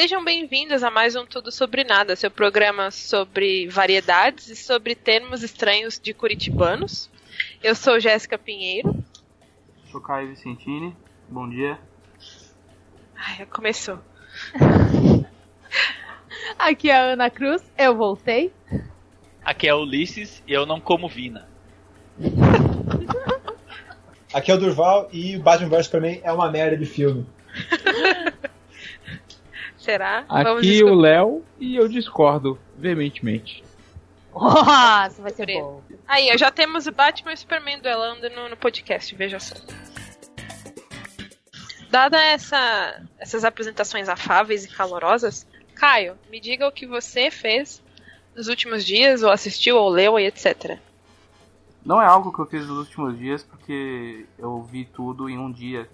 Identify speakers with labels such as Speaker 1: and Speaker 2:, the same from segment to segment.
Speaker 1: Sejam bem-vindos a mais um Tudo Sobre Nada, seu programa sobre variedades e sobre termos estranhos de curitibanos. Eu sou Jéssica Pinheiro.
Speaker 2: Sou Caio Vicentini. Bom dia.
Speaker 1: Ai, começou.
Speaker 3: Aqui é a Ana Cruz, eu voltei.
Speaker 4: Aqui é o Ulisses e eu não como vina.
Speaker 5: Aqui é o Durval e o Batman vs Superman é uma merda de filme.
Speaker 1: Será?
Speaker 6: Aqui o Léo e eu discordo veementemente.
Speaker 3: Nossa, vai ser bom.
Speaker 1: Aí, já temos o Batman e o Superman duelando no, no podcast, veja só. Dada essa, essas apresentações afáveis e calorosas, Caio, me diga o que você fez nos últimos dias, ou assistiu, ou leu e etc.
Speaker 2: Não é algo que eu fiz nos últimos dias, porque eu vi tudo em um dia.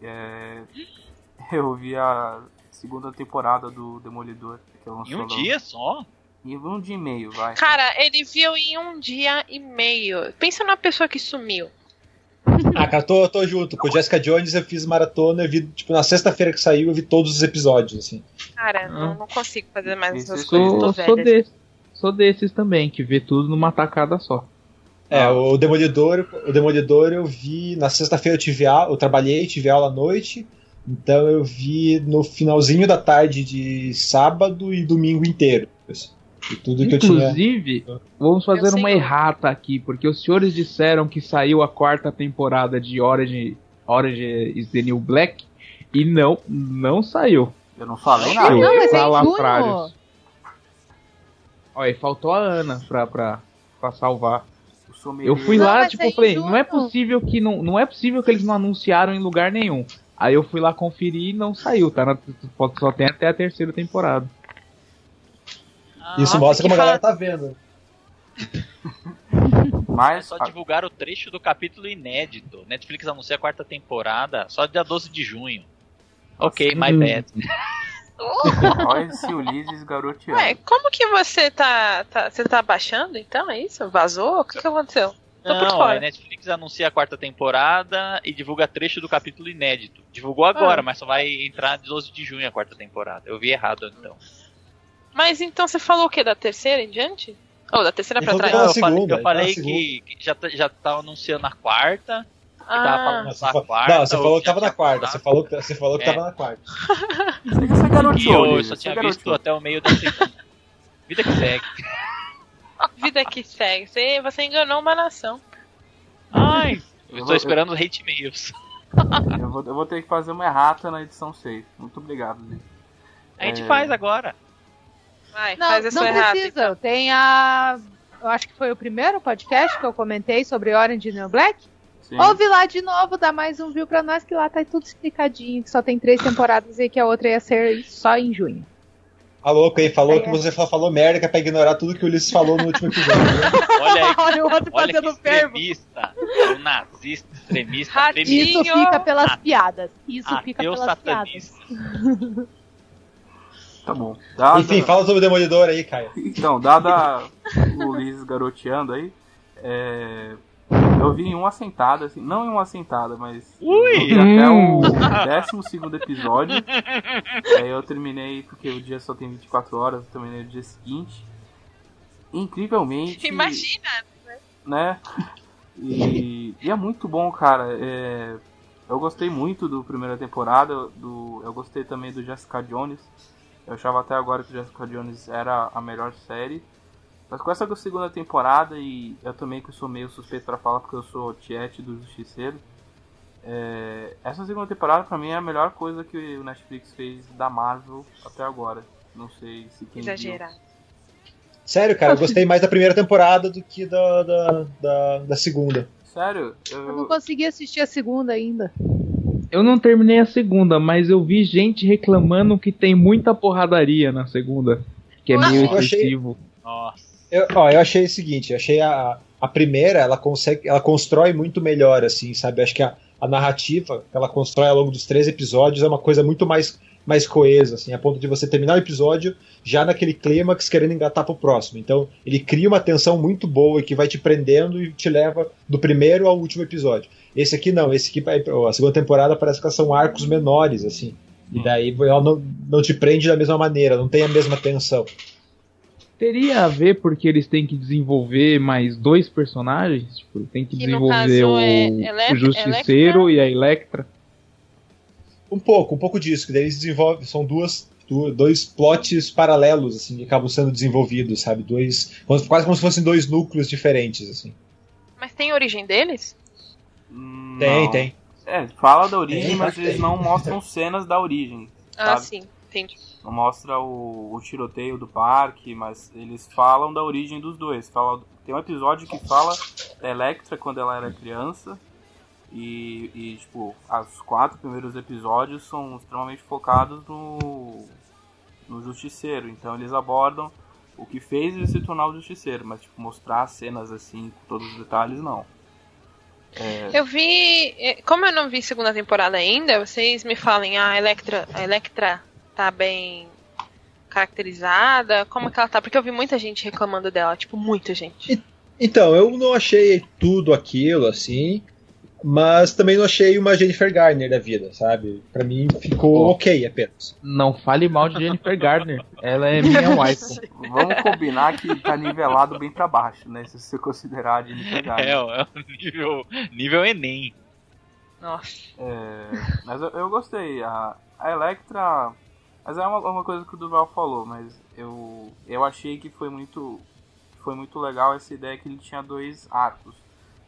Speaker 2: É... Eu vi a segunda temporada do Demolidor. Que
Speaker 4: em um dia só?
Speaker 2: Em um dia e meio, vai.
Speaker 1: Cara, ele viu em um dia e meio. Pensa numa pessoa que sumiu.
Speaker 5: Ah, cara, tô, tô junto. Com Jessica Jones eu fiz maratona, eu vi, tipo, na sexta-feira que saiu, eu vi todos os episódios, assim.
Speaker 1: Cara, ah. não, não, consigo fazer mais essas
Speaker 6: sou,
Speaker 1: coisas.
Speaker 6: Sou, desse, sou desses também, que vê tudo numa tacada só.
Speaker 5: É, o Demolidor, o Demolidor eu vi. Na sexta-feira eu tive aula, eu trabalhei, tive aula à noite. Então eu vi no finalzinho da tarde de sábado e domingo inteiro. Tudo
Speaker 6: Inclusive, que eu tinha... vamos fazer uma errata aqui, porque os senhores disseram que saiu a quarta temporada de Orange, Orange is the New Black e não, não saiu.
Speaker 2: Eu não falei nada.
Speaker 3: Não, mas é
Speaker 6: Olha, faltou a Ana pra, pra, pra salvar. Eu fui não, lá, tipo, é falei, não é possível que não, não é possível que eles não anunciaram em lugar nenhum. Aí eu fui lá conferir e não saiu, tá? Na, só tem até a terceira temporada.
Speaker 5: Ah, Isso mostra como a galera tá vendo.
Speaker 4: Mas é só divulgar o trecho do capítulo inédito. Netflix anuncia a quarta temporada só dia 12 de junho. Ok, my hum. bad.
Speaker 2: Olha esse Ulisses garoteando. Ué,
Speaker 1: como que você tá, tá. Você tá baixando então? É isso? Vazou? O que, que aconteceu?
Speaker 4: Não, a Netflix anuncia a quarta temporada e divulga trecho do capítulo inédito. Divulgou agora, ah. mas só vai entrar 12 de junho a quarta temporada. Eu vi errado então.
Speaker 1: Mas então você falou o que? Da terceira em diante? Ou oh, da terceira pra trás?
Speaker 4: Eu falei, eu falei que, que, já, tá, já tá anunciando a quarta.
Speaker 1: Ah,
Speaker 5: não, você, quarta, não, você falou que tava na quarta. Você falou, você falou que é. tava na quarta.
Speaker 4: Você eu só tinha visto até o meio da segunda. Vida que segue.
Speaker 1: Vida que segue. Você, você enganou uma nação.
Speaker 4: Ai, eu estou esperando os hate mails.
Speaker 2: eu, vou, eu vou ter que fazer uma errata na edição 6. Muito obrigado, Liz.
Speaker 4: A gente é... faz agora.
Speaker 1: Vai,
Speaker 3: não,
Speaker 1: faz
Speaker 3: não precisa. Então. Tem a. Eu acho que foi o primeiro podcast que eu comentei sobre Orange New Black. Sim. Ouve lá de novo, dá mais um view pra nós, que lá tá tudo explicadinho, que só tem três temporadas e que a outra ia ser só em junho.
Speaker 5: A louco aí, falou é. que você falou merda que é pra ignorar tudo que o Ulisses falou no último episódio. Né?
Speaker 4: olha aí, olha o outro olha fazendo que extremista, um nazista, extremista,
Speaker 3: Ratinho. Isso fica pelas piadas. Isso fica pelas satanista. piadas.
Speaker 2: Tá bom.
Speaker 5: Dada... Enfim, fala sobre o Demolidor aí, Caio.
Speaker 2: Então, dada o Ulisses garoteando aí, é... Eu vi em uma sentada, assim, não em uma sentada, mas
Speaker 4: Ui!
Speaker 2: até o 12 episódio. Aí eu terminei, porque o dia só tem 24 horas, eu terminei no dia seguinte. Incrivelmente.
Speaker 1: Imagina!
Speaker 2: Né? E, e é muito bom, cara. É, eu gostei muito do primeira temporada, do, eu gostei também do Jessica Jones. Eu achava até agora que Jessica Jones era a melhor série. Mas com essa segunda temporada, e eu também que sou meio suspeito para falar porque eu sou Tiet do Justiceiro, é, essa segunda temporada pra mim é a melhor coisa que o Netflix fez da Marvel até agora. Não sei se quem
Speaker 1: Exagerado.
Speaker 5: Viu. Sério, cara, eu gostei mais da primeira temporada do que da, da, da, da segunda.
Speaker 2: Sério?
Speaker 3: Eu... eu não consegui assistir a segunda ainda.
Speaker 6: Eu não terminei a segunda, mas eu vi gente reclamando que tem muita porradaria na segunda. Que é meio excessivo.
Speaker 4: Nossa.
Speaker 5: Eu, ó, eu achei o seguinte, eu achei a, a primeira, ela consegue, ela constrói muito melhor, assim, sabe? Acho que a, a narrativa que ela constrói ao longo dos três episódios é uma coisa muito mais mais coesa, assim, a ponto de você terminar o episódio já naquele clímax querendo engatar pro próximo. Então, ele cria uma tensão muito boa que vai te prendendo e te leva do primeiro ao último episódio. Esse aqui não, esse aqui, a segunda temporada parece que são arcos menores, assim. E daí ela não, não te prende da mesma maneira, não tem a mesma tensão.
Speaker 6: Teria a ver porque eles têm que desenvolver mais dois personagens? Tipo, tem que, que desenvolver o, é o Justiceiro Electra? e a Electra?
Speaker 5: Um pouco, um pouco disso, que daí eles desenvolvem, são duas, dois plots paralelos, assim, que acabam sendo desenvolvidos, sabe? Dois, quase como se fossem dois núcleos diferentes, assim.
Speaker 1: Mas tem origem deles?
Speaker 5: Não. Tem, tem.
Speaker 2: É, fala da origem, tem, mas eles não mostram cenas da origem.
Speaker 1: Ah, sim, entendi.
Speaker 2: Não mostra o, o, tiroteio do parque, mas eles falam da origem dos dois. Fala, tem um episódio que fala da Electra quando ela era criança e, e, tipo, os quatro primeiros episódios são extremamente focados no, no Justiceiro. Então eles abordam o que fez ele se tornar o Justiceiro, mas tipo, mostrar cenas assim com todos os detalhes, não.
Speaker 1: É... Eu vi. É, como eu não vi segunda temporada ainda, vocês me falem, ah, a Electra, a Electra tá bem caracterizada? Como que ela tá? Porque eu vi muita gente reclamando dela, tipo, muita gente.
Speaker 5: Então, eu não achei tudo aquilo, assim. Mas também não achei uma Jennifer Garner da vida, sabe? Para mim ficou ok apenas.
Speaker 6: Não fale mal de Jennifer Garner. Ela é minha wife.
Speaker 2: Vamos combinar que tá nivelado bem para baixo, né? Se você considerar a Jennifer Garner.
Speaker 4: É, é o nível, nível Enem.
Speaker 1: Nossa.
Speaker 2: É, mas eu, eu, gostei. A, a Electra. Mas é uma, uma coisa que o Duval falou, mas eu, eu achei que foi muito, foi muito legal essa ideia que ele tinha dois arcos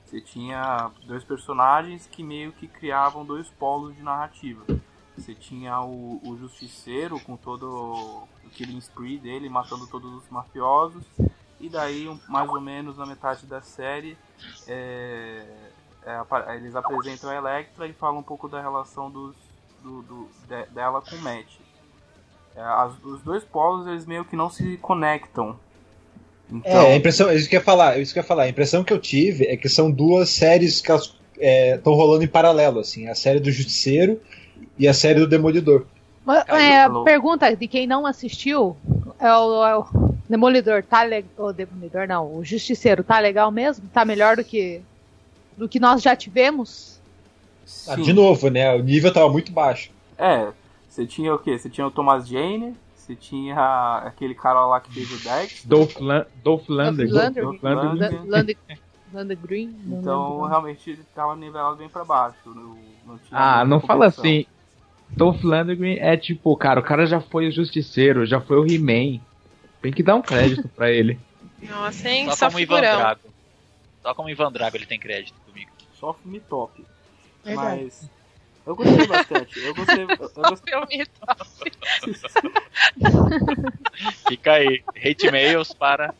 Speaker 2: você tinha dois personagens que meio que criavam dois polos de narrativa. Você tinha o, o Justiceiro com todo o killing spree dele, matando todos os mafiosos. E daí, mais ou menos na metade da série, é, é, eles apresentam a Electra e falam um pouco da relação dos, do, do, de, dela com o Matt. É, as, os dois polos eles meio que não se conectam
Speaker 5: então... É, a impressão, isso que eu ia falar, isso que eu ia falar. A impressão que eu tive é que são duas séries que estão é, rolando em paralelo, assim, a série do Justiceiro e a série do Demolidor.
Speaker 3: Mas, é, a pergunta de quem não assistiu é o, é o Demolidor tá legal. O Demolidor não, o Justiceiro tá legal mesmo? Tá melhor do que do que nós já tivemos?
Speaker 5: Ah, de novo, né? O nível tava muito baixo.
Speaker 2: É, você tinha o quê? Você tinha o Thomas Jane, você tinha aquele cara lá que fez o Dex.
Speaker 6: Dolph, Lan Dolph Lander.
Speaker 3: Dolph Lander. Lander. Green.
Speaker 2: Então, realmente, ele tava nivelado bem pra baixo. Não,
Speaker 6: não ah, não fala assim. Dolph Lundgren é tipo, cara, o cara já foi o Justiceiro, já foi o He-Man. Tem que dar um crédito pra ele.
Speaker 1: Nossa, hein? Só, Só como Ivan Drago.
Speaker 4: Só como Ivan Drago ele tem crédito comigo.
Speaker 2: Só filme top. Mas eu gostei bastante. Eu gostei. Eu gostei.
Speaker 4: Fica aí. Hate mails para.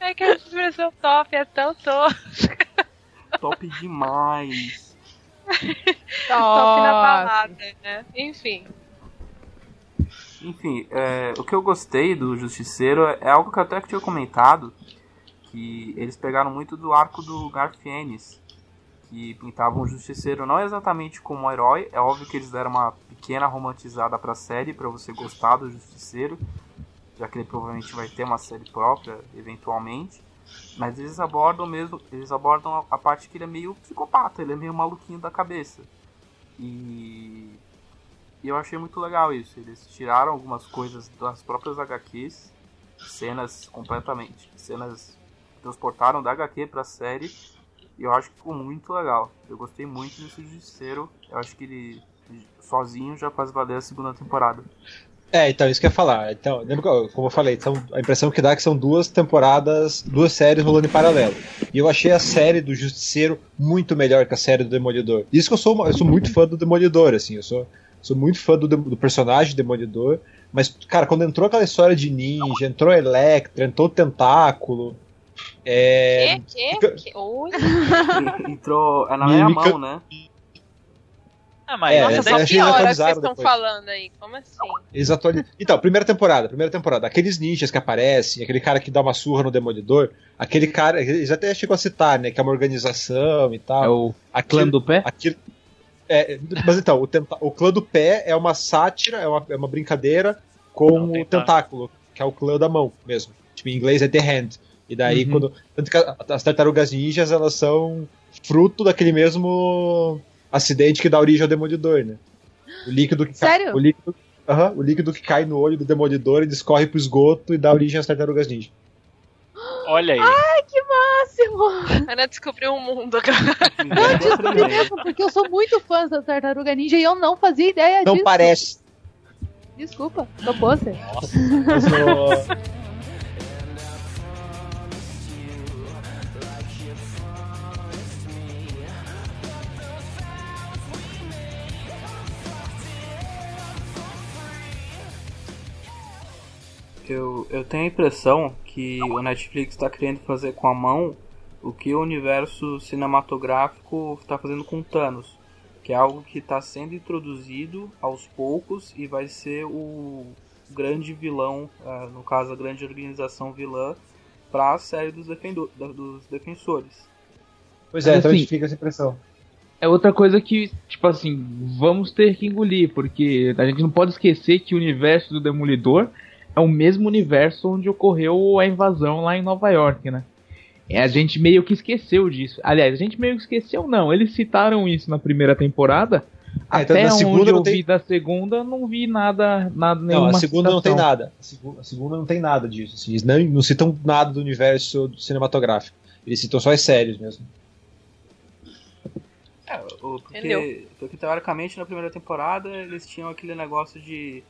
Speaker 1: É que a expressão top é tão tosca.
Speaker 2: Top demais.
Speaker 1: top na balada, né? Enfim.
Speaker 2: Enfim, é, o que eu gostei do Justiceiro é algo que eu até tinha comentado. Que eles pegaram muito do arco do Garfienes que pintavam o Justiceiro não exatamente como um herói. É óbvio que eles deram uma pequena romantizada para a série para você gostar do Justiceiro, já que ele provavelmente vai ter uma série própria eventualmente. Mas eles abordam mesmo, eles abordam a, parte que ele é meio psicopata, ele é meio maluquinho da cabeça. E, eu achei muito legal isso. Eles tiraram algumas coisas das próprias HQs, cenas completamente, cenas transportaram da HQ para a série e eu acho que ficou muito legal. Eu gostei muito desse Justiceiro. Eu acho que ele sozinho já faz valer a segunda temporada.
Speaker 5: É, então, isso que eu ia falar. Então, como eu falei, são, a impressão que dá é que são duas temporadas, duas séries rolando em paralelo. E eu achei a série do Justiceiro muito melhor que a série do Demolidor. Isso que eu sou, eu sou muito fã do Demolidor, assim, eu sou, sou muito fã do, do personagem Demolidor. Mas, cara, quando entrou aquela história de ninja, entrou Electra, entrou Tentáculo, é...
Speaker 1: Que? Que? que? Oi?
Speaker 2: Entrou. É na minha mão, né?
Speaker 1: Ah, mas é, nossa, só piora que vocês estão falando aí. Como assim?
Speaker 5: Eles Então, primeira temporada, primeira temporada. Aqueles ninjas que aparecem, aquele cara que dá uma surra no Demolidor, aquele cara. Eles até chegam a citar, né? Que é uma organização e tal.
Speaker 6: É o aquele, clã do pé?
Speaker 5: Aquilo, É, mas então, o, tenta, o clã do pé é uma sátira, é uma, é uma brincadeira com Não, o tentáculo, que é o clã da mão mesmo. Tipo, em inglês é The Hand. E daí, uhum. quando. Tanto que as tartarugas ninjas, elas são fruto daquele mesmo acidente que dá origem ao Demolidor, né? O líquido que
Speaker 3: Sério?
Speaker 5: Cai, o, líquido, uh -huh, o líquido que cai no olho do Demolidor e discorre pro esgoto e dá origem às tartarugas ninja.
Speaker 4: Olha aí.
Speaker 3: Ai, que máximo!
Speaker 1: Ana descobriu um mundo agora.
Speaker 3: Não, descobri mesmo, porque eu sou muito fã da Tartaruga Ninja e eu não fazia ideia
Speaker 5: não
Speaker 3: disso.
Speaker 5: Não parece.
Speaker 3: Desculpa, tô pôster.
Speaker 5: Nossa. Eu
Speaker 2: eu, tenho a impressão que o Netflix está querendo fazer com a mão o que o universo cinematográfico está fazendo com Thanos, que é algo que está sendo introduzido aos poucos e vai ser o grande vilão, uh, no caso a grande organização vilã, para a série dos, dos defensores.
Speaker 5: Pois é, então assim, fica essa impressão.
Speaker 6: É outra coisa que, tipo assim, vamos ter que engolir, porque a gente não pode esquecer que o universo do Demolidor é o mesmo universo onde ocorreu a invasão lá em Nova York, né? É, a gente meio que esqueceu disso. Aliás, a gente meio que esqueceu, não. Eles citaram isso na primeira temporada. Ah, então até então, onde eu tem... vi da segunda, não vi nada, nada
Speaker 5: Não, a segunda citação. não tem nada. A segunda, a segunda, não tem nada disso. Assim, eles não, não citam nada do universo cinematográfico. Eles citam só as séries mesmo.
Speaker 2: É, porque, porque teoricamente na primeira temporada eles tinham aquele negócio de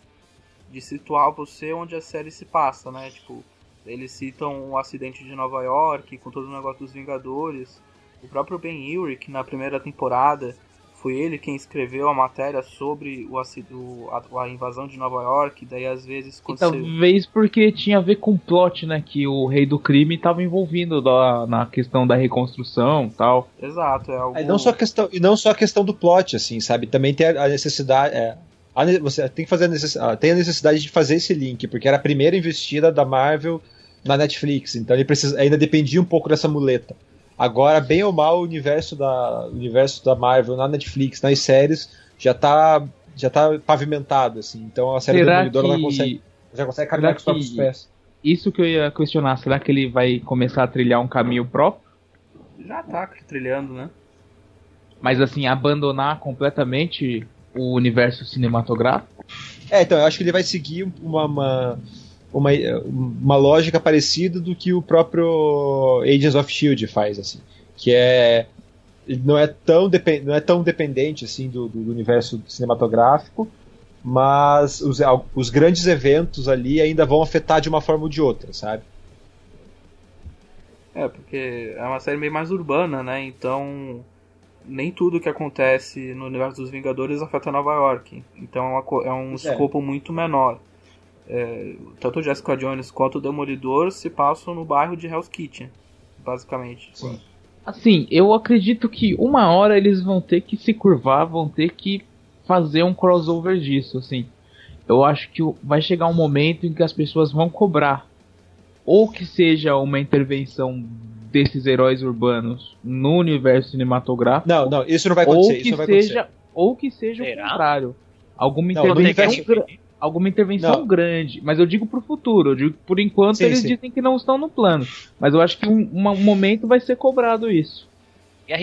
Speaker 2: de situar você onde a série se passa, né? Tipo, eles citam o acidente de Nova York, com todo o negócio dos Vingadores. O próprio Ben Urich, na primeira temporada, foi ele quem escreveu a matéria sobre o, a, a, invasão de Nova York, daí às vezes...
Speaker 6: E talvez porque tinha a ver com o plot, né, que o rei do crime estava envolvido da, na questão da reconstrução tal.
Speaker 2: Exato, é algo...
Speaker 5: É, não só questão, e não só a questão do plot, assim, sabe, também tem a necessidade... É, você tem que fazer a necessidade, tem a necessidade de fazer esse link, porque era a primeira investida da Marvel na Netflix, então ele precisa, ainda dependia um pouco dessa muleta. Agora, bem ou mal, o universo da, o universo da Marvel na Netflix, nas séries, já está já tá pavimentado, assim. Então a série
Speaker 6: será
Speaker 5: Demolidor
Speaker 6: que... já consegue,
Speaker 5: já consegue caminhar com os próprios pés.
Speaker 6: Isso que eu ia questionar, será que ele vai começar a trilhar um caminho próprio?
Speaker 2: Já tá trilhando, né?
Speaker 6: Mas assim, abandonar completamente o universo cinematográfico?
Speaker 5: É, então, eu acho que ele vai seguir uma, uma, uma, uma lógica parecida do que o próprio Agents of Shield faz, assim. Que é. Não é tão, depend, não é tão dependente assim do, do universo cinematográfico, mas os, os grandes eventos ali ainda vão afetar de uma forma ou de outra, sabe?
Speaker 2: É, porque é uma série meio mais urbana, né? Então nem tudo que acontece no universo dos Vingadores afeta Nova York. Então é, uma, é um é. escopo muito menor. É, tanto o Jessica Jones quanto o Demolidor se passam no bairro de Hell's Kitchen, basicamente.
Speaker 5: Sim.
Speaker 6: Assim, eu acredito que uma hora eles vão ter que se curvar, vão ter que fazer um crossover disso, assim. Eu acho que vai chegar um momento em que as pessoas vão cobrar ou que seja uma intervenção desses heróis urbanos no universo cinematográfico.
Speaker 5: Não, não, isso não vai acontecer.
Speaker 6: Ou que seja, acontecer. ou que seja Será? o contrário. Alguma não, intervenção, alguma intervenção não. grande. Mas eu digo pro futuro. Eu digo por enquanto sim, eles sim. dizem que não estão no plano. Mas eu acho que um, um momento vai ser cobrado isso.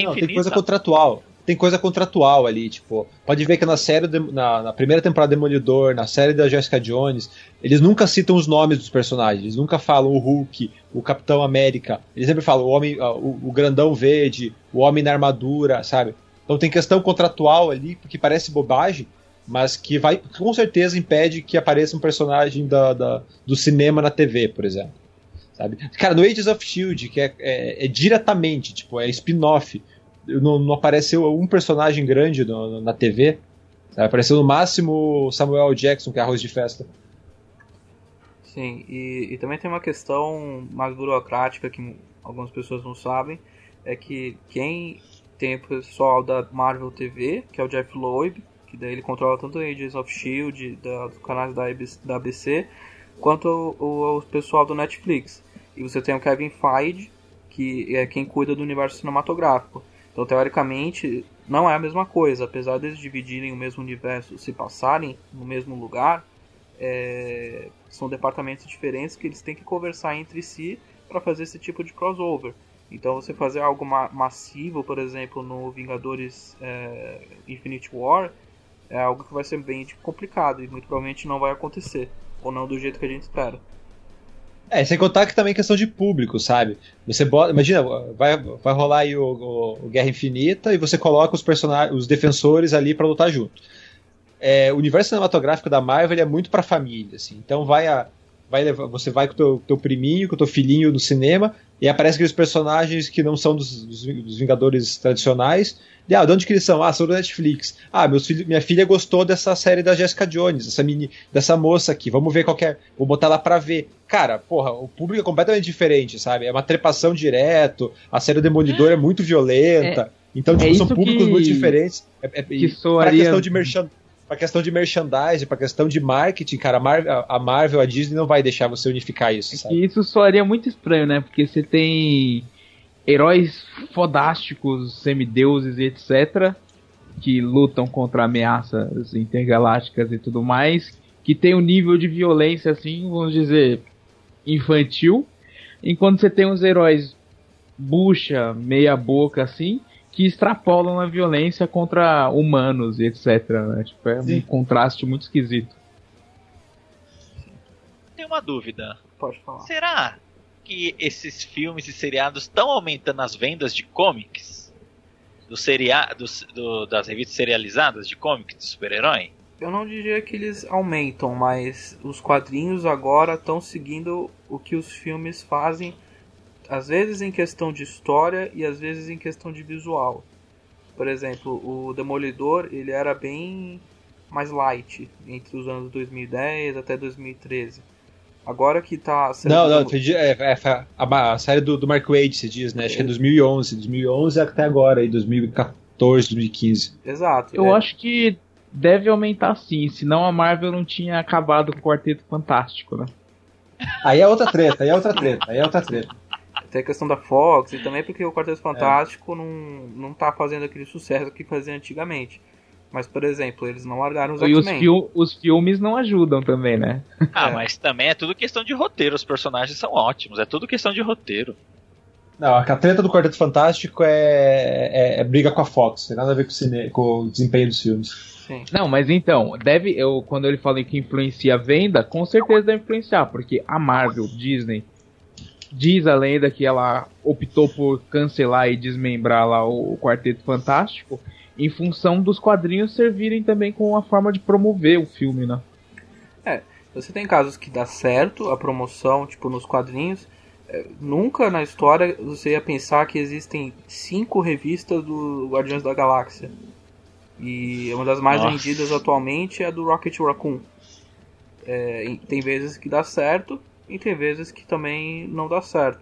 Speaker 5: Não, tem coisa contratual tem coisa contratual ali, tipo, pode ver que na série, na, na, primeira temporada Demolidor, na série da Jessica Jones, eles nunca citam os nomes dos personagens, eles nunca falam o Hulk, o Capitão América, eles sempre falam o homem, o, o grandão verde, o homem na armadura, sabe? Então tem questão contratual ali, que parece bobagem, mas que vai com certeza impede que apareça um personagem da, da do cinema na TV, por exemplo. Sabe? Cara, no Ages of Shield, que é, é, é diretamente, tipo, é spin-off não, não apareceu um personagem grande no, na TV. Sabe? Apareceu no máximo Samuel Jackson, que é arroz de festa.
Speaker 2: Sim, e, e também tem uma questão mais burocrática que algumas pessoas não sabem, é que quem tem o pessoal da Marvel TV, que é o Jeff Loeb, que daí ele controla tanto Agents of S.H.I.E.L.D., da, dos canais da, ABC, da ABC, quanto o, o, o, pessoal do Netflix. E você tem o Kevin Feige, que é quem cuida do universo cinematográfico. Então, teoricamente, não é a mesma coisa, apesar deles dividirem o mesmo universo, se passarem no mesmo lugar, é, são departamentos diferentes que eles têm que conversar entre si para fazer esse tipo de crossover. Então você fazer algo ma massivo, por exemplo, no Vingadores é, Infinite War, é algo que vai ser bem complicado e muito provavelmente não vai acontecer, ou não do jeito que a gente espera.
Speaker 5: É, sem contar que também é questão de público, sabe? Você bota, imagina, vai, vai rolar aí o, o, o Guerra Infinita e você coloca os personagens, os defensores ali para lutar junto. É, o universo cinematográfico da Marvel é muito para família, assim. Então vai a, vai levar, você vai com teu, teu priminho, com teu filhinho no cinema e aparece aqueles personagens que não são dos, dos, dos Vingadores tradicionais e, ah, de onde que eles são? Ah, são do Netflix. Ah, meus filho, minha filha gostou dessa série da Jessica Jones, dessa, mini, dessa moça aqui. Vamos ver qual é. Vou botar ela pra ver. Cara, porra, o público é completamente diferente, sabe? É uma trepação direto, a série do Demolidor é muito violenta. É, então, tipo, é são públicos que, muito diferentes. É, é,
Speaker 6: que soaria...
Speaker 5: questão de pra questão de merchandising, pra questão de marketing, cara, a Marvel, a Marvel, a Disney não vai deixar você unificar isso.
Speaker 6: Sabe? Isso soaria muito estranho, né? Porque você tem heróis fodásticos, semideuses e etc. Que lutam contra ameaças intergalácticas e tudo mais. Que tem um nível de violência, assim, vamos dizer, infantil. Enquanto você tem uns heróis bucha, meia boca, assim, que extrapolam a violência contra humanos e etc. Né? Tipo, é Sim. um contraste muito esquisito.
Speaker 4: Tem uma dúvida.
Speaker 2: Pode falar.
Speaker 4: Será que esses filmes e seriados estão aumentando as vendas de comics? Do seria do, do, das revistas serializadas de comics de super-herói?
Speaker 2: Eu não diria que eles aumentam, mas os quadrinhos agora estão seguindo o que os filmes fazem, às vezes em questão de história e às vezes em questão de visual. Por exemplo, o Demolidor ele era bem mais light entre os anos 2010 até 2013. Agora que tá.
Speaker 5: Não, não, do... é, é, a, a, série do, do Mark Wade, se diz, né? Acho que é 2011. 2011 até agora, aí 2014, 2015.
Speaker 2: Exato.
Speaker 6: Eu é. acho que deve aumentar sim, senão a Marvel não tinha acabado com o Quarteto Fantástico, né?
Speaker 5: Aí é outra treta, aí é outra treta, aí é outra treta.
Speaker 2: Tem a questão da Fox e também porque o Quarteto Fantástico é. não, não tá fazendo aquele sucesso que fazia antigamente. Mas, por exemplo, eles não largaram os X-Men.
Speaker 6: E os, os, filmes não ajudam também, né?
Speaker 4: Ah, é. mas também é tudo questão de roteiro. Os personagens são ótimos. É tudo questão de roteiro.
Speaker 5: Não, a treta do Quarteto Fantástico é, é, é briga com a Fox. Tem nada a ver com o, cine, com o desempenho dos filmes.
Speaker 6: Sim. Não, mas então, deve. Eu, quando ele fala que influencia a venda, com certeza deve influenciar, porque a Marvel, Disney, diz a lenda que ela optou por cancelar e desmembrar lá o, o Quarteto Fantástico em função dos quadrinhos servirem também como uma forma de promover o filme, né?
Speaker 2: É, você tem casos que dá certo a promoção, tipo nos quadrinhos. É, nunca na história você ia pensar que existem cinco revistas do Guardiões da Galáxia. E uma das mais Nossa. vendidas atualmente é a do Rocket Raccoon. É, tem vezes que dá certo e tem vezes que também não dá certo.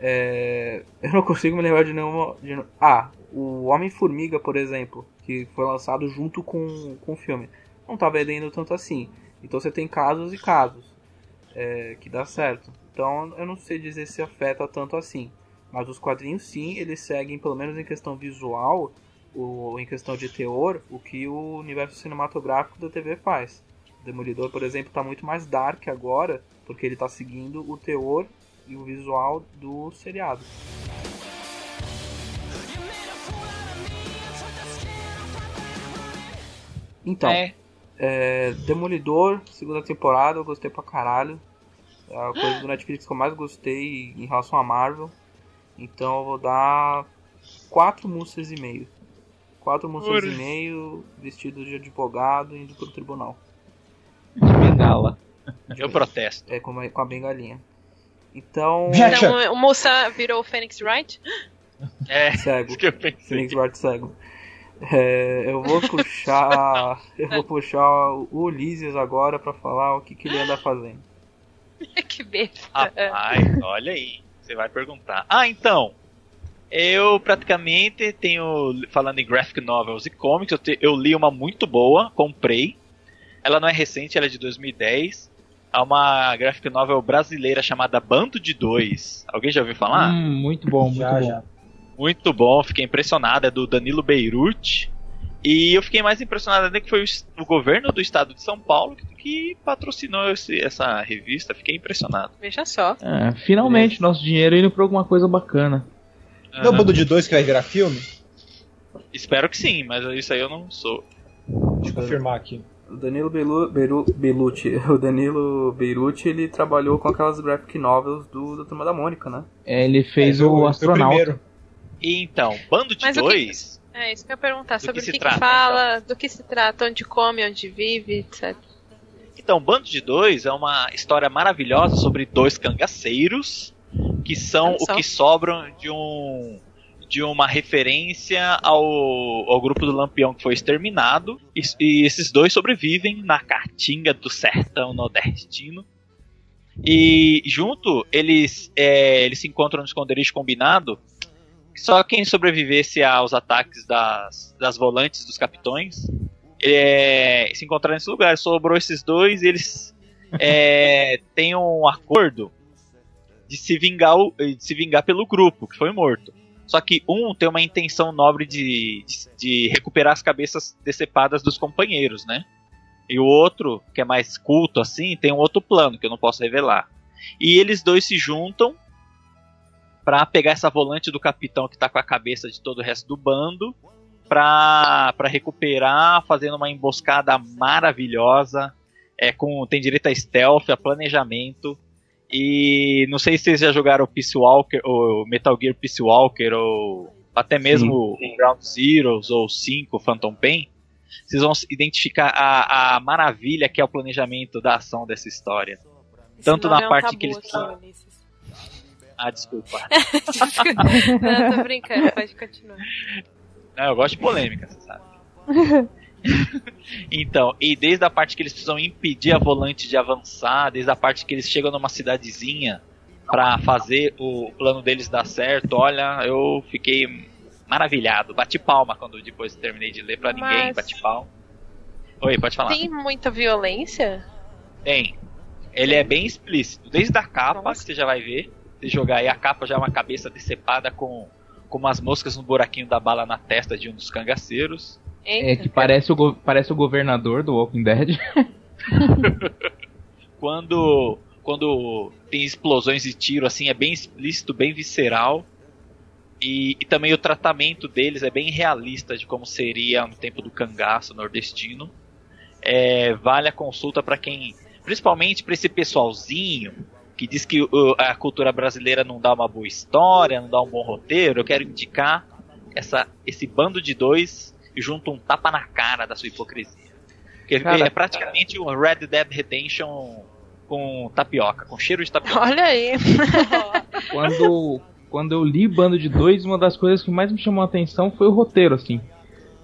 Speaker 2: É, eu não consigo me lembrar de nenhuma. De, ah, o Homem-Formiga, por exemplo, que foi lançado junto com, com o filme, não tá vendendo tanto assim. Então você tem casos e casos é, que dá certo. Então eu não sei dizer se afeta tanto assim. Mas os quadrinhos sim, eles seguem, pelo menos em questão visual, ou em questão de teor, o que o universo cinematográfico da TV faz. Demolidor, por exemplo, está muito mais dark agora, porque ele está seguindo o teor e o visual do seriado. Então, é. É, Demolidor, segunda temporada, eu gostei pra caralho. É a coisa do Netflix que eu mais gostei em relação a Marvel. Então eu vou dar quatro músicas e meio. Quatro músicas e meio, vestido de advogado indo pro tribunal.
Speaker 6: De bengala.
Speaker 4: Eu protesto.
Speaker 2: É, com a, com a bengalinha. Então.
Speaker 1: Então o moça virou o Phoenix Wright?
Speaker 4: É,
Speaker 2: cego. Phoenix Wright cego. É, eu vou puxar. eu vou puxar o Ulisses agora para falar o que, que ele anda fazendo.
Speaker 1: que besta.
Speaker 4: Rapaz, olha aí. Você vai perguntar. Ah, então. Eu praticamente tenho. Falando em graphic novels e comics, eu, te, eu li uma muito boa, comprei. Ela não é recente, ela é de 2010. É uma graphic novel brasileira chamada Bando de Dois. Alguém já ouviu falar?
Speaker 6: Hum, muito bom, muito já, bom. Já.
Speaker 4: Muito bom, fiquei impressionado. É do Danilo Beirute. E eu fiquei mais impressionado ainda que foi o, governo do estado de São Paulo que, que patrocinou esse, essa revista. Fiquei impressionado.
Speaker 1: Veja só.
Speaker 6: É, finalmente, é. nosso dinheiro indo pra alguma coisa bacana.
Speaker 5: Não é o Bando de Dois que vai virar filme?
Speaker 4: Espero que sim, mas isso aí eu não sou.
Speaker 5: Deixa eu confirmar aqui.
Speaker 7: O Danilo Belu, Beru, Belucci, o Danilo Beirute, ele trabalhou com aquelas graphic novels do da Turma da Mônica, né?
Speaker 6: É, ele fez é, o, o astronauta.
Speaker 4: Então, Bando de Mas Dois.
Speaker 1: Que, é, isso que eu ia perguntar, sobre o que, que, que fala, então? do que se trata, onde come, onde vive, etc.
Speaker 4: Então, Bando de Dois é uma história maravilhosa sobre dois cangaceiros que são o que sobram de um de uma referência ao, ao grupo do Lampião que foi exterminado. E, e esses dois sobrevivem na caatinga do sertão nordestino. E junto eles, é, eles se encontram no esconderijo combinado. Só quem sobrevivesse aos ataques das, das volantes dos capitões é, se encontraram nesse lugar. Sobrou esses dois e eles é, têm um acordo de se vingar, de se vingar pelo grupo que foi morto. Só que um tem uma intenção nobre de, de, de, recuperar as cabeças decepadas dos companheiros, né? E o outro, que é mais culto assim, tem um outro plano que eu não posso revelar. E eles dois se juntam para pegar essa volante do capitão que tá com a cabeça de todo o resto do bando pra recuperar, fazendo uma emboscada maravilhosa. É, com, tem direito a stealth, a planejamento. E não sei se vocês já jogaram Peace Walker, ou Metal Gear Peace Walker, ou até mesmo Sim. Ground Zeroes ou 5 Phantom Pain. Vocês vão identificar a, a maravilha que é o planejamento da ação dessa história. Esse Tanto na é um parte que eles precisam. Ah, desculpa.
Speaker 1: não, tô brincando, pode continuar.
Speaker 4: Não, eu gosto de polêmica, você sabe. então, e desde a parte que eles precisam impedir a volante de avançar, desde a parte que eles chegam numa cidadezinha para fazer o plano deles dar certo, olha, eu fiquei maravilhado. Bati palma quando depois terminei de ler para ninguém, bati palma. Oi, pode falar.
Speaker 1: Tem muita violência?
Speaker 4: Tem. Ele é bem explícito. Desde a capa, Nossa. que você já vai ver. Se jogar aí, a capa já é uma cabeça decepada com, com umas moscas no buraquinho da bala na testa de um dos cangaceiros.
Speaker 6: É que parece o, parece o governador do Walking Dead.
Speaker 4: quando, quando tem explosões e tiro, assim, é bem explícito, bem visceral. E, e, também o tratamento deles é bem realista de como seria no tempo do cangaço nordestino. É, vale a consulta para quem, principalmente para esse pessoalzinho que diz que uh, a cultura brasileira não dá uma boa história, não dá um bom roteiro. Eu quero indicar essa, esse bando de dois e junta um tapa na cara da sua hipocrisia. Porque cara, é praticamente um Red Dead Redemption com tapioca, com cheiro de tapioca.
Speaker 1: Olha aí.
Speaker 6: quando, quando eu li Bando de Dois, uma das coisas que mais me chamou a atenção foi o roteiro, assim.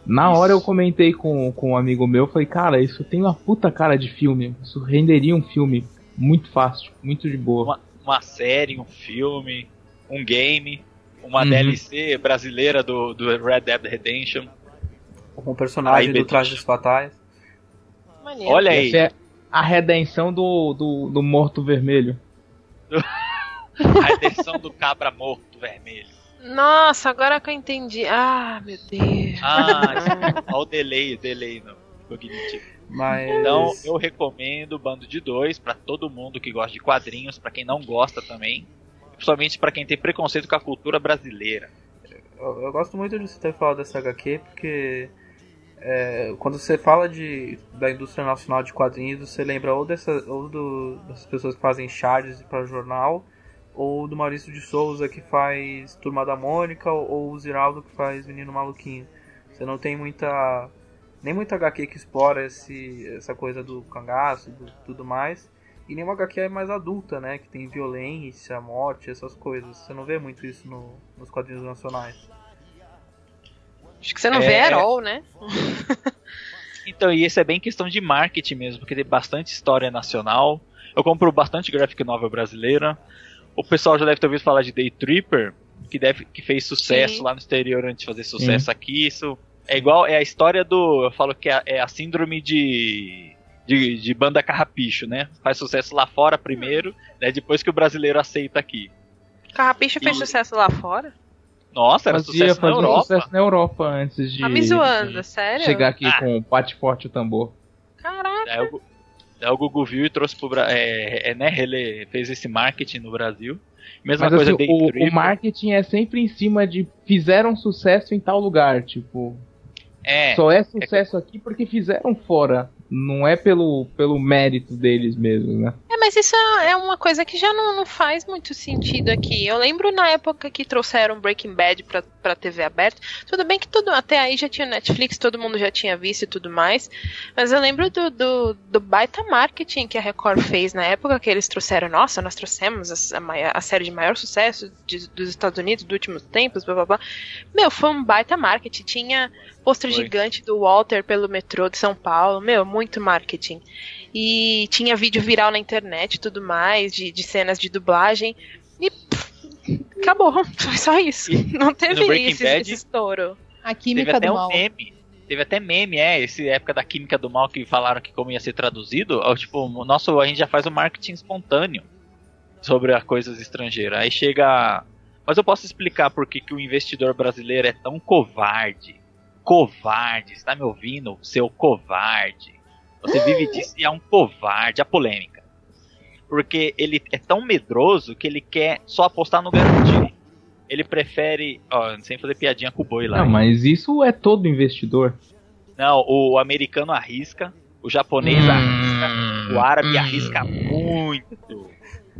Speaker 6: Na isso. hora eu comentei com, com um amigo meu, falei, cara, isso tem uma puta cara de filme. Isso renderia um filme muito fácil, muito de boa.
Speaker 4: Uma, uma série, um filme, um game, uma uhum. DLC brasileira do, do Red Dead Redemption
Speaker 7: com o personagem aí, do Trajes Fatais.
Speaker 6: Maneiro. Olha aí. Essa é a redenção do, do, do morto vermelho.
Speaker 4: a redenção do cabra morto vermelho.
Speaker 1: Nossa, agora que eu entendi. Ah, meu Deus.
Speaker 4: Ah, olha o delay, o delay no cognitivo. Mas... Então, eu recomendo Bando de Dois para todo mundo que gosta de quadrinhos, para quem não gosta também, principalmente para quem tem preconceito com a cultura brasileira.
Speaker 7: Eu, eu, gosto muito de você ter falado dessa HQ porque é, quando você fala de, da indústria nacional de quadrinhos, você lembra ou, dessa, ou do, dessas pessoas que fazem charges para jornal, ou do Maurício de Souza que faz Turma da Mônica, ou, ou o Ziraldo que faz Menino Maluquinho. Você não tem muita. nem muita HQ que explora esse, essa coisa do cangaço e tudo mais. E nenhuma HQ é mais adulta, né? Que tem violência, morte, essas coisas. Você não vê muito isso no, nos quadrinhos nacionais.
Speaker 1: Acho que você não é... vê Herol, né?
Speaker 4: então, e esse é bem questão de marketing mesmo, porque tem bastante história nacional. Eu compro bastante graphic novel brasileira. O pessoal já deve ter ouvido falar de Day Tripper, que, deve, que fez sucesso Sim. lá no exterior antes de fazer sucesso Sim. aqui. Isso é igual, é a história do. Eu falo que é, é a síndrome de, de, de, banda carrapicho, né? Faz sucesso lá fora primeiro, né? Depois que o brasileiro aceita aqui.
Speaker 1: Carrapicho e... fez sucesso lá fora?
Speaker 4: Nossa, era Fazia, sucesso na Europa. sucesso
Speaker 6: na Europa antes de.
Speaker 1: Tá me zoando, de sério?
Speaker 6: Chegar aqui ah. com o pate forte o tambor.
Speaker 1: Caraca. Daí o,
Speaker 4: daí o Google viu e trouxe pro Brasil. É, é, né? Ele fez esse marketing no Brasil. Mesma
Speaker 6: Mas,
Speaker 4: coisa
Speaker 6: assim, o, o marketing é sempre em cima de fizeram sucesso em tal lugar, tipo. É. Só é sucesso é... aqui porque fizeram fora não é pelo, pelo mérito deles mesmo, né?
Speaker 1: É, mas isso é uma coisa que já não, não faz muito sentido aqui. Eu lembro na época que trouxeram Breaking Bad pra, pra TV aberta. Tudo bem que tudo até aí já tinha Netflix, todo mundo já tinha visto e tudo mais. Mas eu lembro do, do, do baita marketing que a Record fez na época que eles trouxeram. Nossa, nós trouxemos a, a, a série de maior sucesso de, dos Estados Unidos dos últimos tempos, blá blá blá. Meu, foi um baita marketing. Tinha pôster gigante do Walter pelo metrô de São Paulo. Meu, muito marketing. E tinha vídeo viral na internet e tudo mais, de, de cenas de dublagem. E pff, acabou. Foi só isso. E Não teve esse, Bad, esse estouro.
Speaker 3: A química teve até do mal. Um
Speaker 4: meme. Teve até meme, é, esse época da química do mal que falaram que como ia ser traduzido, tipo, nosso, a gente já faz o marketing espontâneo sobre as coisas estrangeiras. Aí chega. Mas eu posso explicar por que, que o investidor brasileiro é tão covarde. Covarde, está me ouvindo, seu covarde? Você vive disso e é um covarde, a polêmica. Porque ele é tão medroso que ele quer só apostar no garantido. Ele prefere. Ó, sem fazer piadinha com o boi lá.
Speaker 6: Não, mas isso é todo investidor.
Speaker 4: Não, o americano arrisca, o japonês hum, arrisca, o árabe hum. arrisca muito.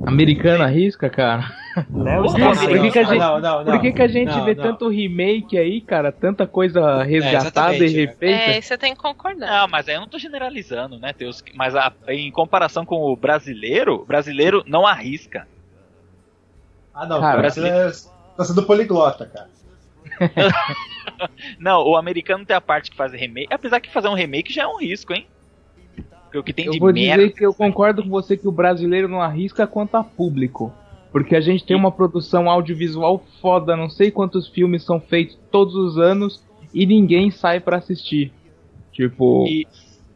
Speaker 6: Americana arrisca, cara. Léo por que, que a gente, não, não, não, por que, que a gente vê não. tanto remake aí, cara? Tanta coisa resgatada é, e refeita.
Speaker 1: É, você tem que concordar.
Speaker 4: Não, mas aí eu não tô generalizando, né, Teus? Mas a, em comparação com o brasileiro, o brasileiro não arrisca.
Speaker 5: Ah, não, cara, o brasileiro tá sendo poliglota, cara.
Speaker 4: não, o americano tem a parte que faz remake. Apesar que fazer um remake já é um risco, hein?
Speaker 6: Porque o que tem eu de vou merda... dizer que eu concordo com você que o brasileiro não arrisca quanto a público. Porque a gente tem uma produção audiovisual foda, não sei quantos filmes são feitos todos os anos e ninguém sai para assistir. Tipo, e...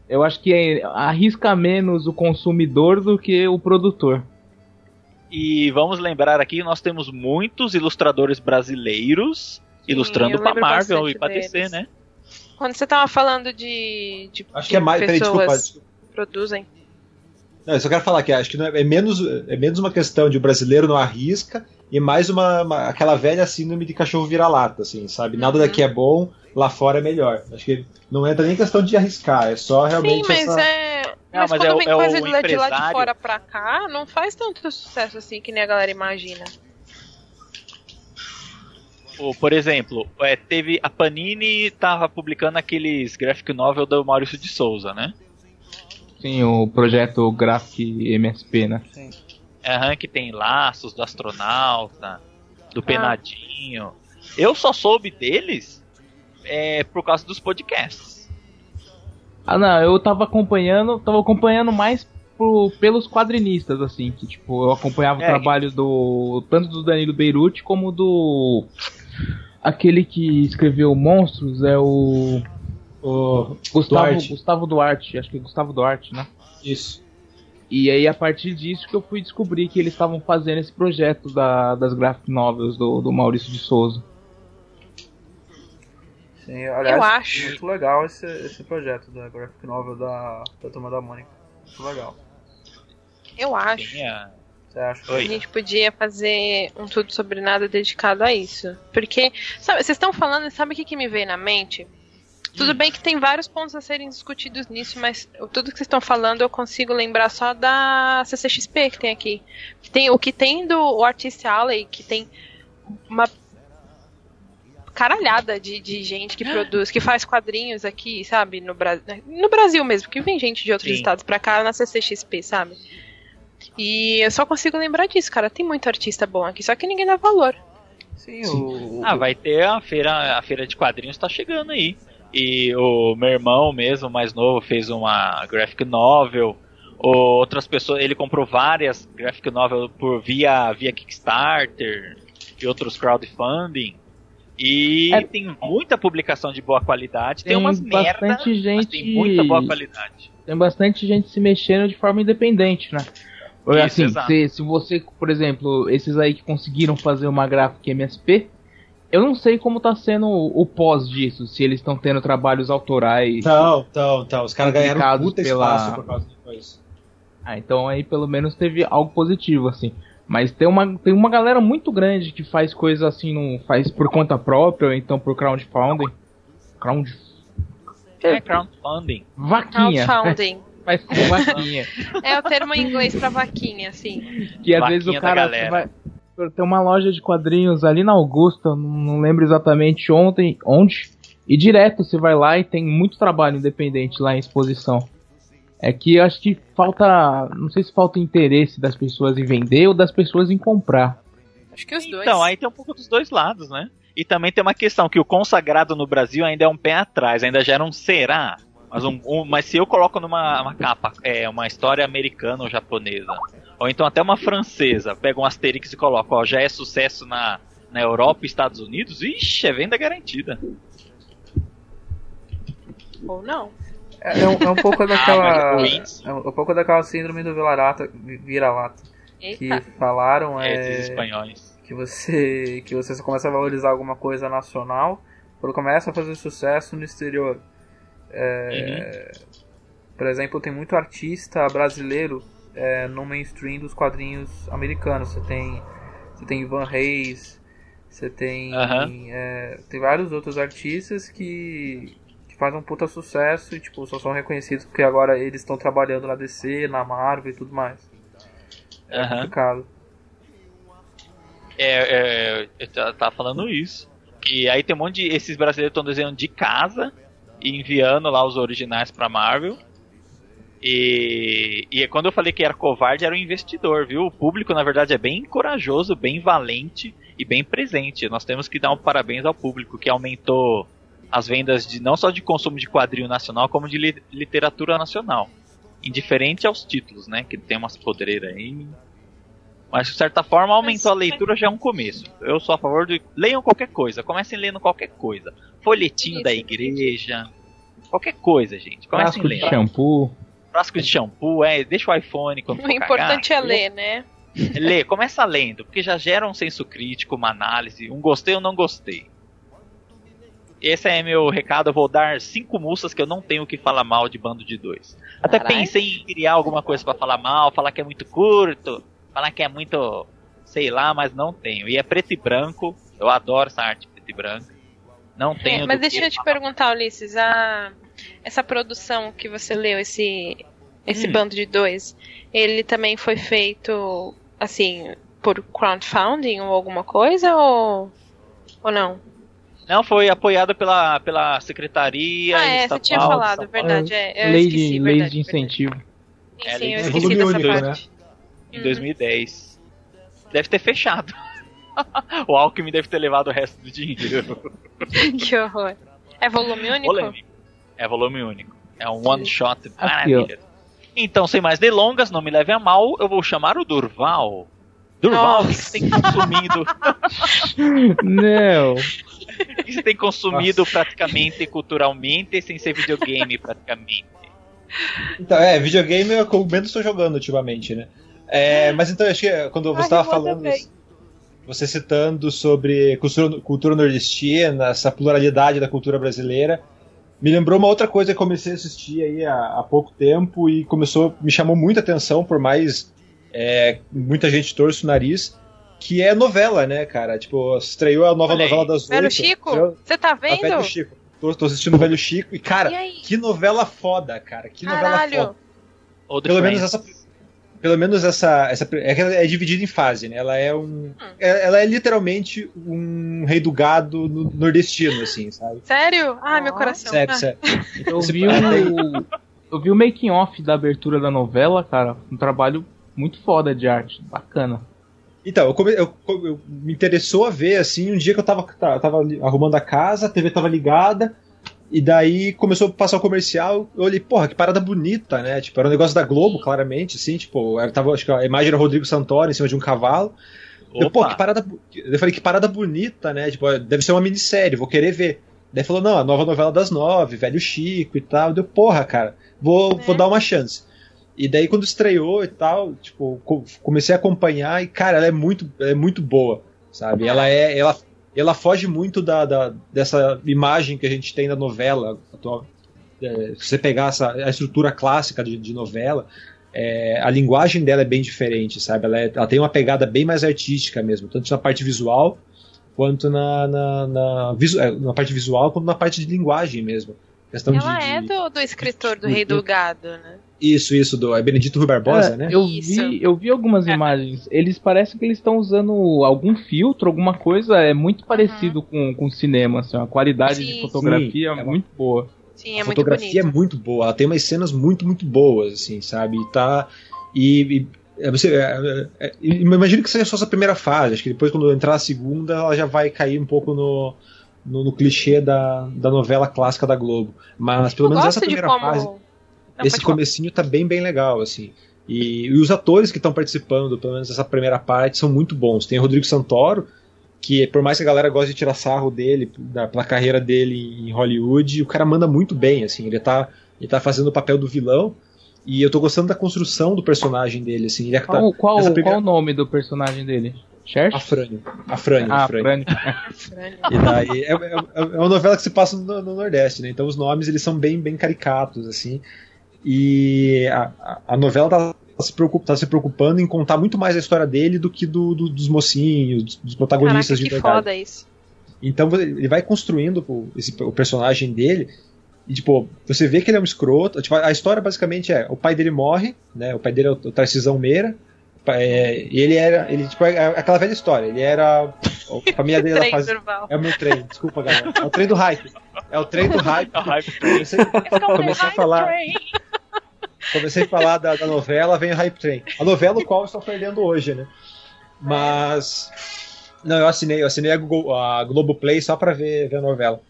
Speaker 6: eu acho que é, arrisca menos o consumidor do que o produtor.
Speaker 4: E vamos lembrar aqui, nós temos muitos ilustradores brasileiros Sim, ilustrando pra Marvel e pra DC, né?
Speaker 1: Quando você tava falando de, de,
Speaker 5: acho que é mais, pessoas... Peraí, desculpa, desculpa
Speaker 1: produzem.
Speaker 5: Não, eu só quero falar que acho que é, é, menos, é menos uma questão de o brasileiro não arrisca e mais uma, uma aquela velha síndrome de cachorro vira-lata, assim, sabe? Nada uhum. daqui é bom, lá fora é melhor. Acho que não entra nem questão de arriscar, é só realmente
Speaker 1: Sim, mas
Speaker 5: essa...
Speaker 1: é... Mas, não, mas quando é, vem é coisa de, de lá de fora pra cá, não faz tanto sucesso assim que nem a galera imagina.
Speaker 4: Por exemplo, é, teve a Panini tava publicando aqueles graphic novel do Maurício de Souza, né?
Speaker 6: Sim, o projeto Graphic MSP, né? Sim.
Speaker 4: Aham, que tem laços do astronauta, do ah. penadinho. Eu só soube deles é, por causa dos podcasts.
Speaker 6: Ah não, eu tava acompanhando, tava acompanhando mais por, pelos quadrinistas, assim, que tipo, eu acompanhava é, o trabalho do. tanto do Danilo Beirute como do. aquele que escreveu Monstros, é o. O Gustavo Duarte. Gustavo Duarte, acho que é Gustavo Duarte, né?
Speaker 5: Isso.
Speaker 6: E aí, a partir disso, que eu fui descobrir que eles estavam fazendo esse projeto da, das graphic novels do, do Maurício de Souza.
Speaker 7: Sim, aliás, eu acho. muito legal esse, esse projeto da graphic novel da, da Turma da Mônica. Muito legal.
Speaker 1: Eu acho. É. Acha? A gente podia fazer um tudo sobre nada dedicado a isso. Porque, sabe, vocês estão falando, sabe o que, que me veio na mente? Tudo bem que tem vários pontos a serem discutidos nisso, mas tudo que vocês estão falando eu consigo lembrar só da CCXP que tem aqui. Tem, o que tem do Artist Alley, que tem uma caralhada de, de gente que produz, que faz quadrinhos aqui, sabe? No, Bra no Brasil mesmo, que vem gente de outros Sim. estados pra cá na CCXP, sabe? E eu só consigo lembrar disso, cara. Tem muito artista bom aqui, só que ninguém dá valor.
Speaker 4: Sim, o... Ah, vai ter a feira, a feira de quadrinhos tá chegando aí. E o meu irmão mesmo, mais novo, fez uma graphic novel. Outras pessoas, ele comprou várias graphic novel por via via Kickstarter e outros crowdfunding. E é, tem muita publicação de boa qualidade. Tem, tem umas merda, gente, tem muita boa qualidade.
Speaker 6: Tem bastante gente se mexendo de forma independente, né? Isso, assim, se, se você, por exemplo, esses aí que conseguiram fazer uma gráfica MSP, eu não sei como tá sendo o pós disso, se eles estão tendo trabalhos autorais.
Speaker 5: Não, então, então. Os caras ganharam puta pela... espaço por causa disso.
Speaker 6: Ah, então aí pelo menos teve algo positivo, assim. Mas tem uma, tem uma galera muito grande que faz coisas assim, não faz por conta própria, ou então por crowdfunding. Crowd...
Speaker 4: É, crowdfunding.
Speaker 6: Vaquinha.
Speaker 1: Crowdfunding.
Speaker 6: faz com vaquinha.
Speaker 1: é o termo em inglês pra vaquinha, assim.
Speaker 6: Que às vaquinha vezes o cara vai, tem uma loja de quadrinhos ali na Augusta, não lembro exatamente ontem, onde, e direto você vai lá e tem muito trabalho independente lá em exposição. É que eu acho que falta, não sei se falta interesse das pessoas em vender ou das pessoas em comprar.
Speaker 1: Acho que os dois.
Speaker 4: Então, aí tem um pouco dos dois lados, né? E também tem uma questão que o consagrado no Brasil ainda é um pé atrás, ainda gera um será. Mas, um, um, mas se eu coloco numa capa é, uma história americana ou japonesa, ou então até uma francesa, pega um Asterix e coloca, ó, já é sucesso na, na Europa e Estados Unidos, ixi, é venda garantida.
Speaker 1: Ou não.
Speaker 2: É, é, um, é um pouco daquela. é um, pouco daquela síndrome do vira-lata. Vira-lata. Que falaram é.
Speaker 4: espanhóis.
Speaker 2: Que você. Que você começa a valorizar alguma coisa nacional quando começa a fazer sucesso no exterior. É, uhum. Por exemplo, tem muito artista brasileiro é, no mainstream dos quadrinhos americanos. Você tem, você tem Ivan Reis, você tem, uhum. é, tem vários outros artistas que, que fazem um puta sucesso e tipo, só são reconhecidos porque agora eles estão trabalhando na DC, na Marvel e tudo mais. É uhum. complicado.
Speaker 4: É, é, eu tava falando isso. E aí tem um monte de. Esses brasileiros estão desenhando de casa enviando lá os originais pra Marvel. E, e quando eu falei que era covarde, era um investidor, viu? O público, na verdade, é bem corajoso, bem valente e bem presente. Nós temos que dar um parabéns ao público que aumentou as vendas de não só de consumo de quadrinho nacional, como de li literatura nacional. Indiferente aos títulos, né? Que tem umas podreiras aí. Mas de certa forma aumentou a leitura já é um começo. Eu sou a favor de. Leiam qualquer coisa, comecem lendo qualquer coisa. Folhetinho da igreja. Qualquer coisa, gente.
Speaker 6: Comecem Frasco lendo. de shampoo
Speaker 4: frasco de shampoo, é, deixa o iPhone quando
Speaker 1: O importante cagar, é ler, né?
Speaker 4: Lê, começa lendo, porque já gera um senso crítico, uma análise, um gostei ou não gostei. Esse é meu recado, eu vou dar cinco moças que eu não tenho que falar mal de bando de dois. Até Carai. pensei em criar alguma coisa para falar mal, falar que é muito curto, falar que é muito, sei lá, mas não tenho. E é preto e branco, eu adoro essa arte preto e branca. Não é, tenho.
Speaker 1: É, mas deixa eu te perguntar, Ulisses, a essa produção que você leu, esse, esse hum. bando de dois, ele também foi feito, assim, por crowdfunding ou alguma coisa, ou, ou não?
Speaker 4: Não, foi apoiado pela, pela Secretaria
Speaker 1: Ah, é, você tinha falado, verdade. É, lei, esqueci, de,
Speaker 6: verdade, lei de incentivo.
Speaker 1: Sim, é, sim, eu esqueci dessa único, parte.
Speaker 4: Né? Em 2010. Deve ter fechado. o Alckmin deve ter levado o resto do dinheiro.
Speaker 1: que horror. É volume único? Polêmico.
Speaker 4: É volume único. É um one shot maravilha. Então, sem mais delongas, não me leve a mal, eu vou chamar o Durval. Durval, o que você tem consumido?
Speaker 6: não.
Speaker 4: O que você tem consumido Nossa. praticamente culturalmente sem ser videogame praticamente?
Speaker 5: Então, é, videogame é o que eu menos estou jogando ultimamente, né? É, mas então, acho que quando você estava falando. Também. Você citando sobre cultura, cultura nordestina, essa pluralidade da cultura brasileira, me lembrou uma outra coisa que eu comecei a assistir aí há, há pouco tempo e começou, me chamou muita atenção, por mais é, muita gente torce o nariz, que é novela, né, cara? Tipo, estreou a nova novela das
Speaker 1: Velho Chico, você tá vendo? Velho
Speaker 5: Chico. Tô, tô, assistindo o Velho Chico e, cara, e que novela foda, cara. Que Caralho. novela foda. Pelo menos essa pelo menos essa, essa é, é dividida em fase, né? Ela é um, hum. É, ela é literalmente um rei do gado nordestino, assim, sabe?
Speaker 1: Sério? Ah, meu coração.
Speaker 5: Sério, ah. sério.
Speaker 6: Eu vi o, eu vi o making off da abertura da novela, cara, um trabalho muito foda de arte, bacana.
Speaker 5: Então, eu, come, eu, eu, me interessou a ver, assim, um dia que eu tava, tava arrumando a casa, a TV tava ligada, e daí começou a passar o comercial, eu olhei, porra, que parada bonita, né? Tipo, era um negócio da Globo, claramente, assim, tipo, era, tava, acho que a imagem era Rodrigo Santoro em cima de um cavalo. Eu, pô, que parada. Eu falei, que parada bonita, né? Tipo, deve ser uma minissérie, vou querer ver. Daí falou, não, a nova novela das nove, velho Chico e tal. Deu, porra, cara, vou, é. vou dar uma chance. E daí quando estreou e tal, tipo, comecei a acompanhar e, cara, ela é muito, ela é muito boa, sabe? Ela é. Ela ela foge muito da, da, dessa imagem que a gente tem da novela atual. É, se você pegar essa, a estrutura clássica de, de novela, é, a linguagem dela é bem diferente, sabe? Ela, é, ela, tem uma pegada bem mais artística mesmo, tanto na parte visual quanto na, na, na, visu, é, na parte visual quanto na parte de linguagem mesmo.
Speaker 1: Questão ela de, é do, do escritor do Rei do Gado, né?
Speaker 5: Isso, isso, do é Benedito Rui Barbosa, é, né?
Speaker 6: Eu vi, eu vi algumas é. imagens. Eles parecem que eles estão usando algum filtro, alguma coisa. É muito parecido uhum. com, com cinema, assim, a qualidade sim, de fotografia sim, é muito boa.
Speaker 1: Sim, é
Speaker 5: a fotografia é muito boa. Ela tem umas cenas muito, muito boas, assim, sabe? E tá. E, e você, é, é, é imagino que seja só essa primeira fase. Acho que depois, quando entrar a segunda, ela já vai cair um pouco no, no, no clichê da, da novela clássica da Globo. Mas pelo menos essa primeira como... fase. Não, esse comecinho tá bem, bem legal, assim. E, e os atores que estão participando, pelo menos essa primeira parte, são muito bons. Tem o Rodrigo Santoro, que por mais que a galera goste de tirar sarro dele, da, pela carreira dele em Hollywood, o cara manda muito bem, assim, ele tá, ele tá fazendo o papel do vilão, e eu tô gostando da construção do personagem dele, assim. Ele
Speaker 6: é qual, tá, qual, primeira... qual o nome do personagem dele?
Speaker 5: Cherch? Afrânio. Afrânio. Ah, Afrânio. e daí, é, é, é, uma novela que se passa no, no, Nordeste, né? Então os nomes eles são bem, bem caricatos, assim. E a, a novela tá se, preocupa, tá se preocupando em contar muito mais a história dele do que do, do dos mocinhos, dos protagonistas
Speaker 1: Caraca, de verdade. Foda isso.
Speaker 5: Então ele vai construindo o, esse, o personagem dele e, tipo, você vê que ele é um escroto. Tipo, a história basicamente é: o pai dele morre, né? O pai dele é o, o Tarcisão Meira. É, e ele era. Ele, tipo, é aquela velha história. Ele era. A família dele era faz, É o meu trem, desculpa, galera. É o trem do hype. É o trem do hype. Comecei, comecei a falar. Comecei a falar da, da, novela, vem o Hype Train. A novela o qual eu estou perdendo hoje, né? Mas. Não, eu assinei, eu assinei a, Google, a Globoplay só pra ver, ver a novela.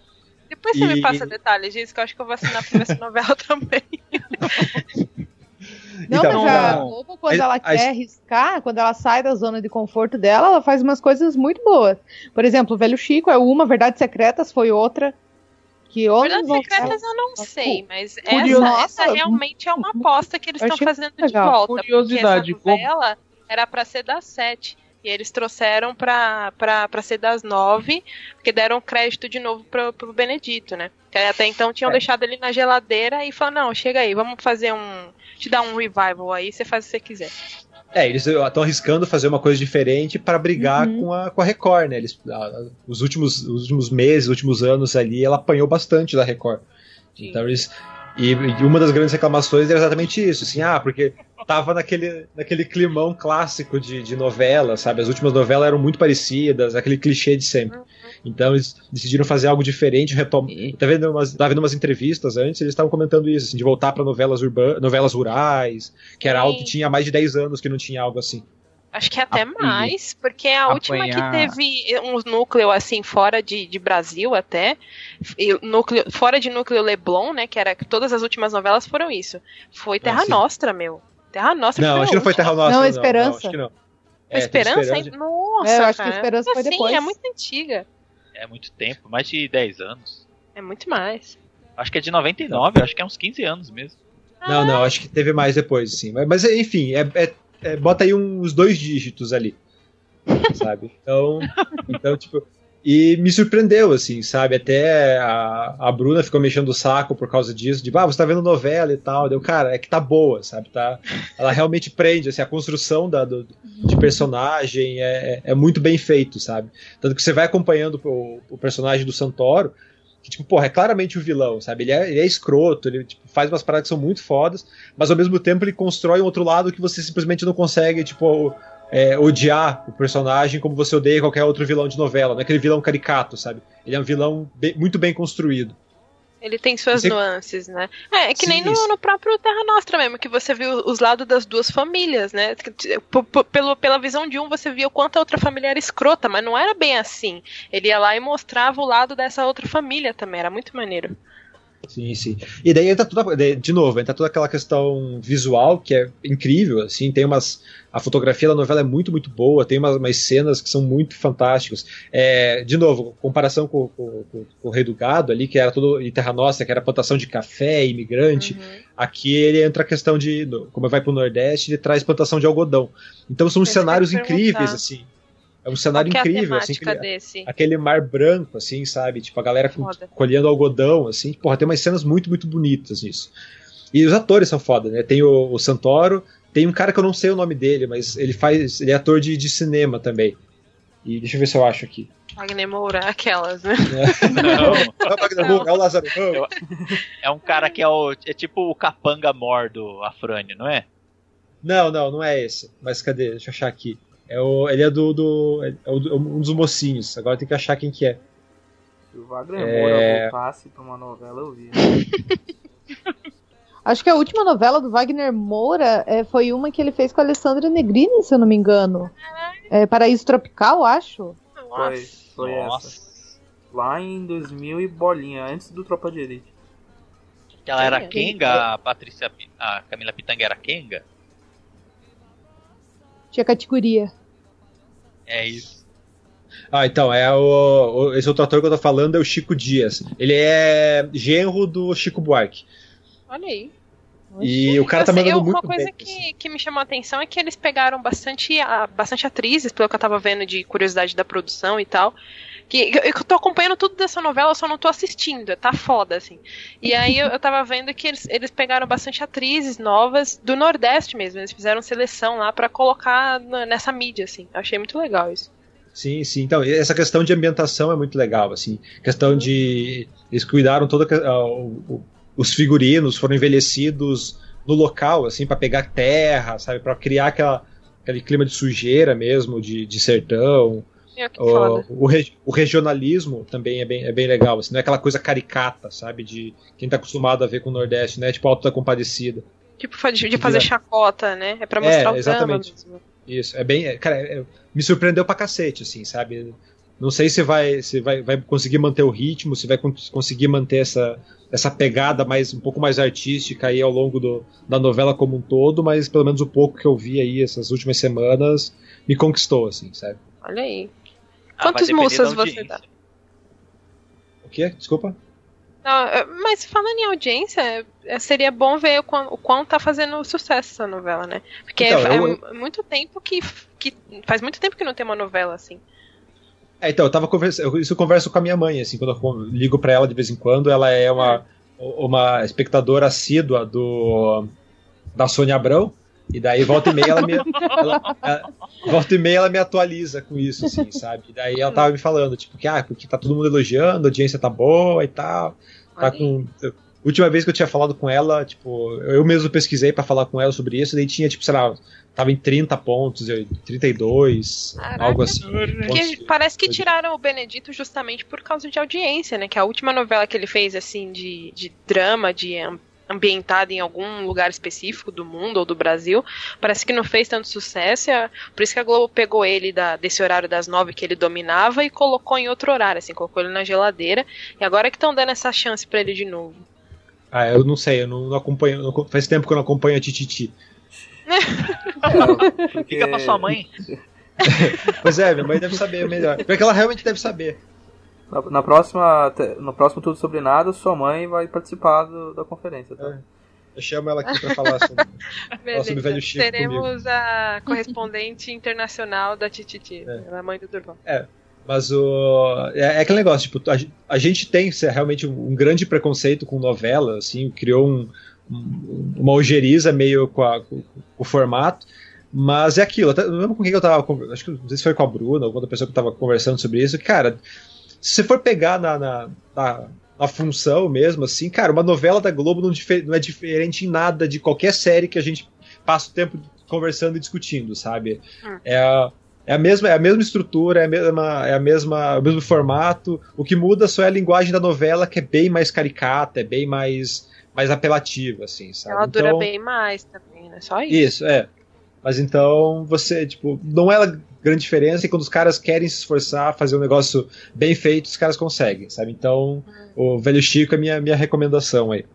Speaker 1: Depois você e... me passa detalhes disso, que eu acho que eu vou assinar pra ver essa novela também.
Speaker 3: Não, então, mas a Globo, quando a, ela a, quer arriscar, quando ela sai da zona de conforto dela, ela faz umas coisas muito boas. Por exemplo, o Velho Chico é uma, Verdades Secretas foi outra. Que
Speaker 1: Verdades Secretas eu não sei, mas essa, essa realmente é uma aposta que eles estão fazendo de volta.
Speaker 6: Curiosidade,
Speaker 1: porque essa novela era para ser das sete. E eles trouxeram pra, pra, pra ser das nove, porque deram crédito de novo pro, pro Benedito, né? Que até então tinham é. deixado ele na geladeira e falaram, não, chega aí, vamos fazer um. te dar um revival aí, você faz o que você quiser.
Speaker 5: É, eles estão arriscando fazer uma coisa diferente para brigar uhum. com, a, com a Record, né? Eles, a, os, últimos, os últimos meses, os últimos anos ali, ela apanhou bastante da Record. Sim. Então eles. E, e, uma das grandes reclamações era exatamente isso, assim, ah, porque tava naquele, naquele climão clássico de, de novela, sabe? As últimas novelas eram muito parecidas, aquele clichê de sempre. Uhum. Então eles decidiram fazer algo diferente, retomar. Tá vendo umas, tá vendo umas entrevistas antes, eles estavam comentando isso, assim, de voltar para novelas urbanas, novelas rurais, que era Sim. algo que tinha mais de 10 anos que não tinha algo assim.
Speaker 1: Acho que até mais, porque a Apanhar. última que teve um núcleo assim fora de, de Brasil até, núcleo, fora de núcleo Leblon, né, que era todas as últimas novelas foram isso. Foi Terra ah, Nostra, meu. Terra Nostra
Speaker 5: Não, acho que não foi Terra Nostra.
Speaker 3: Não, Esperança. Não,
Speaker 1: acho que não. É, Esperança? Esperança? Nossa,
Speaker 3: é, eu acho cara. que Esperança foi depois.
Speaker 1: Sim, é muito antiga.
Speaker 4: É muito tempo, mais de 10 anos.
Speaker 1: É muito mais.
Speaker 4: Acho que é de 99, acho que é uns 15 anos mesmo.
Speaker 5: Não, não, acho que teve mais depois, sim. Mas, mas enfim, é, é, é, bota aí uns dois dígitos ali. sabe? Então, então, tipo, e me surpreendeu, assim, sabe? Até a, a Bruna ficou mexendo o saco por causa disso, de, ah, você tá vendo novela e tal. Deu, cara, é que tá boa, sabe? Tá, ela realmente prende, assim, a construção da, do, de personagem é, é muito bem feito, sabe? Tanto que você vai acompanhando o, o personagem do Santoro, que, tipo, porra, é claramente o vilão, sabe? Ele é, ele é escroto, ele tipo, faz umas paradas que são muito fodas, mas ao mesmo tempo ele constrói um outro lado que você simplesmente não consegue, tipo, é, odiar o personagem como você odeia qualquer outro vilão de novela. Não é aquele vilão caricato, sabe? Ele é um vilão bem, muito bem construído.
Speaker 1: Ele tem suas você... nuances, né? É, é que Sim, nem no, no, próprio Terra Nostra mesmo, que você viu os lados das duas famílias, né? Pelo, pela visão de um, você via o quanto a outra família era escrota, mas não era bem assim. Ele ia lá e mostrava o lado dessa outra família também, era muito maneiro.
Speaker 5: Sim, sim. E daí entra tudo, de novo, entra toda aquela questão visual que é incrível, assim, tem umas a fotografia da novela é muito, muito boa, tem umas, umas cenas que são muito fantásticas. É, de novo, comparação com, com, com, com, o Rei do Gado ali, que era tudo em Terra Nossa, que era plantação de café, imigrante. Uhum. Aqui ele entra a questão de, como vai para o Nordeste, ele traz plantação de algodão. Então são uns cenários incríveis, assim. É um cenário
Speaker 1: Qual é
Speaker 5: incrível, assim, aquele,
Speaker 1: desse?
Speaker 5: aquele mar branco, assim, sabe? Tipo, a galera com- colhendo algodão, assim. Porra, tem umas cenas muito, muito bonitas nisso. E os atores são foda, né? Tem o, o Santoro, tem um cara que eu não sei o nome dele, mas ele faz. Ele é ator de, de cinema também. E deixa eu ver se eu acho aqui.
Speaker 1: Wagner Moura, aquelas, né?
Speaker 4: Não,
Speaker 5: É o Wagner Moura, é o Lázaro
Speaker 4: é um cara que é, o, é tipo o capanga mor do Afrânio, não é?
Speaker 5: Não, não, não é esse. Mas cadê? Deixa eu achar aqui. É o, ele é do. do é o- é um dos mocinhos. Agora tem que achar quem que é.
Speaker 2: Se o Wagner
Speaker 5: É.
Speaker 2: Moura voltasse pra uma novela, eu vi.
Speaker 3: Acho que a última novela do Wagner Moura é, foi uma que ele fez com a Alessandra Negrini, se eu não me engano. É Paraíso Tropical, acho.
Speaker 2: Foi,
Speaker 1: Nossa.
Speaker 2: foi
Speaker 4: Nossa.
Speaker 2: essa. Lá em 2000 e bolinha, antes do Tropa de Elite.
Speaker 4: Ela era Kenga, a Patrícia, a Camila Pitanga era Kenga?
Speaker 3: Tinha categoria.
Speaker 4: É isso.
Speaker 5: Ah, então, é o, o- Esse outro ator que eu tô falando é o Chico Dias. Ele é genro do Chico Buarque.
Speaker 1: Olha aí.
Speaker 5: E o cara tá
Speaker 1: Eu sei,
Speaker 5: mandando
Speaker 1: eu-
Speaker 5: muito
Speaker 1: Uma coisa
Speaker 5: bem.
Speaker 1: que,
Speaker 5: assim.
Speaker 1: que me chamou a atenção é que eles pegaram bastante, a- bastante atrizes, pelo que eu tava vendo de curiosidade da produção e tal. Que, eu, eu tô acompanhando tudo dessa novela, só não tô assistindo, tá foda, assim. E aí eu, eu tava vendo que eles, eles pegaram bastante atrizes novas do Nordeste mesmo. Eles fizeram seleção lá pra colocar na- nessa mídia, assim. Achei muito legal isso.
Speaker 5: Sim, sim. Então, essa questão de ambientação é muito legal, assim. Questão de. Eles cuidaram o- o- os figurinos, foram envelhecidos no local, assim, para pegar terra, sabe? para criar aquela, aquele clima de sujeira mesmo, de, de sertão. O,
Speaker 1: foda.
Speaker 5: o, o regionalismo também é bem, é bem legal, assim, não é aquela coisa caricata, sabe? De quem tá acostumado a ver com o Nordeste, né? Tipo Alto da Compadecida.
Speaker 1: Tipo, de, de fazer chacota, né? É pra
Speaker 5: É,
Speaker 1: mostrar o drama
Speaker 5: exatamente.
Speaker 1: mesmo.
Speaker 5: Isso, é bem. é, Cara, é- me surpreendeu pra cacete, assim, sabe? Não sei se vai, se vai, vai conseguir manter o ritmo, se vai con- conseguir manter essa, essa pegada mais um pouco mais artística aí ao longo do, da novela como um todo, mas pelo menos o pouco que eu vi aí essas últimas semanas me conquistou, assim, sabe?
Speaker 1: Olha aí.
Speaker 4: Ah,
Speaker 1: Quantos
Speaker 4: depender
Speaker 1: moças você dá?
Speaker 5: O quê? Desculpa?
Speaker 1: Não, é, mas falando em audiência, é, seria bom ver o quão, o quão tá fazendo sucesso essa novela, né? Porque
Speaker 5: Então,
Speaker 1: é,
Speaker 5: eu-
Speaker 1: é muito tempo que, que. Faz muito tempo que não tem uma novela assim.
Speaker 5: É, então, eu tava conversando, isso eu converso com a minha mãe, assim, quando eu ligo pra ela de vez em quando, ela é uma, uma espectadora assídua do da Sônia Abrão, e daí volta e meia ela me ela- ela- volta e meia ela me atualiza com isso, assim, sabe? E daí ela tava me falando, tipo, que ah, porque tá todo mundo elogiando, a audiência tá boa e tal. Tá com. Última vez que eu tinha falado com ela, tipo, eu mesmo pesquisei pra falar com ela sobre isso, daí tinha, tipo, sei lá, tava em 30 pontos, 32,
Speaker 1: Caraca.
Speaker 5: algo assim.
Speaker 1: Porque
Speaker 5: Pontos-
Speaker 1: parece que tiraram o Benedito justamente por causa de audiência, né? Que a última novela que ele fez, assim, de, de drama, de ambientada em algum lugar específico do mundo ou do Brasil, parece que não fez tanto sucesso. a- Por isso que a Globo pegou ele da- desse horário das nove que ele dominava e colocou em outro horário, assim, colocou ele na geladeira. E agora que estão dando essa chance pra ele de novo.
Speaker 5: Ah, eu não sei, eu não, não acompanho. não- faz tempo que eu não acompanho a Tititi.
Speaker 2: É, porque-
Speaker 4: Fica pra sua mãe.
Speaker 5: Pois é, minha mãe deve saber melhor. Porque ela realmente deve saber.
Speaker 2: Na, na próxima, te- no próximo Tudo Sobre Nada, sua mãe vai participar do- da conferência, tá?
Speaker 5: É. Eu chamo ela aqui pra falar sobre.
Speaker 1: Beleza.
Speaker 5: sobre o velho Chico
Speaker 1: Teremos a correspondente internacional da Tititi,
Speaker 5: É.
Speaker 1: a mãe do Durval.
Speaker 5: Mas o. É, é aquele negócio, tipo, a, a gente tem cê, realmente um, um grande preconceito com novela, assim, criou um, um- uma ojeriza meio com, a- com- com o formato. Mas é aquilo, até, não lembro com quem que eu tava. Acho que não sei se foi com a Bruna ou com outra pessoa que eu tava conversando sobre isso. Cara, se você for pegar na, na, na, na função mesmo, assim, cara, uma novela da Globo não, não é diferente em nada de qualquer série que a gente passa o tempo conversando e discutindo, sabe?
Speaker 1: Hum.
Speaker 5: É a, é a mesma, é a mesma estrutura, é a mesma, é a mesma, o mesmo formato. O que muda só é a linguagem da novela, que é bem mais caricata, é bem mais, mais apelativa, assim, sabe?
Speaker 1: Ela dura
Speaker 5: Então-
Speaker 1: bem mais também, né? Só isso.
Speaker 5: isso, é. Mas então você, tipo, não é grande diferença e quando os caras querem se esforçar, fazer um negócio bem feito, os caras conseguem, sabe? Então, o Velho Chico é minha, minha recomendação aí.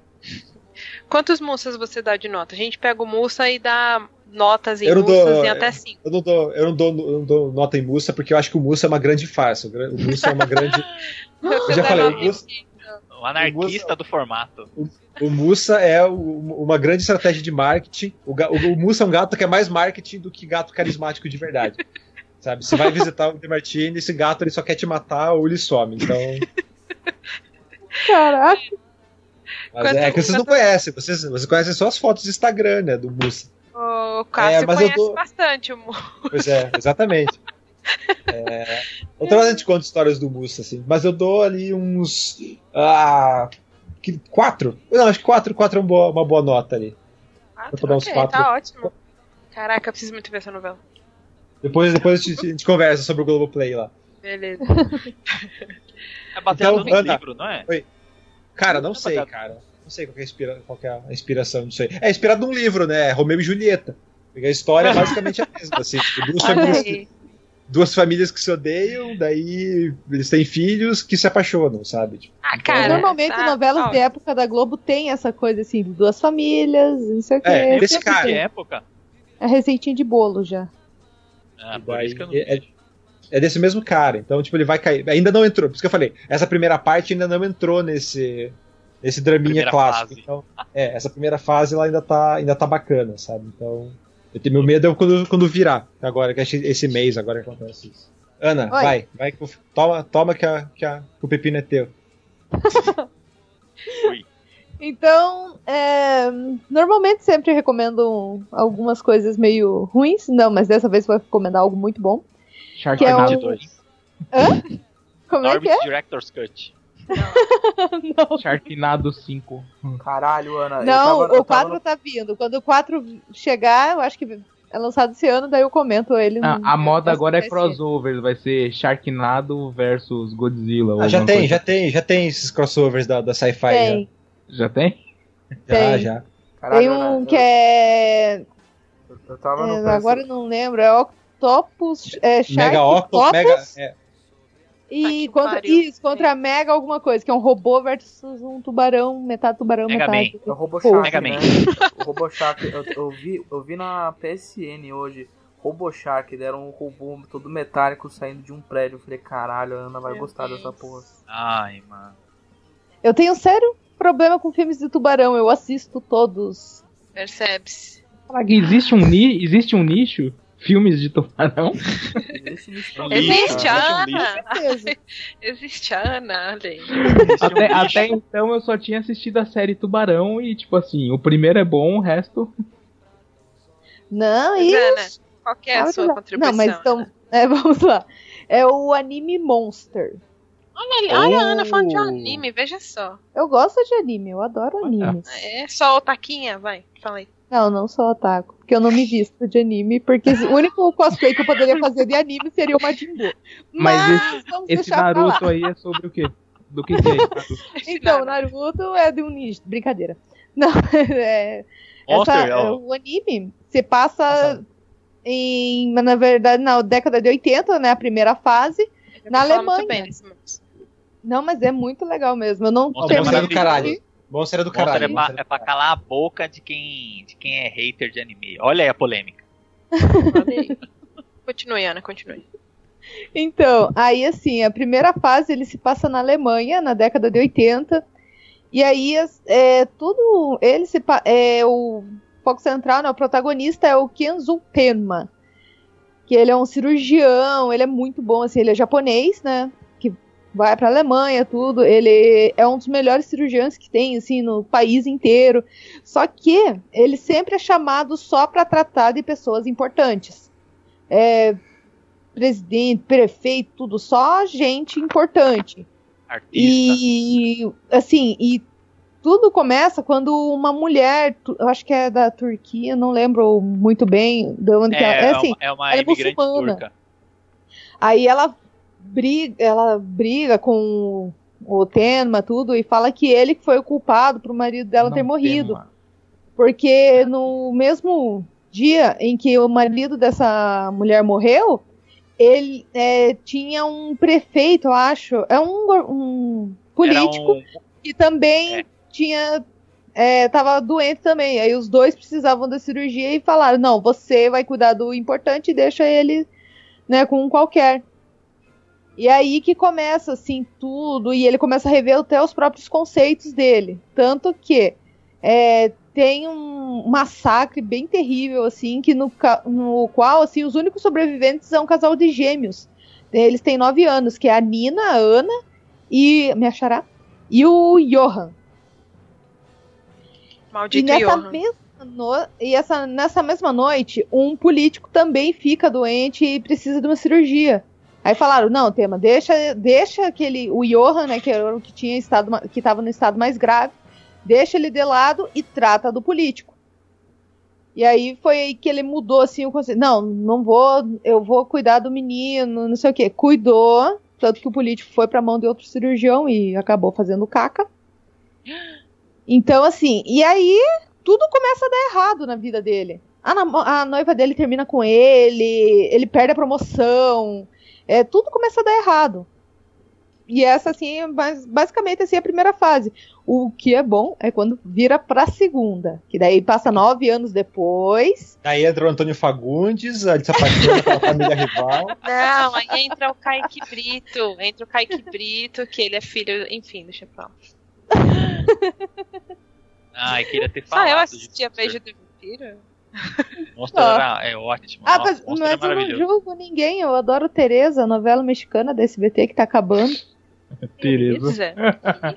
Speaker 1: Quantos mussas você dá de nota? A gente pega o mussa e dá notas em mussas em até 5.
Speaker 5: Eu não dou, eu não dou, eu não dou nota em Mussa porque eu acho que o Mussa é uma grande farsa. O o Mussa é uma grande. Eu já falei, o Mussa,
Speaker 4: O anarquista do formato.
Speaker 5: o Mussa é o- uma grande estratégia de marketing. O, o, o Mussa é um gato que é mais marketing do que gato carismático de verdade. Sabe? Você vai visitar o Demartini, esse gato ele só quer te matar ou ele some. Então.
Speaker 3: Caraca.
Speaker 5: Mas é que vocês não conhecem, vocês, vocês conhecem só as fotos do Instagram, né, do Musa.
Speaker 1: O Cássio é, conhece dou... bastante o Musa.
Speaker 5: Pois é, exatamente. é... Outra vez a gente conta histórias do Musa, assim. Mas eu dou ali uns. Ah, quatro? Não, acho que quatro, quatro é uma boa, uma boa nota ali.
Speaker 1: Quatro, dar uns okay, quatro. Tá ótimo. Caraca, eu preciso muito ver essa novela.
Speaker 5: Depois, depois a, gente, a gente conversa sobre o Globoplay lá.
Speaker 1: Beleza.
Speaker 4: é baseado então, no Ana, livro, não é? Oi.
Speaker 5: Cara, não, não sei, cara. Não sei qual é, a inspira, qual é a inspiração disso aí. É inspirado num livro, né? Romeu e Julieta. Porque a história é basicamente a mesma. Assim, tipo, duas, famílias que, duas famílias que se odeiam, daí eles têm filhos que se apaixonam, sabe? Tipo,
Speaker 3: ah, então, cara, normalmente tá, novelas tá. de época da Globo tem essa coisa assim, de duas famílias, não sei o que.
Speaker 5: É, esse cara.
Speaker 4: De época?
Speaker 3: É receitinha de bolo já.
Speaker 5: Ah, não é, é desse mesmo cara. Então, tipo, ele vai cair. Ainda não entrou. Por isso que eu falei. Essa primeira parte ainda não entrou nesse. Nesse draminha primeira clássico. Fase. Então, é, essa primeira fase ela ainda tá, ainda tá bacana, sabe? Então. Eu tenho meu medo é quando, quando virar. Agora, que esse mês agora que acontece isso. Ana, Oi. vai, vai. Toma, toma que, a, que, a, que o pepino é teu.
Speaker 3: Então, é, normalmente sempre recomendo algumas coisas meio ruins. Não, mas dessa vez vou recomendar algo muito bom.
Speaker 4: Sharknado é um... 2.
Speaker 3: Hã? Como é que é?
Speaker 4: Director's Cut.
Speaker 6: não. Sharknado 5.
Speaker 2: Caralho, Ana.
Speaker 3: Não, tava, o 4 no... tá vindo. Quando o 4 chegar, eu acho que é lançado esse ano, daí eu comento ele.
Speaker 6: Ah, a moda agora é crossover, vai ser Sharknado versus Godzilla.
Speaker 5: Ah, já tem, coisa. já tem, já tem esses crossovers da, da sci-fi.
Speaker 6: Já. Já tem?
Speaker 5: Já, tem. já.
Speaker 3: Caralho, tem um que é. Eu tava no é, agora não lembro, é Octopus. É, Shark
Speaker 5: Mega Octopus. Mega, é.
Speaker 3: E contra, isso, contra a Mega alguma coisa, que é um robô versus um tubarão, metade tubarão,
Speaker 4: Mega
Speaker 3: metade.
Speaker 2: Man. É o RoboShark, Mega né? Man. o RoboShark, eu, eu, vi, eu vi na PSN hoje, RoboShark, deram um robô todo metálico saindo de um prédio. Eu falei, caralho, a Ana vai Meu gostar Deus. dessa porra.
Speaker 4: Ai, mano.
Speaker 3: Eu tenho sério problema com filmes de tubarão, eu assisto todos.
Speaker 1: Percebe-se.
Speaker 6: Existe um, ni existe um nicho filmes de tubarão?
Speaker 1: Existe a Ana! Existe a Ana,
Speaker 6: até, até então eu só tinha assistido a série Tubarão e, tipo assim, o primeiro é bom, o resto.
Speaker 3: Não, isso. Ana,
Speaker 1: qual é a sua contribuição?
Speaker 3: Não, mas então. É, vamos lá. É o anime Monster.
Speaker 1: Olha, ali, olha a Ana falando de anime, veja só.
Speaker 3: Eu gosto de anime, eu adoro anime.
Speaker 1: É só o taquinha, vai, fala aí.
Speaker 3: Não, não sou otaku. Porque eu não me visto de anime, porque o único cosplay que eu poderia fazer de anime seria o Majin Buu.
Speaker 6: Mas, Mas esse, esse Naruto aí é sobre o quê? Do que, que é
Speaker 3: isso? Então, Naruto é de um ninja. Brincadeira. Não, é. Essa, o anime se passa em, na verdade, na década de 80, né? A primeira fase, eu na Alemanha. Bem, não, mas é muito legal mesmo. Eu não
Speaker 5: tenho do caralho. Monster é do caralho.
Speaker 4: É pra, é pra, calar a boca de quem, de quem é hater de anime. Olha aí a polêmica.
Speaker 1: continue, Ana, continue.
Speaker 3: Então, aí assim, a primeira fase ele se passa na Alemanha, na década de 80. E aí é, tudo. Ele se é o foco central, né, o protagonista é o Kenzo Tenma. Que ele é um cirurgião, ele é muito bom, assim, ele é japonês, né? Vai para a Alemanha, tudo. Ele é um dos melhores cirurgiões que tem, assim, no país inteiro. Só que ele sempre é chamado só para tratar de pessoas importantes. É, presidente, prefeito, tudo, só gente importante.
Speaker 4: Artista.
Speaker 3: E, assim, e tudo começa quando uma mulher, eu acho que é da Turquia, não lembro muito bem de onde é, que ela é. Assim,
Speaker 4: é uma, é uma ela é muçulmana. Turca.
Speaker 3: Aí ela briga, ela briga com o Tenma, tudo, e fala que ele foi o culpado pro marido dela Não ter morrido. Tema. Porque no mesmo dia em que o marido dessa mulher morreu, ele é, tinha um prefeito, eu acho, é um, um político um... que também é. tinha é, tava doente também. Aí os dois precisavam da cirurgia e falaram: não, você vai cuidar do importante e deixa ele né, com qualquer. E aí que começa assim tudo, e ele começa a rever até os próprios conceitos dele. Tanto que é, tem um massacre bem terrível, assim, que no, no qual, assim, os únicos sobreviventes são um casal de gêmeos. Eles têm nove anos, que é a Nina, a Ana e. Me achará? E o Johan.
Speaker 1: Maldito e nessa Johan.
Speaker 3: Mesma no... E essa, nessa mesma noite, um político também fica doente e precisa de uma cirurgia. Aí falaram, não, Tema, deixa, deixa aquele, o Johan, né, que era o que tinha estado, que estava no estado mais grave, deixa ele de lado e trata do político. E aí foi aí que ele mudou assim o conceito. Não, não vou, eu vou cuidar do menino, não sei o que. Cuidou, tanto que o político foi para mão de outro cirurgião e acabou fazendo caca. Então assim, e aí tudo começa a dar errado na vida dele. A, a noiva dele termina com ele, ele perde a promoção, é, tudo começa a dar errado. E essa, assim, é basicamente assim, é a primeira fase. O que é bom é quando vira pra segunda. Que daí passa nove anos depois.
Speaker 5: Aí entra o Antônio Fagundes, se apaixona pela família rival.
Speaker 1: Não, aí entra o Kaique Brito. Entra o Kaique Brito, que ele é filho. Enfim, deixa eu falar.
Speaker 4: Ai, queria ter falado.
Speaker 1: Ah, eu assistia Beijo do Vampiro?
Speaker 4: Monster era, é ótimo.
Speaker 3: Ah, Nossa, mas, mas eu não julgo ninguém. Eu adoro Tereza, novela mexicana da SBT que tá acabando.
Speaker 6: Tereza.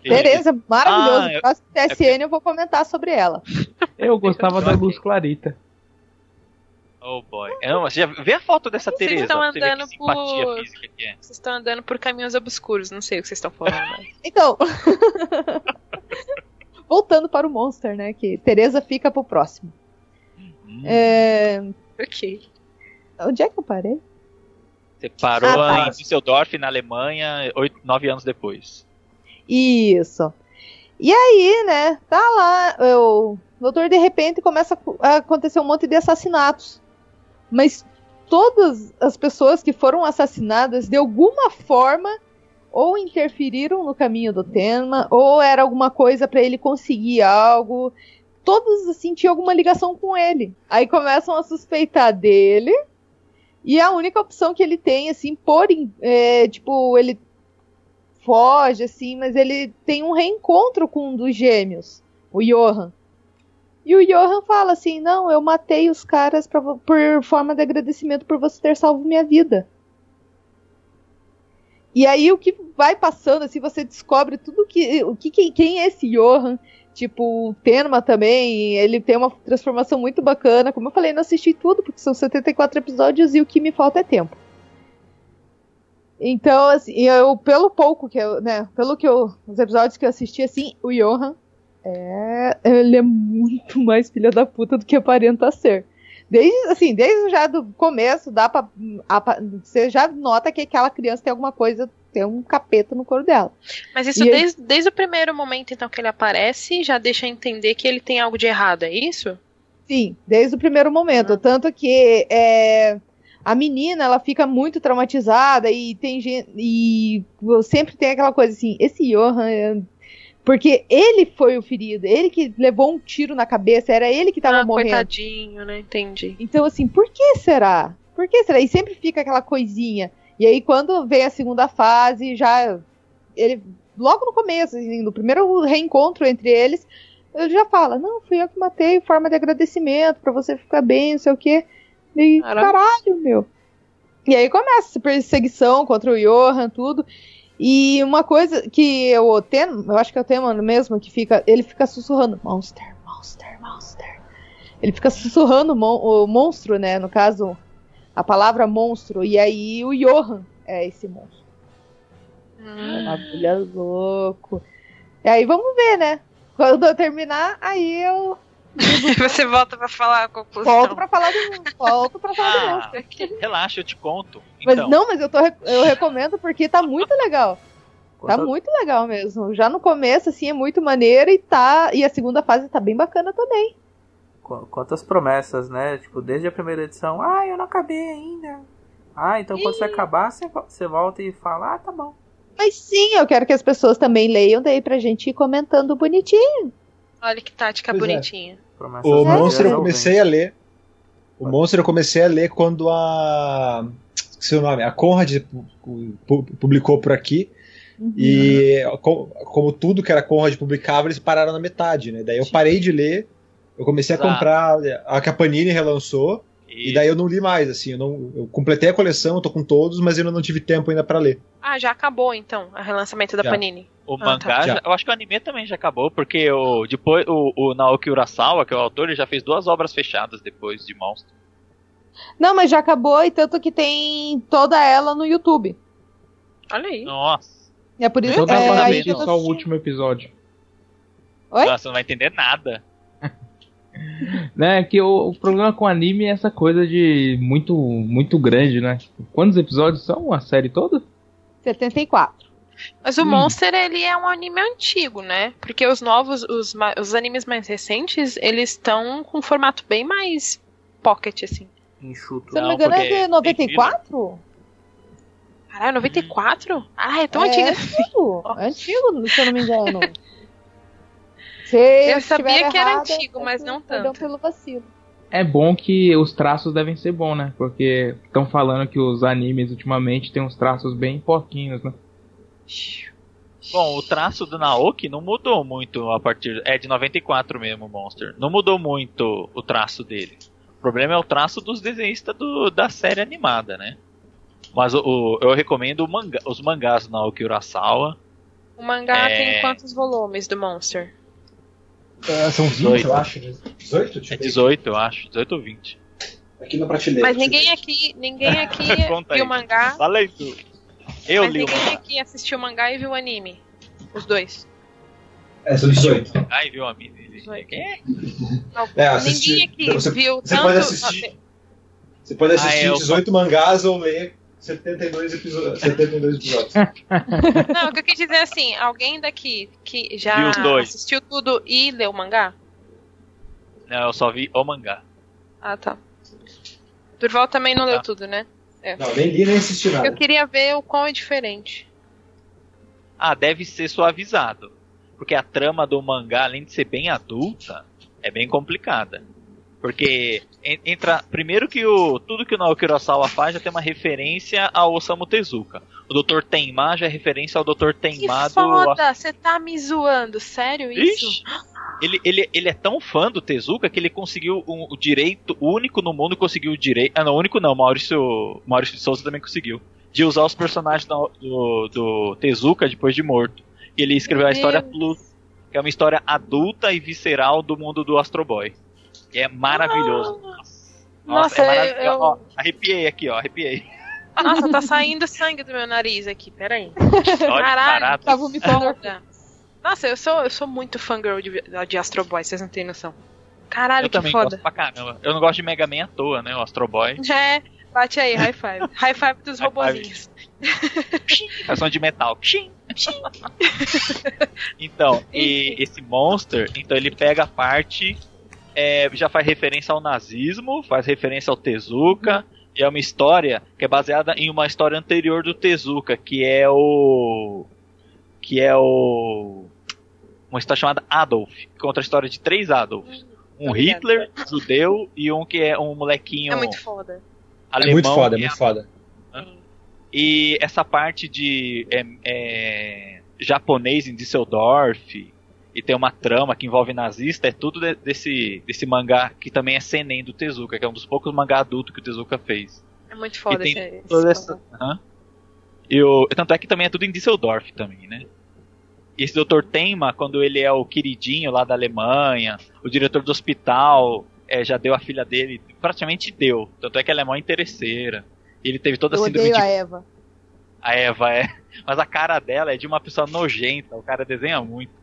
Speaker 3: Tereza, maravilhoso. Ah, próximo TSN é... eu vou comentar sobre ela.
Speaker 6: Eu gostava da Luz Clarita.
Speaker 4: Oh boy. Não, você já vê a foto dessa vocês Tereza.
Speaker 1: Estão andando por... É. Vocês estão andando por caminhos obscuros, não sei o que vocês estão falando.
Speaker 3: então. Voltando para o Monster, né? Que Tereza fica pro próximo. Hum. É...
Speaker 1: Ok.
Speaker 3: Onde é que eu parei?
Speaker 4: Você parou ah, tá. em Düsseldorf, na Alemanha, oito, nove anos depois.
Speaker 3: Isso. E aí, né, tá lá, o doutor de repente começa a acontecer um monte de assassinatos. Mas todas as pessoas que foram assassinadas, de alguma forma, ou interferiram no caminho do tema, ou era alguma coisa para ele conseguir algo. Todos assim tinham alguma ligação com ele. Aí começam a suspeitar dele e a única opção que ele tem, assim, por. É, tipo, ele foge, assim, mas ele tem um reencontro com um dos gêmeos, o Johan. E o Johan fala assim: Não, eu matei os caras pra, por forma de agradecimento por você ter salvo minha vida. E aí o que vai passando, assim, você descobre tudo que. O que quem é esse Johan? Tipo, o Tenma também, ele tem uma transformação muito bacana. Como eu falei, não assisti tudo, porque são 74 episódios e o que me falta é tempo. Então, assim, eu, pelo pouco que eu, né, pelo que eu, os episódios que eu assisti, assim, o Johan, é, ele é muito mais filha da puta do que aparenta ser. Desde, assim, desde já do começo, dá pra, a, você já nota que aquela criança tem alguma coisa tem um capeta no corpo dela.
Speaker 1: Mas isso desde, ele... desde o primeiro momento, então, que ele aparece, já deixa entender que ele tem algo de errado, é isso?
Speaker 3: Sim, desde o primeiro momento. Tanto que é, a menina, ela fica muito traumatizada e tem gente. E sempre tem aquela coisa assim, esse Johan. É, porque ele foi o ferido, ele que levou um tiro na cabeça, era ele que tava ah, morrendo.
Speaker 1: Coitadinho, né? Entendi.
Speaker 3: Então, assim, por que será? Por que será? E sempre fica aquela coisinha. E aí, quando vem a segunda fase, já. Ele. Logo no começo, assim, no primeiro reencontro entre eles, ele já fala: Não, fui eu que matei, forma de agradecimento, para você ficar bem, não sei o quê. E caralho, meu. E aí começa essa perseguição contra o Johan, tudo. E uma coisa que eu tenho, eu acho que é o tema mesmo, que fica. Ele fica sussurrando: Monster, Monster, Monster. Ele fica sussurrando o monstro, né? No caso, a palavra monstro. E aí o Johan é esse monstro. Hum. Maravilha louco. E aí vamos ver, né? Quando eu terminar, aí eu.
Speaker 1: Você volta pra falar a conclusão.
Speaker 3: Volto pra falar do, volto pra falar ah, do monstro.
Speaker 4: Relaxa, eu te conto.
Speaker 3: Mas, então. Não, mas eu, tô, eu recomendo porque tá muito legal. Tá muito legal mesmo. Já no começo, assim, é muito maneiro e tá. E a segunda fase tá bem bacana também
Speaker 2: quantas promessas, né? Tipo, desde a primeira edição, ah, eu não acabei ainda. Ah, então quando você acabar, você, você volta e fala, ah, tá bom.
Speaker 3: Mas sim, eu quero que as pessoas também leiam daí pra gente ir comentando bonitinho.
Speaker 1: Olha que tática pois é. bonitinha.
Speaker 5: É. O Monstro eu comecei a ler. O Monstro eu comecei a ler quando a. Seu nome, a Conrad publicou por aqui. Uhum. E como tudo que era Conrad publicava, eles pararam na metade, né? Daí eu parei de ler Eu comecei Exato. a comprar a que a Panini relançou. E daí eu não li mais, assim, eu, não, eu completei a coleção, eu tô com todos, mas eu não tive tempo ainda para ler.
Speaker 1: Ah, já acabou então, o relançamento da já. Panini.
Speaker 4: O ah, mangá, tá. já, eu acho que o anime também já acabou, porque o, depois o, o Naoki Urasawa, que é o autor, ele já fez duas obras fechadas depois de Monster.
Speaker 3: Não, mas já acabou e tanto que tem toda ela no YouTube.
Speaker 1: Olha aí.
Speaker 4: Nossa.
Speaker 3: É por isso
Speaker 6: que é, só o último episódio.
Speaker 4: Oi? Nossa, não vai entender nada.
Speaker 6: Né, que o, o, problema com anime é essa coisa de muito muito grande, né? Quantos episódios são a série toda?
Speaker 3: 74.
Speaker 1: Mas o hum. Monster, ele é um anime antigo, né? Porque os novos, os, os animes mais recentes, eles estão com um formato bem mais pocket, assim.
Speaker 3: Enxuto. Se eu não me engano, é de 94?
Speaker 1: Caralho, 94? Ah, é tão é antigo
Speaker 3: assim. Antigo, antigo, se eu não me engano.
Speaker 1: Eu sabia que era antigo, mas não tanto. pelo vacilo.
Speaker 6: É bom que os traços devem ser bons, né? Porque estão falando que os animes ultimamente têm uns traços bem porquinhos, né?
Speaker 4: Bom, o traço do Naoki não mudou muito a partir. É de 94 mesmo, Monster. Não mudou muito o traço dele. O problema é o traço dos desenhistas do, da série animada, né? Mas o, o eu recomendo manga, os mangás do Naoki Urasawa.
Speaker 1: O mangá é... tem quantos volumes do Monster?
Speaker 5: É, são 20, 18. eu acho. 18?
Speaker 4: Deixa é 18, eu acho. 18 ou 20.
Speaker 5: Aqui na prateleira.
Speaker 1: Mas ninguém aqui, ninguém aqui viu o mangá.
Speaker 4: Fala aí tu. Eu
Speaker 1: Mas
Speaker 4: li
Speaker 1: ninguém aqui assistiu o mangá e viu o anime. Os dois.
Speaker 5: É, são 18.
Speaker 4: Ah, e viu o anime.
Speaker 1: 18. Não, é, assisti, ninguém aqui você, viu
Speaker 5: você tanto... Pode assistir, você pode assistir ah, 18 eu... mangás ou ler 72 episódios. 72 episódios.
Speaker 1: Não, o que eu quis dizer é assim, alguém daqui que já assistiu tudo e leu o mangá?
Speaker 4: Não, eu só vi o mangá.
Speaker 1: Ah, tá. Durval também não ah. leu tudo, né?
Speaker 5: É. Não, nem li nem assisti nada.
Speaker 1: Eu queria ver o quão é diferente.
Speaker 4: Ah, deve ser suavizado. Porque a trama do mangá, além de ser bem adulta, é bem complicada. Porque entra. Primeiro que o. Tudo que o Naoki Urasawa faz já tem uma referência ao Osamu Tezuka. O Dr. Tenma já é referência ao Dr. Tenma
Speaker 1: que foda! Você tá me zoando, sério isso? Ixi.
Speaker 4: Ele, ele, ele é tão fã do Tezuka que ele conseguiu o, o direito, o único no mundo conseguiu o direito. Ah, não, o único não, Maurício, Maurício de Souza também conseguiu. De usar os personagens do, do, do Tezuka depois de morto. E ele escreveu Meu a história Deus. Plus, que é uma história adulta e visceral do mundo do Astro Boy. É maravilhoso. Nossa,
Speaker 1: nossa, é maravilhoso. Eu...
Speaker 4: Ó, arrepiei aqui, ó, arrepiei.
Speaker 1: Nossa, tá saindo sangue do meu nariz aqui, peraí.
Speaker 4: Caralho,
Speaker 3: tá vomitando.
Speaker 1: Nossa, eu sou, eu sou muito fangirl de, de Astro Boy, vocês não têm noção. Caralho,
Speaker 4: eu
Speaker 1: que
Speaker 4: também
Speaker 1: foda.
Speaker 4: Gosto pra caramba. Eu não gosto de Mega Man à toa, né? O Astro Boy.
Speaker 1: É, bate aí, high five. high five dos high robozinhos.
Speaker 4: É som de metal. então, e esse monster, então ele pega a parte é, já faz referência ao nazismo, faz referência ao Tezuka, e é uma história que é baseada em uma história anterior do Tezuka, que é o. que é o. uma história chamada Adolf, que conta a história de três Adolfs. Um Hitler, judeu, e um que é um molequinho.
Speaker 1: É muito foda.
Speaker 4: Alemão,
Speaker 5: é muito foda, é muito foda.
Speaker 4: E essa parte de é, é, japonês em Düsseldorf, e tem uma trama que envolve nazista, é tudo de, desse, desse mangá que também é Senen do Tezuka, que é um dos poucos mangá adultos que o Tezuka fez.
Speaker 1: É muito foda
Speaker 4: e esse, toda essa, uhum. e o, Tanto é que também é tudo em Düsseldorf também, né? E esse Dr. Tenma, quando ele é o queridinho lá da Alemanha, o diretor do hospital é, já deu a filha dele, praticamente deu. Tanto é que ela é mó interesseira. E ele teve toda a
Speaker 3: Eu
Speaker 4: síndrome
Speaker 3: de... a Eva.
Speaker 4: A Eva é. Mas a cara dela é de uma pessoa nojenta, o cara desenha muito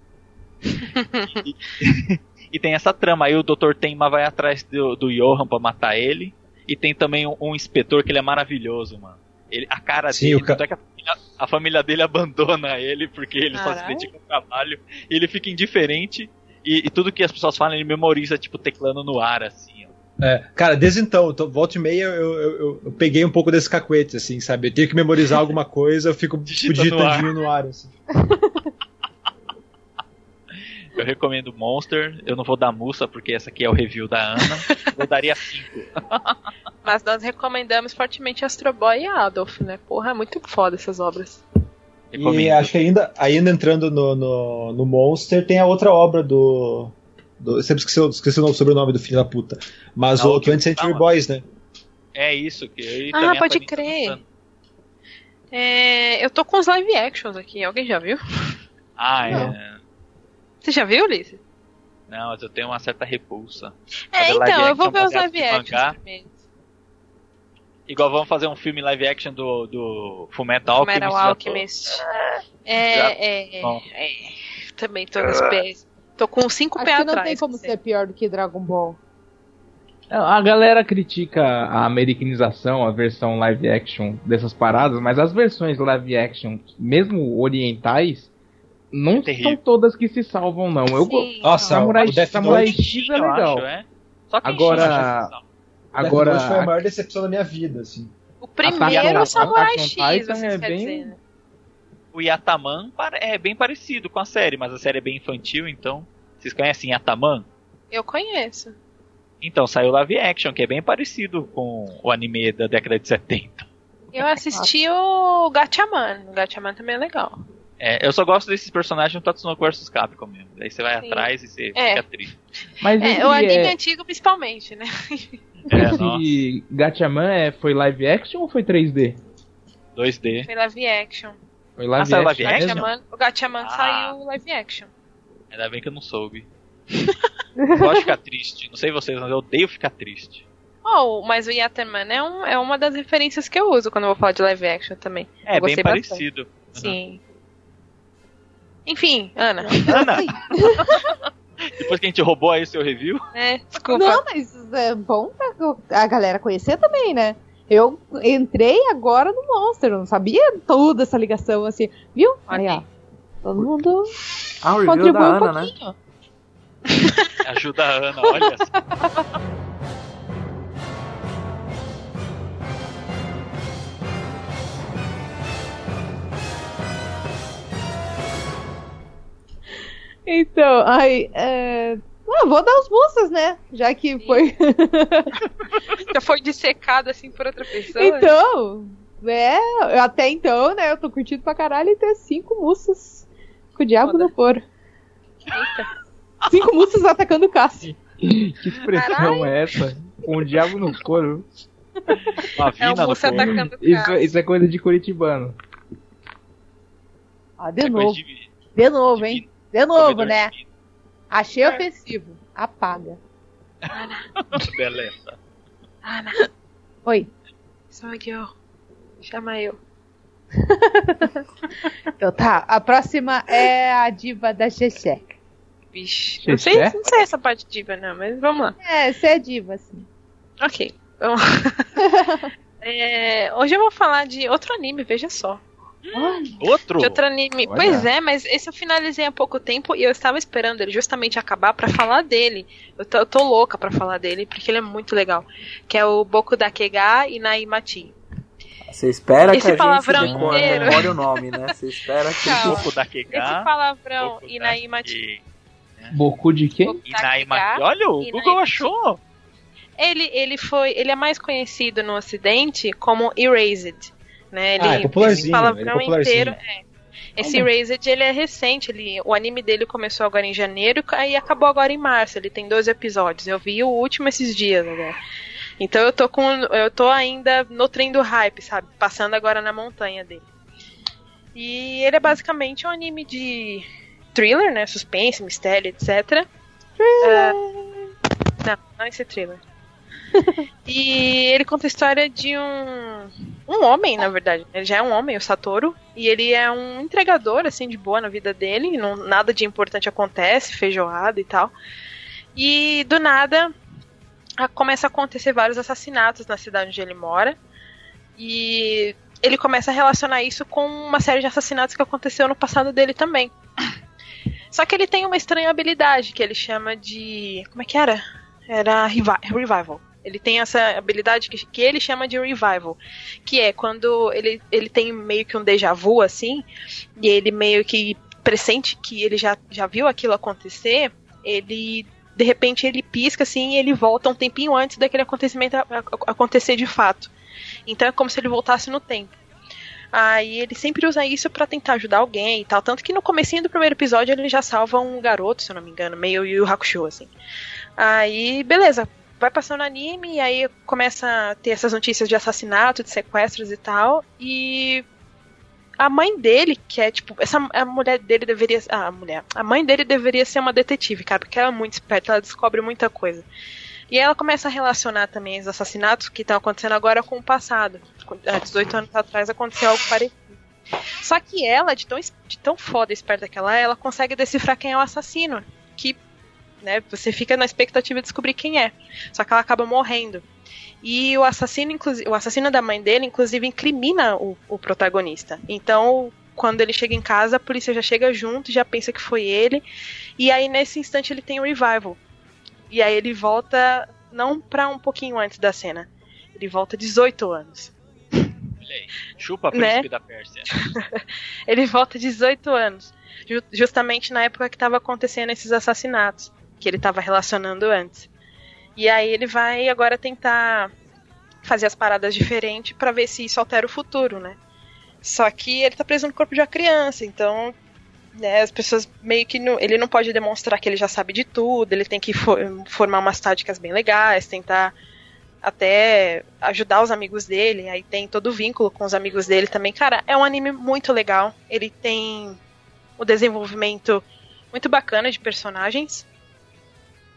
Speaker 4: e, e, tem essa trama. Aí o Dr. Tenma vai atrás do, do Johan pra matar ele. E tem também um, um inspetor que ele é maravilhoso, mano. Ele, a cara Sim, dele, ca... é que a família, a família, dele abandona ele porque ele Caralho. só se dedica ao trabalho. E ele fica indiferente. E, e, tudo que as pessoas falam, ele memoriza, tipo, teclando no ar, assim, ó.
Speaker 5: É, cara, desde então, tô, volta e meia eu, eu, eu, eu, peguei um pouco desse cacuete, assim, sabe? Eu tenho que memorizar alguma coisa, eu fico digitandinho no ar, no ar assim.
Speaker 4: Eu recomendo Monster. Eu não vou dar muça porque essa aqui é o review da Ana. eu daria 5.
Speaker 1: Mas nós recomendamos fortemente Astro Boy e Adolf, né? Porra, é muito foda essas obras.
Speaker 5: Recomendo. E acho que ainda, ainda entrando no, no, no, Monster, tem a outra obra do, Do, sempre esqueci, esqueci o sobrenome do filho da puta. Mas Não, o 20th Century Boys, né?
Speaker 4: É isso. que
Speaker 1: Ah, pode crer. É, eu tô com os live actions aqui. Alguém já viu?
Speaker 4: Ah, Não. é.
Speaker 1: Você já viu, Ulisses?
Speaker 4: Não, mas eu tenho uma certa repulsa.
Speaker 1: É, então, eu vou ver os live primeiro.
Speaker 4: Igual vamos fazer um filme live action do, do Fullmetal
Speaker 1: Alchemist. Fullmetal Alchemist. É, é, é, é, Também tô nos pés. Tô com cinco pés atrás.
Speaker 3: não tem como ser pior do que Dragon Ball.
Speaker 6: A galera critica a americanização, a versão live action dessas paradas, mas as versões live action, mesmo orientais, não é são todas que se salvam, não. Eu
Speaker 5: Sim, Nossa, Samurai,
Speaker 6: o Samurai X é legal. Acho, é? agora, agora
Speaker 5: Death foi a maior decepção da minha vida, assim.
Speaker 1: O primeiro Samurai X, é bem... Dizer, né?
Speaker 4: O Yataman é bem parecido com a série, mas a série é bem infantil, então. Vocês conhecem Yataman?
Speaker 1: Eu conheço.
Speaker 4: Então, saiu live action, que é bem parecido com o anime da década de 70.
Speaker 1: Eu assisti o Gatchaman. O Gatchaman também é legal.
Speaker 4: É, eu só gosto desses personagens no Tatsunoko vs Capcom mesmo. Aí você vai Sim. atrás e você é. fica triste.
Speaker 1: Mas é, o anime é... antigo principalmente, né?
Speaker 6: É, esse Gatchaman é, foi live action ou foi 3D?
Speaker 4: 2D.
Speaker 1: Foi live action.
Speaker 6: Foi live ah, action.
Speaker 1: Live action? o Gatchaman ah. saiu live action.
Speaker 4: Ainda bem que eu não soube. eu gosto de ficar triste. Não sei vocês, mas eu odeio ficar triste.
Speaker 1: Oh, mas o Yatterman é, um, é uma das referências que eu uso quando eu vou falar de live action também.
Speaker 4: É, bem parecido. Uhum.
Speaker 1: Sim. Enfim, Ana.
Speaker 4: Ana! Depois que a gente roubou aí o seu review.
Speaker 1: É, desculpa.
Speaker 3: Não, mas é bom pra a galera conhecer também, né? Eu entrei agora no Monster, não sabia toda essa ligação assim. Viu? Aí, ó. Todo mundo
Speaker 6: ah, o review da Ana, um né?
Speaker 4: Ajuda a Ana, olha
Speaker 3: Então, aí. É... Ah, vou dar os moças, né? Já que foi.
Speaker 1: Já foi dissecado assim por outra pessoa.
Speaker 3: Então, é, até então, né? Eu tô curtindo pra caralho e ter cinco moças com o diabo Foda. no foro. Cinco moças atacando o Cássio.
Speaker 6: Que expressão Caralho. é essa? Com o diabo no couro.
Speaker 1: é o moço atacando o
Speaker 6: isso, isso é coisa de curitibano.
Speaker 3: Ah, de é novo. De... de... novo, hein? De novo, né? Achei é. ofensivo. Apaga.
Speaker 1: Ana.
Speaker 4: Beleza.
Speaker 1: Ana.
Speaker 3: Oi.
Speaker 1: Sou eu. Chama eu.
Speaker 3: então tá, a próxima é a diva da Chechek.
Speaker 1: Vixe, não sei, não sei essa parte de diva não, mas vamos lá.
Speaker 3: É, você é diva, sim.
Speaker 1: Ok, vamos é, Hoje eu vou falar de outro anime, veja só.
Speaker 4: Outro?
Speaker 1: De outro anime. Olha. Pois é, mas esse eu finalizei há pouco tempo e eu estava esperando ele justamente acabar para falar dele. Eu tô, eu tô louca para falar dele porque ele é muito legal. Que é o Boku da Kega e Naimati.
Speaker 6: Você espera
Speaker 1: Esse
Speaker 6: que a
Speaker 1: palavrão gente inteiro.
Speaker 6: memore o nome, né? Você espera que
Speaker 4: o Boku da Kega.
Speaker 1: Esse palavrão Inaimati.
Speaker 6: Boku de quem?
Speaker 4: Inaimati. Olha, o Google achou.
Speaker 1: Ele, ele foi, ele é mais conhecido no Ocidente como Erased, né? Ele,
Speaker 5: ah, é popularzinho. Esse
Speaker 1: palavrão
Speaker 5: é popularzinho. inteiro,
Speaker 1: é. Esse Erased, ele é recente, ele, o anime dele começou agora em janeiro e acabou agora em março, ele tem 12 episódios. Eu vi o último esses dias, né? Então eu tô com. Eu tô ainda no trem do hype, sabe? Passando agora na montanha dele. E ele é basicamente um anime de thriller, né? Suspense, mistério, etc. Uh, não, não é esse thriller. e ele conta a história de um um homem, na verdade. Ele já é um homem, o Satoru, e ele é um entregador assim de boa na vida dele, não, nada de importante acontece, feijoada e tal. E do nada começa a acontecer vários assassinatos na cidade onde ele mora. E ele começa a relacionar isso com uma série de assassinatos que aconteceu no passado dele também. Só que ele tem uma estranha habilidade que ele chama de. Como é que era? Era Revival. Ele tem essa habilidade que, que ele chama de Revival. Que é quando ele, ele tem meio que um déjà vu assim. E ele meio que pressente que ele já, já viu aquilo acontecer. Ele de repente ele pisca assim e ele volta um tempinho antes daquele acontecimento acontecer de fato. Então é como se ele voltasse no tempo. Aí ele sempre usa isso para tentar ajudar alguém e tal. Tanto que no comecinho do primeiro episódio ele já salva um garoto, se eu não me engano, meio Yu Hakusho, assim. Aí, beleza. Vai passando anime e aí começa a ter essas notícias de assassinato, de sequestros e tal. E a mãe dele, que é tipo, essa a mulher dele deveria, ah, a mulher, a mãe dele deveria ser uma detetive, cara, porque ela é muito esperta, ela descobre muita coisa. E ela começa a relacionar também os assassinatos que estão acontecendo agora com o passado. Há 18 anos atrás aconteceu algo parecido. Só que ela, de tão, de tão foda e esperta que ela é, ela consegue decifrar quem é o assassino. Que, né, você fica na expectativa de descobrir quem é. Só que ela acaba morrendo. E o assassino, o assassino da mãe dele, inclusive, incrimina o, o protagonista. Então, quando ele chega em casa, a polícia já chega junto, já pensa que foi ele. E aí, nesse instante, ele tem um revival. E aí ele volta, não pra um pouquinho antes da cena. Ele volta 18 anos.
Speaker 4: Olha aí. Chupa príncipe né? da Pérsia.
Speaker 1: ele volta 18 anos. Justamente na época que estava acontecendo esses assassinatos. Que ele estava relacionando antes. E aí ele vai agora tentar fazer as paradas diferentes para ver se isso altera o futuro, né? Só que ele tá preso no corpo de uma criança, então né, as pessoas meio que não, ele não pode demonstrar que ele já sabe de tudo, ele tem que for, formar umas táticas bem legais, tentar até ajudar os amigos dele, aí tem todo o vínculo com os amigos dele também. Cara, é um anime muito legal, ele tem o desenvolvimento muito bacana de personagens,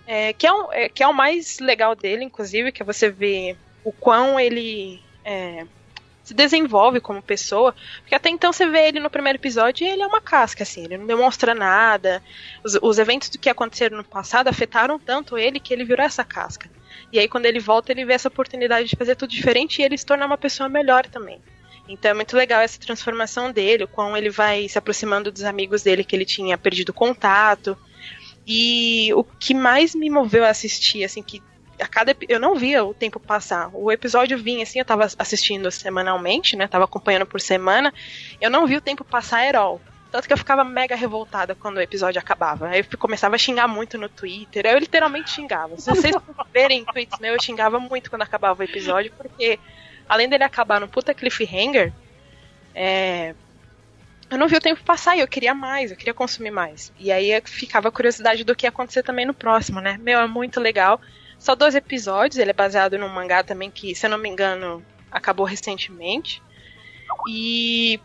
Speaker 1: é, que, é, é, que é o mais legal dele, inclusive, que é você ver o quão ele é, se desenvolve como pessoa. Porque até então você vê ele no primeiro episódio e ele é uma casca, assim, ele não demonstra nada. Os, os eventos que aconteceram no passado afetaram tanto ele que ele virou essa casca. E aí quando ele volta, ele vê essa oportunidade de fazer tudo diferente e ele se torna uma pessoa melhor também. Então é muito legal essa transformação dele, o quão ele vai se aproximando dos amigos dele que ele tinha perdido contato. E o que mais me moveu a assistir, assim, que a cada eu não via o tempo passar. O episódio vinha assim, eu tava assistindo semanalmente, né? Tava acompanhando por semana. Eu não vi o tempo passar at all. Tanto que eu ficava mega revoltada quando o episódio acabava. Aí eu começava a xingar muito no Twitter. Eu literalmente xingava. Se vocês verem tweets meus, eu xingava muito quando acabava o episódio, porque além dele acabar no puta cliffhanger, é, eu não vi o tempo passar e eu queria mais, eu queria consumir mais. E aí ficava a curiosidade do que ia acontecer também no próximo, né? Meu, é muito legal. Só dois episódios, ele é baseado num mangá também que, se eu não me engano, acabou recentemente. E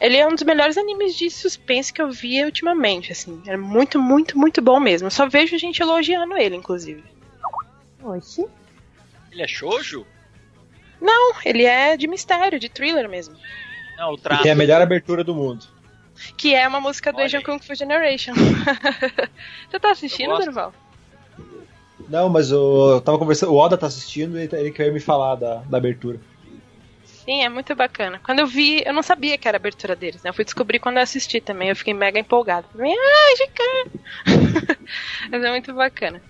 Speaker 1: ele é um dos melhores animes de suspense que eu vi ultimamente, assim. É muito, muito, muito bom mesmo. Eu só vejo gente elogiando ele, inclusive.
Speaker 3: Oxi.
Speaker 4: Ele é shoujo?
Speaker 1: Não, ele é de mistério, de thriller mesmo.
Speaker 5: Não, o. E tem a melhor abertura do mundo.
Speaker 1: Que é uma música do Asian Kung Fu Generation. Você tá assistindo, Durval?
Speaker 5: Não, mas eu, eu tava conversando, o Oda tá assistindo e ele quer me falar da, da abertura.
Speaker 1: Sim, é muito bacana. Quando eu vi, eu não sabia que era a abertura deles, né? Eu fui descobrir quando eu assisti também, eu fiquei mega empolgado. Ah, Jica! Mas é muito bacana.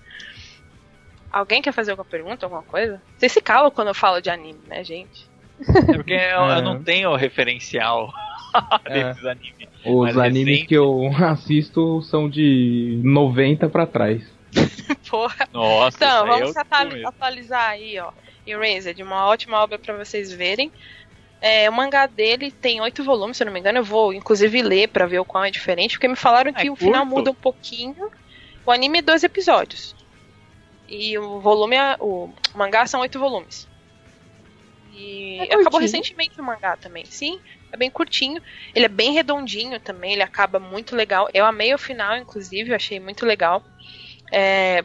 Speaker 1: Alguém quer fazer alguma pergunta, alguma coisa? Vocês se calam quando eu falo de anime, né, gente?
Speaker 4: É porque eu, é. eu não tenho referencial desses
Speaker 6: é. animes. Os animes recente. que eu assisto são de 90 para trás.
Speaker 1: Porra.
Speaker 4: Nossa,
Speaker 1: então, vamos atualizar aí, ó. Erased, uma ótima obra para vocês verem. É, o mangá dele tem oito volumes, se eu não me engano. Eu vou, inclusive, ler para ver o qual é diferente, porque me falaram que é o final muda um pouquinho. O anime é dois episódios. E o volume, é, o mangá são oito volumes. E é acabou recentemente o mangá também. Sim, é bem curtinho. Ele é bem redondinho também, ele acaba muito legal. Eu amei o final, inclusive, eu achei muito legal. É,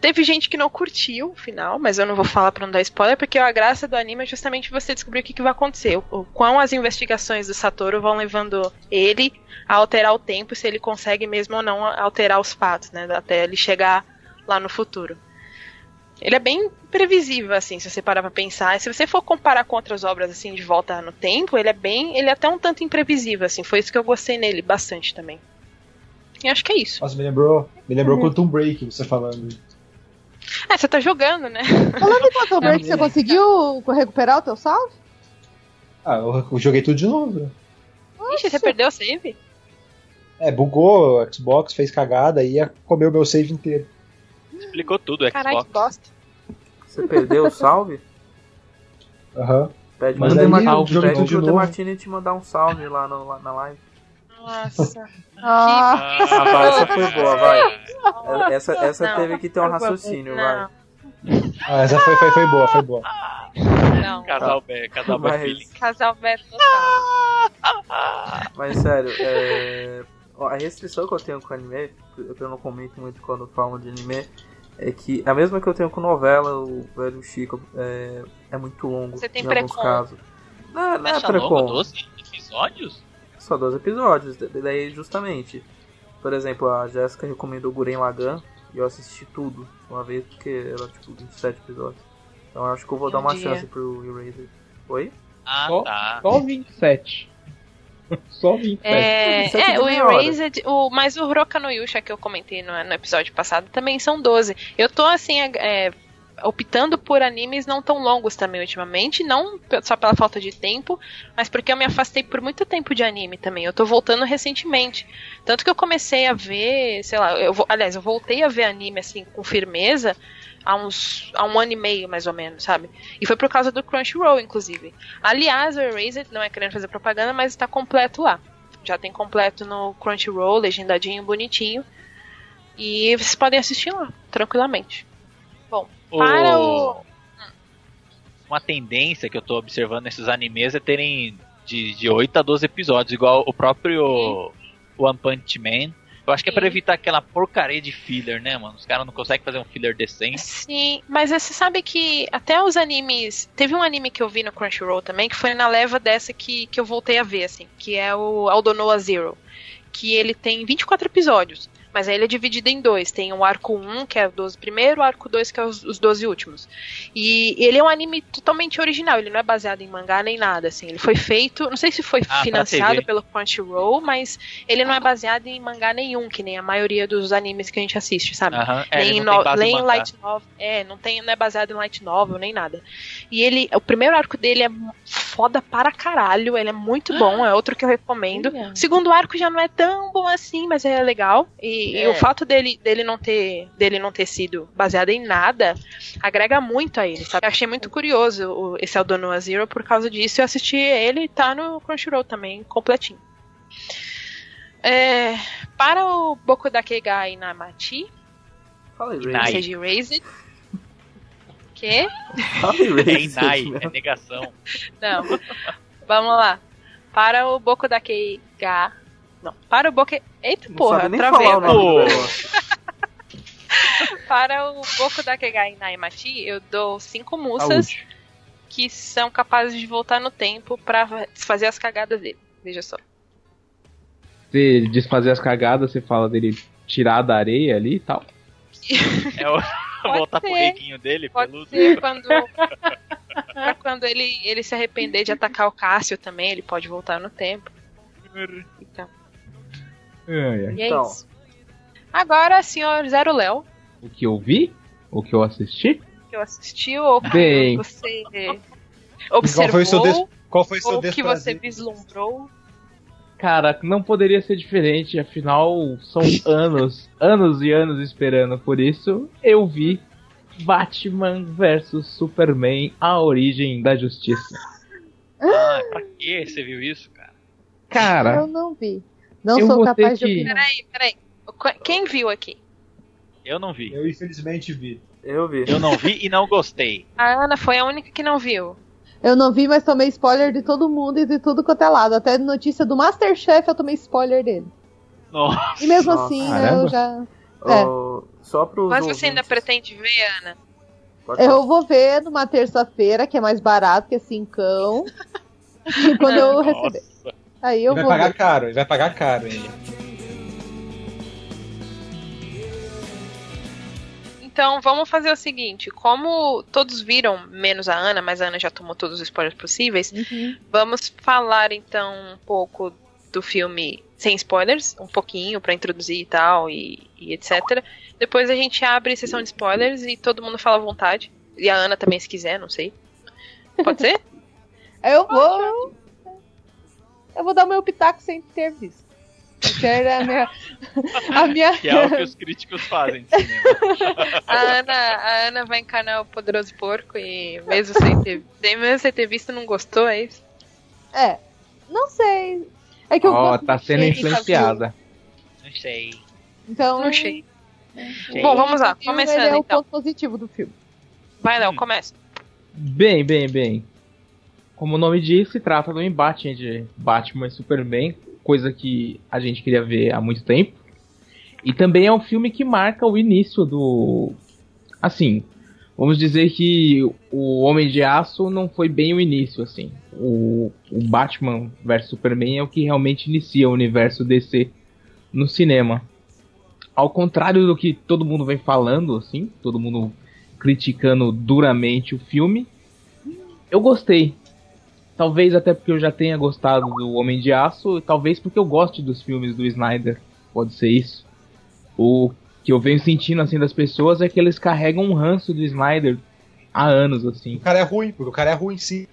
Speaker 1: teve gente que não curtiu o final, mas eu não vou falar para não dar spoiler, porque a graça do anime é justamente você descobrir o que, que vai acontecer. O, o quão as investigações do Satoru vão levando ele a alterar o tempo, se ele consegue mesmo ou não alterar os fatos, né? Até ele chegar lá no futuro. Ele é bem previsível, assim, se você parar pra pensar. E se você for comparar com outras obras, assim, de volta no tempo, ele é bem. Ele é até um tanto imprevisível, assim. Foi isso que eu gostei nele bastante também. E acho que é isso.
Speaker 5: Nossa, me lembrou, me lembrou uhum. Quantum Break, você falando.
Speaker 1: Ah, você tá jogando, né?
Speaker 3: Falando em Quantum Break, você conseguiu recuperar o teu salve?
Speaker 5: Ah, eu joguei tudo de novo.
Speaker 1: Ixi, você perdeu o save?
Speaker 5: É, bugou, o Xbox fez cagada e ia comer o meu save inteiro.
Speaker 4: Explicou tudo, Xbox.
Speaker 1: Caralho, que bosta.
Speaker 7: Você perdeu o salve?
Speaker 5: Aham. Uhum.
Speaker 2: Pede Manda pro Martini, pede pro Martini te mandar um salve lá, no, lá na live.
Speaker 1: Nossa.
Speaker 2: ah, ah, vai, essa foi boa, vai. Essa, essa não, teve que ter um raciocínio, vai.
Speaker 5: Ah, essa foi, foi, foi boa, foi boa.
Speaker 1: Não.
Speaker 4: Casal B, casal B feeling.
Speaker 1: Casal B total.
Speaker 2: Mas sério, é... a restrição que eu tenho com anime, que eu não comento muito quando falam de anime, é que a mesma que eu tenho com novela, o velho Chico, é, é muito longo
Speaker 1: Você tem
Speaker 2: em
Speaker 1: alguns
Speaker 2: casos.
Speaker 4: Não, não é precon. 12 episódios?
Speaker 2: Só 12 episódios, daí justamente. Por exemplo, a Jéssica recomendou Guren Lagan e eu assisti tudo uma vez porque era tipo 27 episódios. Então eu acho que eu vou um dar uma dia. chance pro Eraser. Oi?
Speaker 4: Ah,
Speaker 6: só,
Speaker 4: tá.
Speaker 6: Só 27. Só 27.
Speaker 1: É, é o Erased, o, mas o Roka no Yusha que eu comentei no, no, episódio passado também são 12. Eu tô assim, é, optando por animes não tão longos também ultimamente, não só pela falta de tempo, mas porque eu me afastei por muito tempo de anime também. Eu tô voltando recentemente. Tanto que eu comecei a ver, sei lá, eu, aliás, eu voltei a ver anime assim com firmeza há uns há um ano e meio mais ou menos, sabe? E foi por causa do Crunchyroll, inclusive. Aliás, o Erased não é querendo fazer propaganda, mas está completo lá. Já tem completo no Crunchyroll, legendadinho, bonitinho. E vocês podem assistir lá, tranquilamente. Bom, para o...
Speaker 4: Uma tendência que eu tô observando nesses animes é terem de, de 8 a 12 episódios, igual o próprio One Punch Man. Eu acho que é pra evitar aquela porcaria de filler, né, mano? Os caras não conseguem fazer um filler decente.
Speaker 1: Sim, mas você sabe que até os animes. Teve um anime que eu vi no Crunchyroll também, que foi na leva dessa que, que eu voltei a ver, assim, que é o Aldonoa Zero. Que ele tem 24 episódios. Mas aí ele é dividido em dois. Tem o arco 1, que é o 12 primeiro, o arco 2, que é os, os 12 últimos. E ele é um anime totalmente original, ele não é baseado em mangá nem nada, assim. Ele foi feito, não sei se foi ah, financiado pelo Crunchyroll, mas ele não é baseado em mangá nenhum, que nem a maioria dos animes que a gente assiste, sabe?
Speaker 4: Uh -huh. é,
Speaker 1: nem
Speaker 4: no,
Speaker 1: nem light novel, é, não tem, não é baseado em light novel nem nada. E ele, o primeiro arco dele é foda para caralho, ele é muito bom, é outro que eu recomendo. O segundo arco já não é tão bom assim, mas é legal. E e, é. o fato dele, dele, não ter, dele não ter sido baseado em nada agrega muito a ele, sabe? Eu achei muito curioso o, esse Aldonoa Zero por causa disso. Eu assisti ele tá no Crunchyroll também, completinho. É, para o Boku da Kegai Namati.
Speaker 2: Fala aí,
Speaker 1: Seja Raised. Que?
Speaker 4: Fala aí, é, é negação.
Speaker 1: Não. Vamos lá. Para o Boku da Keiga não, para o Boku. Eita não porra, travei. para o Boku da Kegai Naimati, eu dou cinco musas Saúde. que são capazes de voltar no tempo para desfazer as cagadas dele. Veja só.
Speaker 6: Você desfazer as cagadas, você fala dele tirar da areia ali e tal?
Speaker 4: É o... voltar ser. pro reguinho dele,
Speaker 1: Pode peludo. Ser quando, quando ele, ele se arrepender de atacar o Cássio também, ele pode voltar no tempo. Então.
Speaker 6: É, é.
Speaker 1: E é então. isso. Agora, senhor Zero Léo.
Speaker 6: O que eu vi? O que eu assisti?
Speaker 1: O que eu assisti ou
Speaker 6: Bem.
Speaker 1: você observou?
Speaker 5: Qual foi o seu, des... Qual foi o
Speaker 1: seu ou que você vislumbrou?
Speaker 6: Cara, não poderia ser diferente, afinal são anos, anos e anos esperando por isso. Eu vi Batman vs Superman: A Origem da Justiça.
Speaker 4: Ah, pra que você viu isso, cara?
Speaker 6: Cara,
Speaker 3: eu não vi. Não sou capaz
Speaker 1: que... de opinar. Peraí, peraí. Quem viu aqui?
Speaker 4: Eu não vi.
Speaker 5: Eu infelizmente vi.
Speaker 2: Eu vi.
Speaker 4: Eu não vi e não gostei.
Speaker 1: A Ana foi a única que não viu.
Speaker 3: Eu não vi, mas tomei spoiler de todo mundo e de tudo quanto é lado. Até notícia do Masterchef eu tomei spoiler dele.
Speaker 4: Nossa.
Speaker 3: E mesmo assim, né, eu já.
Speaker 2: É. só pros
Speaker 1: mas você ainda pretende ver, Ana?
Speaker 3: Eu vou ver numa terça-feira, que é mais barato, que é cincão. quando eu receber. Aí eu
Speaker 5: ele
Speaker 3: vou
Speaker 5: vai pagar
Speaker 3: ver.
Speaker 5: caro, ele vai pagar caro ele.
Speaker 1: Então vamos fazer o seguinte: como todos viram, menos a Ana, mas a Ana já tomou todos os spoilers possíveis,
Speaker 3: uhum.
Speaker 1: vamos falar então um pouco do filme sem spoilers, um pouquinho para introduzir e tal, e, e, etc. Depois a gente abre sessão de spoilers e todo mundo fala à vontade. E a Ana também, se quiser, não sei. Pode ser?
Speaker 3: Eu vou. Eu vou dar o meu pitaco sem ter visto. Essa é a minha. A minha...
Speaker 4: Que é o que os críticos fazem de cinema.
Speaker 1: a, Ana, a Ana vai encarnar o poderoso porco e mesmo sem ter, mesmo sem ter visto, não gostou, é isso?
Speaker 3: É. Não sei. É que eu
Speaker 6: Ó, oh, tá sendo influenciada.
Speaker 4: Não sei.
Speaker 3: Então.
Speaker 1: Não sei. Bom, vamos lá, começando
Speaker 3: é o
Speaker 1: então.
Speaker 3: ponto positivo do filme.
Speaker 1: Vai, Léo, começa.
Speaker 6: Bem, bem, bem. Como o nome diz, se trata do embate entre Batman e Superman, coisa que a gente queria ver há muito tempo. E também é um filme que marca o início do. Assim, vamos dizer que o Homem de Aço não foi bem o início, assim. O, o Batman vs Superman é o que realmente inicia o universo DC no cinema. Ao contrário do que todo mundo vem falando, assim, todo mundo criticando duramente o filme, eu gostei. Talvez até porque eu já tenha gostado do Homem de Aço, talvez porque eu goste dos filmes do Snyder, pode ser isso. O que eu venho sentindo assim das pessoas é que eles carregam um ranço do Snyder há anos assim.
Speaker 5: O cara é ruim, porque o cara é ruim sim.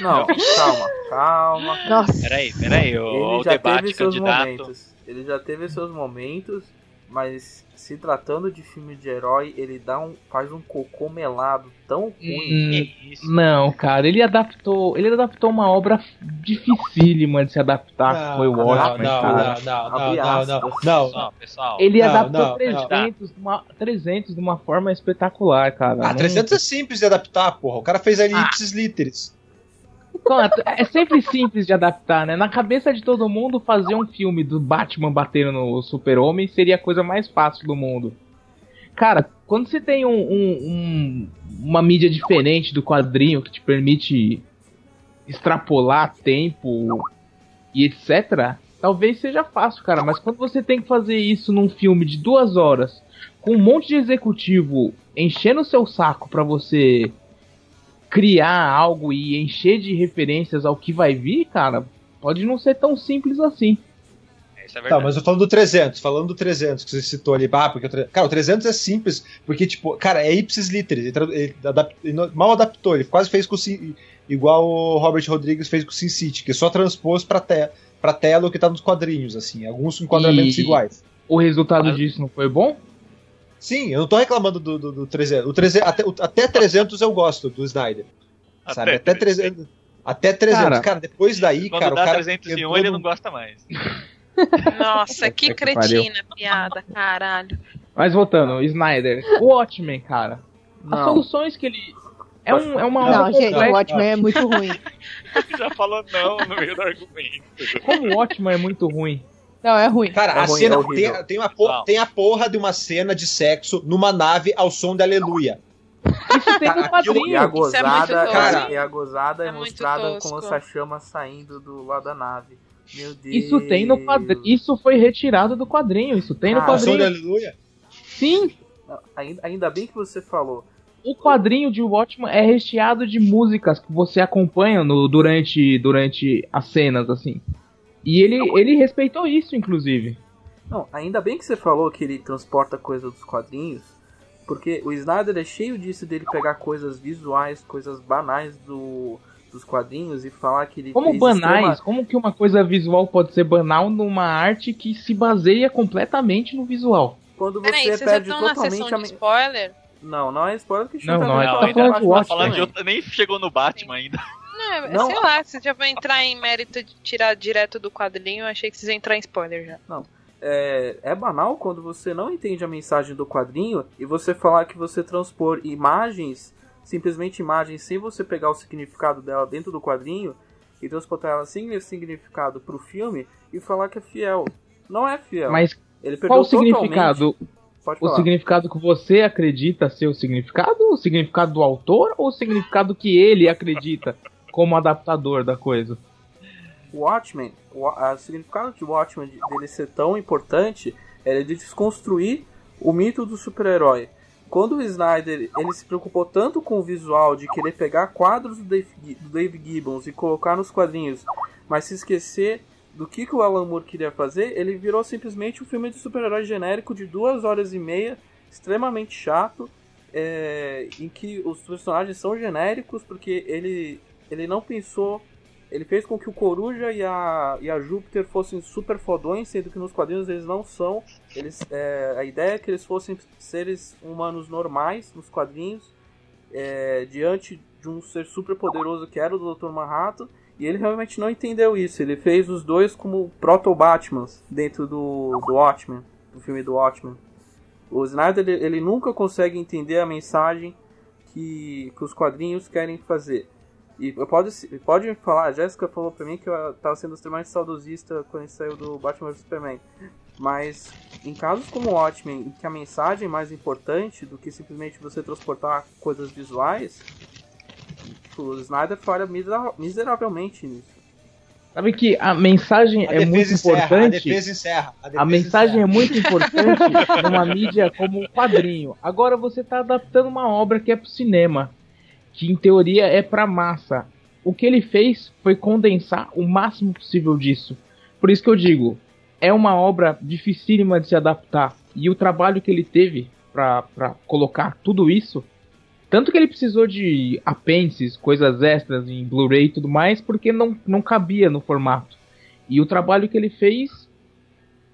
Speaker 2: Não, calma, calma.
Speaker 3: Nossa.
Speaker 4: Peraí, peraí, o,
Speaker 2: Ele
Speaker 4: o
Speaker 2: já
Speaker 4: debate
Speaker 2: teve seus
Speaker 4: candidato.
Speaker 2: momentos. Ele já teve seus momentos, mas se tratando de filme de herói, ele dá um, faz um cocô melado tão ruim.
Speaker 6: Hum, não, cara, ele adaptou, ele adaptou uma obra dificílima de se adaptar, que foi o
Speaker 5: não,
Speaker 6: Watchmen,
Speaker 5: não,
Speaker 6: cara.
Speaker 5: não, não, não, não, não, não.
Speaker 4: Pessoal, pessoal.
Speaker 6: Ele
Speaker 5: Não,
Speaker 6: adaptou
Speaker 5: não, não.
Speaker 6: 300, de uma, 300 de uma forma espetacular, cara.
Speaker 5: Ah,
Speaker 6: Não-
Speaker 5: 300 é simples de adaptar, porra. O cara fez ali ipsis literis.
Speaker 6: Não, é- sempre simples de adaptar, né? Na cabeça de todo mundo, fazer um filme do Batman batendo no Super-Homem seria a coisa mais fácil do mundo. Cara, quando você tem um, um- um- uma mídia diferente do quadrinho que te permite extrapolar tempo e etc., talvez seja fácil, cara. Mas quando você tem que fazer isso num filme de duas horas, com um monte de executivo enchendo o seu saco pra você criar algo e encher de referências ao que vai vir, cara, pode não ser tão simples assim.
Speaker 4: Isso é
Speaker 5: Tá, mas eu falando do 300, falando do 300 que você citou ali, ah, porque o cara, o 300 é simples, porque tipo, cara, é ipsis literis, ele, ele adap- ele mal adaptou, ele quase fez com igual o Robert Rodrigues fez com o Sin City, que só transpôs pra, te, pra tela o que tá nos quadrinhos, assim, alguns enquadramentos
Speaker 6: E-
Speaker 5: iguais.
Speaker 6: O resultado
Speaker 4: Mas-
Speaker 6: disso não foi bom?
Speaker 5: Sim, eu não tô reclamando do, do, do 300. O 300 até, o- até 300 eu gosto do Snyder. sabe? Até 300. Até 300.
Speaker 6: Cara,
Speaker 5: Cara, depois daí,
Speaker 4: Quando
Speaker 5: cara,
Speaker 4: dá
Speaker 5: o cara
Speaker 4: 301,
Speaker 5: entrou
Speaker 4: ele
Speaker 5: no-
Speaker 4: não gosta mais.
Speaker 1: Nossa, que
Speaker 6: pariu.
Speaker 1: cretina, piada, caralho.
Speaker 6: Mas voltando, Snyder, o Watchmen, cara. As
Speaker 2: Não.
Speaker 6: soluções que ele. É, um, é uma
Speaker 3: Não,
Speaker 6: obra
Speaker 3: gente, o. Watchmen é muito ruim.
Speaker 4: Já falou não no meio do argumento.
Speaker 6: Como o Watchmen é muito ruim.
Speaker 3: Não, é ruim.
Speaker 5: Cara,
Speaker 2: É
Speaker 5: a
Speaker 2: ruim,
Speaker 5: cena
Speaker 2: é
Speaker 5: tem, tem, uma
Speaker 4: Não.
Speaker 5: tem a porra de uma cena de sexo numa nave ao som de aleluia.
Speaker 6: Isso tem no
Speaker 5: Aquilo-
Speaker 2: E a
Speaker 6: quadrinho.
Speaker 1: Isso é
Speaker 2: gozada.
Speaker 5: Cara,
Speaker 2: e a gozada é,
Speaker 1: é
Speaker 2: mostrada com essa chama saindo do lado da nave. Meu Deus.
Speaker 6: Isso tem no quadrinho. Isso foi retirado do quadrinho. Isso tem no
Speaker 2: Ah,
Speaker 5: Ao som de
Speaker 6: quadrinho.
Speaker 5: aleluia.
Speaker 6: Sim,
Speaker 2: Ainda, ainda bem que você falou.
Speaker 6: o quadrinho de Watchmen é recheado de músicas que você acompanha no, durante, durante as cenas, assim. E ele, ele respeitou isso, inclusive.
Speaker 2: Não, ainda bem que você falou que ele transporta coisa dos quadrinhos, porque o Snyder é cheio disso dele pegar coisas visuais, coisas banais do, dos quadrinhos e falar que ele
Speaker 6: Como banais,
Speaker 2: extrema-
Speaker 6: como que uma coisa visual pode ser banal numa arte que se baseia completamente no visual?
Speaker 2: Quando
Speaker 1: Peraí,
Speaker 2: você
Speaker 1: vocês já
Speaker 2: perde
Speaker 1: estão na
Speaker 2: totalmente
Speaker 1: sessão
Speaker 2: a
Speaker 1: de spoiler?
Speaker 2: Não, não é spoiler que
Speaker 6: Não,
Speaker 2: chuta
Speaker 6: não,
Speaker 2: muito
Speaker 6: é- tá falando de
Speaker 2: da
Speaker 6: Watchmen.
Speaker 4: Falando de
Speaker 2: também.
Speaker 4: outra, nem chegou no Batman ainda.
Speaker 1: Não,
Speaker 2: Não.
Speaker 1: sei lá, você já vai entrar em mérito de tirar direto do quadrinho, eu achei que vocês iam entrar em spoiler já.
Speaker 2: é, é banal quando você não entende a mensagem do quadrinho e você falar que você transpor imagens, simplesmente imagens, sem você pegar o significado dela dentro do quadrinho e transportar ela sem esse significado pro filme e falar que é fiel. Não é fiel.
Speaker 6: Mas
Speaker 2: Ele
Speaker 6: qual o
Speaker 2: totalmente-
Speaker 6: significado?
Speaker 2: Pode
Speaker 6: O significado que você acredita ser o significado? O significado do autor? Ou o significado que ele acredita como adaptador da coisa?
Speaker 2: Watchmen, o, a- o significado de Watchmen de- dele ser tão importante era de desconstruir o mito do super-herói. Quando o Snyder ele se preocupou tanto com o visual de querer pegar quadros do Dave, do Dave Gibbons e colocar nos quadrinhos, mas se esquecer do que, que o Alan Moore queria fazer, ele virou simplesmente um filme de super-herói genérico de duas horas e meia, extremamente chato, é, em que os personagens são genéricos porque ele, ele não pensou ele fez com que o Coruja e a, e a Júpiter fossem super fodões, sendo que nos quadrinhos eles não são. Eles, é, a ideia é que eles fossem seres humanos normais nos quadrinhos, é, diante de um ser super poderoso que era o Dr. Manhattan. E ele realmente não entendeu isso. Ele fez os dois como proto-Batmans dentro do, do Watchmen, do filme do Watchmen. O Snyder ele, ele nunca consegue entender a mensagem que, que os quadrinhos querem fazer. E pode, pode falar, a Jéssica falou pra mim que eu tava sendo extremamente saudosista quando ele saiu do Batman vs Superman. Mas em casos como o Watchmen, em que a mensagem é mais importante do que simplesmente você transportar coisas visuais, o Snyder falha miseravelmente nisso.
Speaker 6: Sabe que a mensagem a é muito encerra, importante. A
Speaker 5: defesa encerra. A, defesa
Speaker 6: a mensagem encerra. é muito importante numa mídia como um quadrinho. Agora você está adaptando uma obra que é pro cinema que em teoria é para massa. O que ele fez foi condensar o máximo possível disso. Por isso que eu digo, é uma obra dificílima de se adaptar. E o trabalho que ele teve para colocar tudo isso, tanto que ele precisou de apêndices, coisas extras em Blu-ray e tudo mais, porque não, não cabia no formato. E o trabalho que ele fez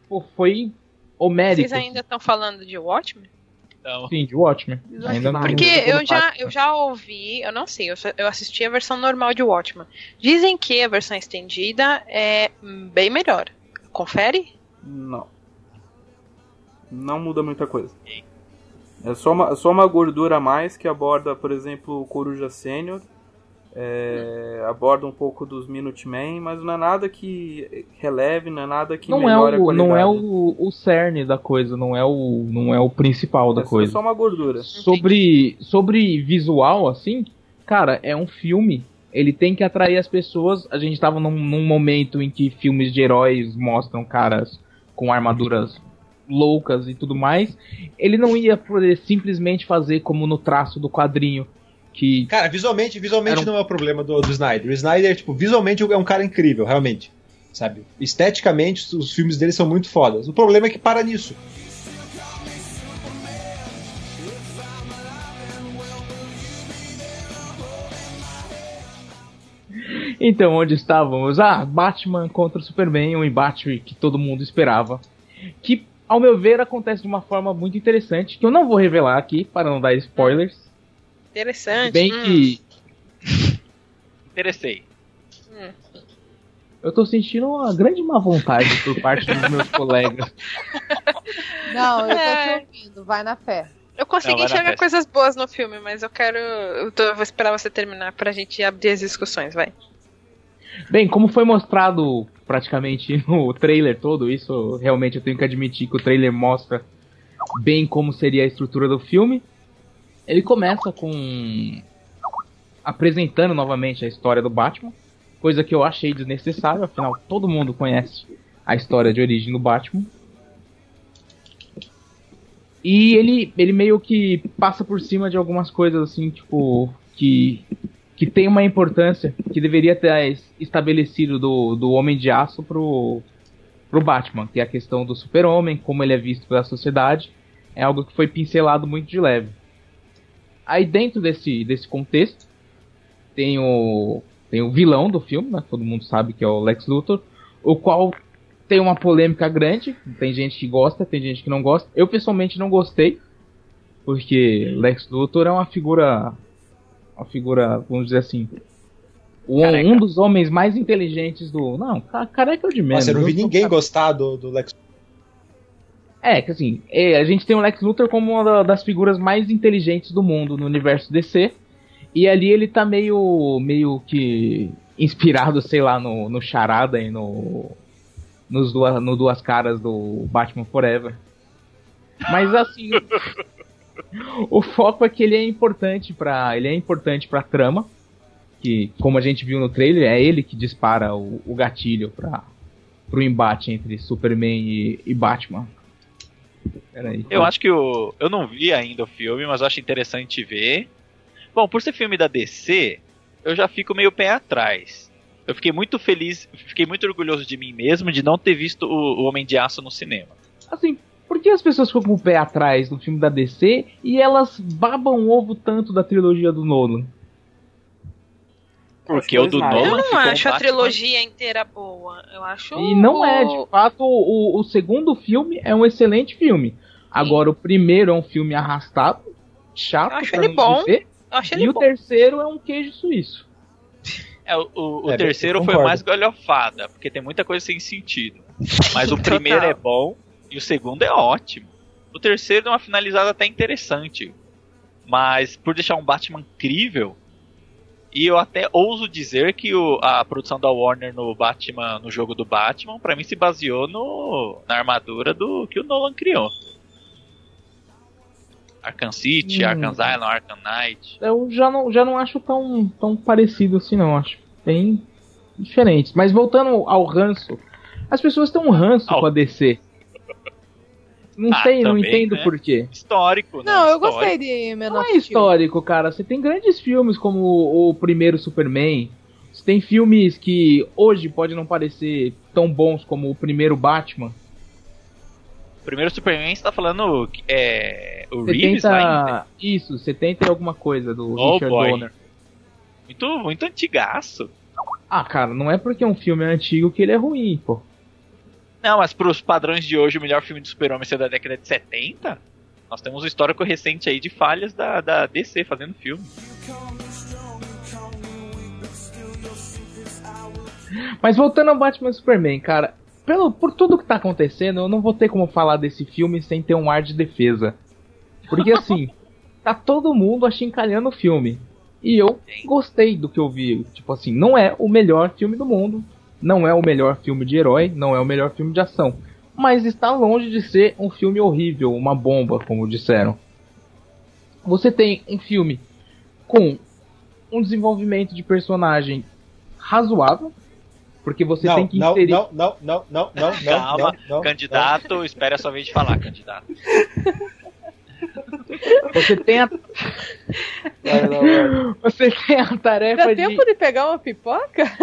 Speaker 6: pô, foi homérico.
Speaker 1: Vocês ainda estão falando de Watchmen?
Speaker 6: Então... Sim, de Watchmen.
Speaker 1: Ainda não Porque eu já, eu já ouvi, eu não sei, eu, eu assisti a versão normal de Watchmen. Dizem que a versão estendida é bem melhor. Confere?
Speaker 7: Não. Não muda muita coisa. É só uma, só uma gordura a mais que aborda, por exemplo, o Coruja Sênior é, aborda um pouco dos Minutemen, mas não é nada que releve, não é nada que
Speaker 6: não melhore é o, a qualidade. Não é o, o cerne da coisa, não é o, não é o principal da
Speaker 7: é
Speaker 6: coisa.
Speaker 7: É só uma gordura.
Speaker 6: Sobre, sobre visual, assim, cara, é um filme. Ele tem que atrair as pessoas. A gente tava num, num momento em que filmes de heróis mostram caras com armaduras loucas e tudo mais. Ele não ia poder simplesmente fazer como no traço do quadrinho que.
Speaker 5: Cara, visualmente, visualmente um... não é o problema do, do Snyder. O Snyder, tipo, visualmente é um cara incrível, realmente. Sabe? Esteticamente, os filmes dele são muito fodas. O problema é que para nisso.
Speaker 6: Então, onde estávamos? Ah, Batman contra Superman, um embate que todo mundo esperava. Que, ao meu ver, acontece de uma forma muito interessante, que eu não vou revelar aqui, para não dar spoilers.
Speaker 1: Interessante.
Speaker 6: Bem hum. que.
Speaker 4: Interessei.
Speaker 6: Hum. Eu tô sentindo uma grande má vontade por parte dos meus colegas.
Speaker 3: Não, eu tô é. te ouvindo, vai na fé.
Speaker 1: Eu consegui Não, enxergar coisas boas no filme, mas eu quero. Eu, tô, eu vou esperar você terminar pra gente abrir as discussões, vai.
Speaker 6: Bem, como foi mostrado praticamente no trailer todo, isso realmente eu tenho que admitir que o trailer mostra bem como seria a estrutura do filme. Ele começa com apresentando novamente a história do Batman, coisa que eu achei desnecessário, afinal todo mundo conhece a história de origem do Batman. E ele, ele meio que passa por cima de algumas coisas assim, tipo, que, que tem uma importância que deveria ter estabelecido do, do Homem de Aço pro, pro Batman, que é a questão do super-homem, como ele é visto pela sociedade, é algo que foi pincelado muito de leve. Aí dentro desse, desse contexto, tem o, tem o vilão do filme, né? Todo mundo sabe que é o Lex Luthor, o qual tem uma polêmica grande. Tem gente que gosta, tem gente que não gosta. Eu pessoalmente não gostei, porque Lex Luthor é uma figura, uma figura, vamos dizer assim, um, um dos homens mais inteligentes do. Não, careca é de menos.
Speaker 5: Nossa, eu não vi ninguém gostar do, do Lex
Speaker 6: é, que assim, é, a gente tem o Lex Luthor como uma das figuras mais inteligentes do mundo no universo DC. E ali ele tá meio, meio que inspirado, sei lá, no, no Charada e no, nos duas, no Duas Caras do Batman Forever. Mas assim, o foco é que ele é importante para ele é importante para trama, que como a gente viu no trailer, é ele que dispara o, o gatilho para pro embate entre Superman e, e Batman.
Speaker 4: Peraí. Eu acho que o. Eu não vi ainda o filme, mas acho interessante ver. Bom, por ser filme da DC, eu já fico meio pé atrás. Eu fiquei muito feliz, fiquei muito orgulhoso de mim mesmo de não ter visto o, o Homem de Aço no cinema.
Speaker 6: Assim, por que as pessoas ficam com o pé atrás no filme da DC e elas babam o ovo tanto da trilogia do Nolan?
Speaker 4: Porque o do Nolan.
Speaker 1: Eu não acho a trilogia inteira boa. Eu acho.
Speaker 6: E não é, de fato, o, o segundo filme é um excelente filme. Agora, o primeiro é um filme arrastado, chato. Eu
Speaker 1: acho ele bom. Dizer, eu acho ele
Speaker 6: e bom. o terceiro é um queijo suíço.
Speaker 4: É, o, o, o é, terceiro foi o mais galhofada, porque tem muita coisa sem sentido. Mas o primeiro é bom e o segundo é ótimo. O terceiro é uma finalizada até interessante. Mas por deixar um Batman incrível, e eu até ouso dizer que o, a produção da Warner no Batman, no jogo do Batman, para mim se baseou no, na armadura do que o Nolan criou. Arkham City, hum. Arkham Asylum, Arkham Knight.
Speaker 6: Eu já não, já não acho tão, tão parecido assim, não. Acho bem diferentes. Mas voltando ao ranço, as pessoas têm um ranço com a DC. Não ah, sei, também, não entendo né? por quê.
Speaker 4: Histórico, né?
Speaker 3: Não,
Speaker 4: eu
Speaker 3: histórico. gostei de
Speaker 6: Não é histórico, cara. Você tem grandes filmes como o, primeiro Superman. Você tem filmes que hoje pode não parecer tão bons como o primeiro Batman.
Speaker 4: O primeiro Superman você tá falando é, o
Speaker 6: 70, Reeves lá Isso, 70 e alguma coisa do oh, Richard boy. Donner.
Speaker 4: Muito, muito antigaço.
Speaker 6: Ah, cara, não é porque é um filme antigo que ele é ruim, pô.
Speaker 4: Não, mas pros padrões de hoje, o melhor filme do Super-Homem é da década de 70? Nós temos um histórico recente aí de falhas da, da DC fazendo filme.
Speaker 6: Mas voltando ao Batman Superman, cara, pelo, por tudo que tá acontecendo, eu não vou ter como falar desse filme sem ter um ar de defesa. Porque assim, tá todo mundo achincalhando o filme. E eu gostei do que eu vi. Tipo assim, não é o melhor filme do mundo. Não é o melhor filme de herói, não é o melhor filme de ação. Mas está longe de ser um filme horrível, uma bomba, como disseram. Você tem um filme com um desenvolvimento de personagem razoável, porque você
Speaker 5: não,
Speaker 6: tem que
Speaker 5: não,
Speaker 6: inserir.
Speaker 5: Não, não, não, não, não,
Speaker 4: Calma,
Speaker 5: não,
Speaker 4: candidato, não. espere a sua vez de falar, candidato.
Speaker 6: Você tem a. Você tem a tarefa
Speaker 3: Dá
Speaker 6: de.
Speaker 3: tempo de pegar uma pipoca?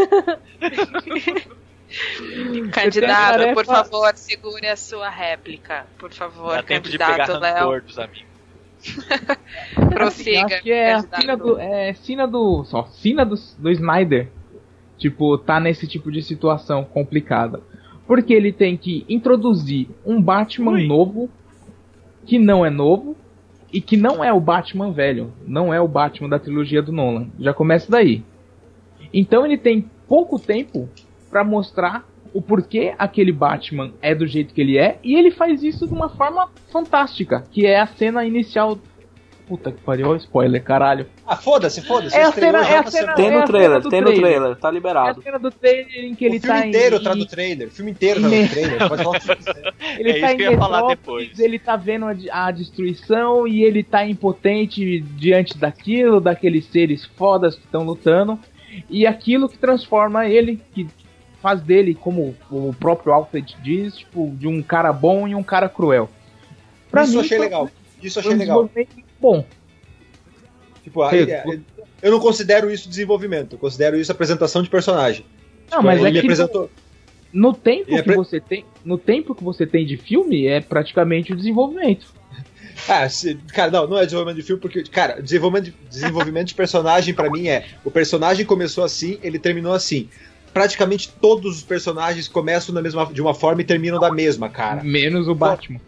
Speaker 1: Candidato, por favor, segure a sua réplica. Por favor, Dá candidato Léo. dos amigos. Prossiga.
Speaker 6: Acho que é a cena do. É cena do. Só, cena do, do Snyder. Tipo, tá nesse tipo de situação complicada. Porque ele tem que introduzir um Batman Ui. novo que não é novo e que não é o Batman velho, não é o Batman da trilogia do Nolan. Já começa daí. Então ele tem pouco tempo para mostrar o porquê aquele Batman é do jeito que ele é, e ele faz isso de uma forma fantástica, que é a cena inicial Puta que pariu, spoiler, caralho.
Speaker 5: Ah, foda-se, foda-se.
Speaker 6: É a cena, é a cena,
Speaker 7: tem no trailer, tem no trailer, tá liberado. É
Speaker 6: a cena do trailer em que ele
Speaker 5: o filme
Speaker 6: tá
Speaker 5: inteiro
Speaker 6: em...
Speaker 5: tá no trailer, o filme inteiro tá no trailer. Pode
Speaker 4: falar ele é tá em Metrópolis,
Speaker 6: ele tá vendo a, a destruição e ele tá impotente diante daquilo, daqueles seres fodas que estão lutando. E aquilo que transforma ele, que faz dele, como o próprio Alfred diz, tipo, de um cara bom e um cara cruel.
Speaker 5: Pra Isso mim, achei legal. Isso achei legal
Speaker 6: bom.
Speaker 5: Tipo, aí, é, eu não considero isso desenvolvimento, eu considero isso apresentação de personagem.
Speaker 6: Não, tipo, mas é que apresentou... no tempo que apre... você tem, no tempo que você tem de filme é praticamente o desenvolvimento.
Speaker 5: Ah, se, cara, não, não é desenvolvimento de filme, porque, cara, desenvolvimento de, desenvolvimento de personagem para mim é o personagem começou assim, ele terminou assim. Praticamente todos os personagens começam da mesma, de uma forma e terminam da mesma, cara.
Speaker 6: Menos o Batman.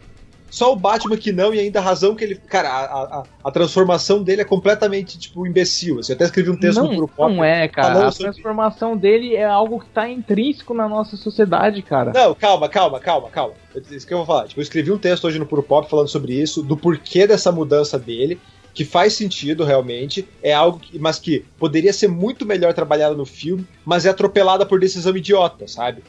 Speaker 5: Só o Batman que não, e ainda a razão que ele. Cara, a, a, a transformação dele é completamente, tipo, imbecil. Assim, eu até escrevi um texto
Speaker 6: não,
Speaker 5: no
Speaker 6: Pop. Não é, cara. A transformação sobre... dele é algo que tá intrínseco na nossa sociedade, cara.
Speaker 5: Não, calma, calma, calma, calma. Isso que eu vou falar. Tipo, eu escrevi um texto hoje no Puro Pop falando sobre isso, do porquê dessa mudança dele que faz sentido realmente, é algo que, mas que poderia ser muito melhor trabalhado no filme, mas é atropelada por decisão idiota, sabe?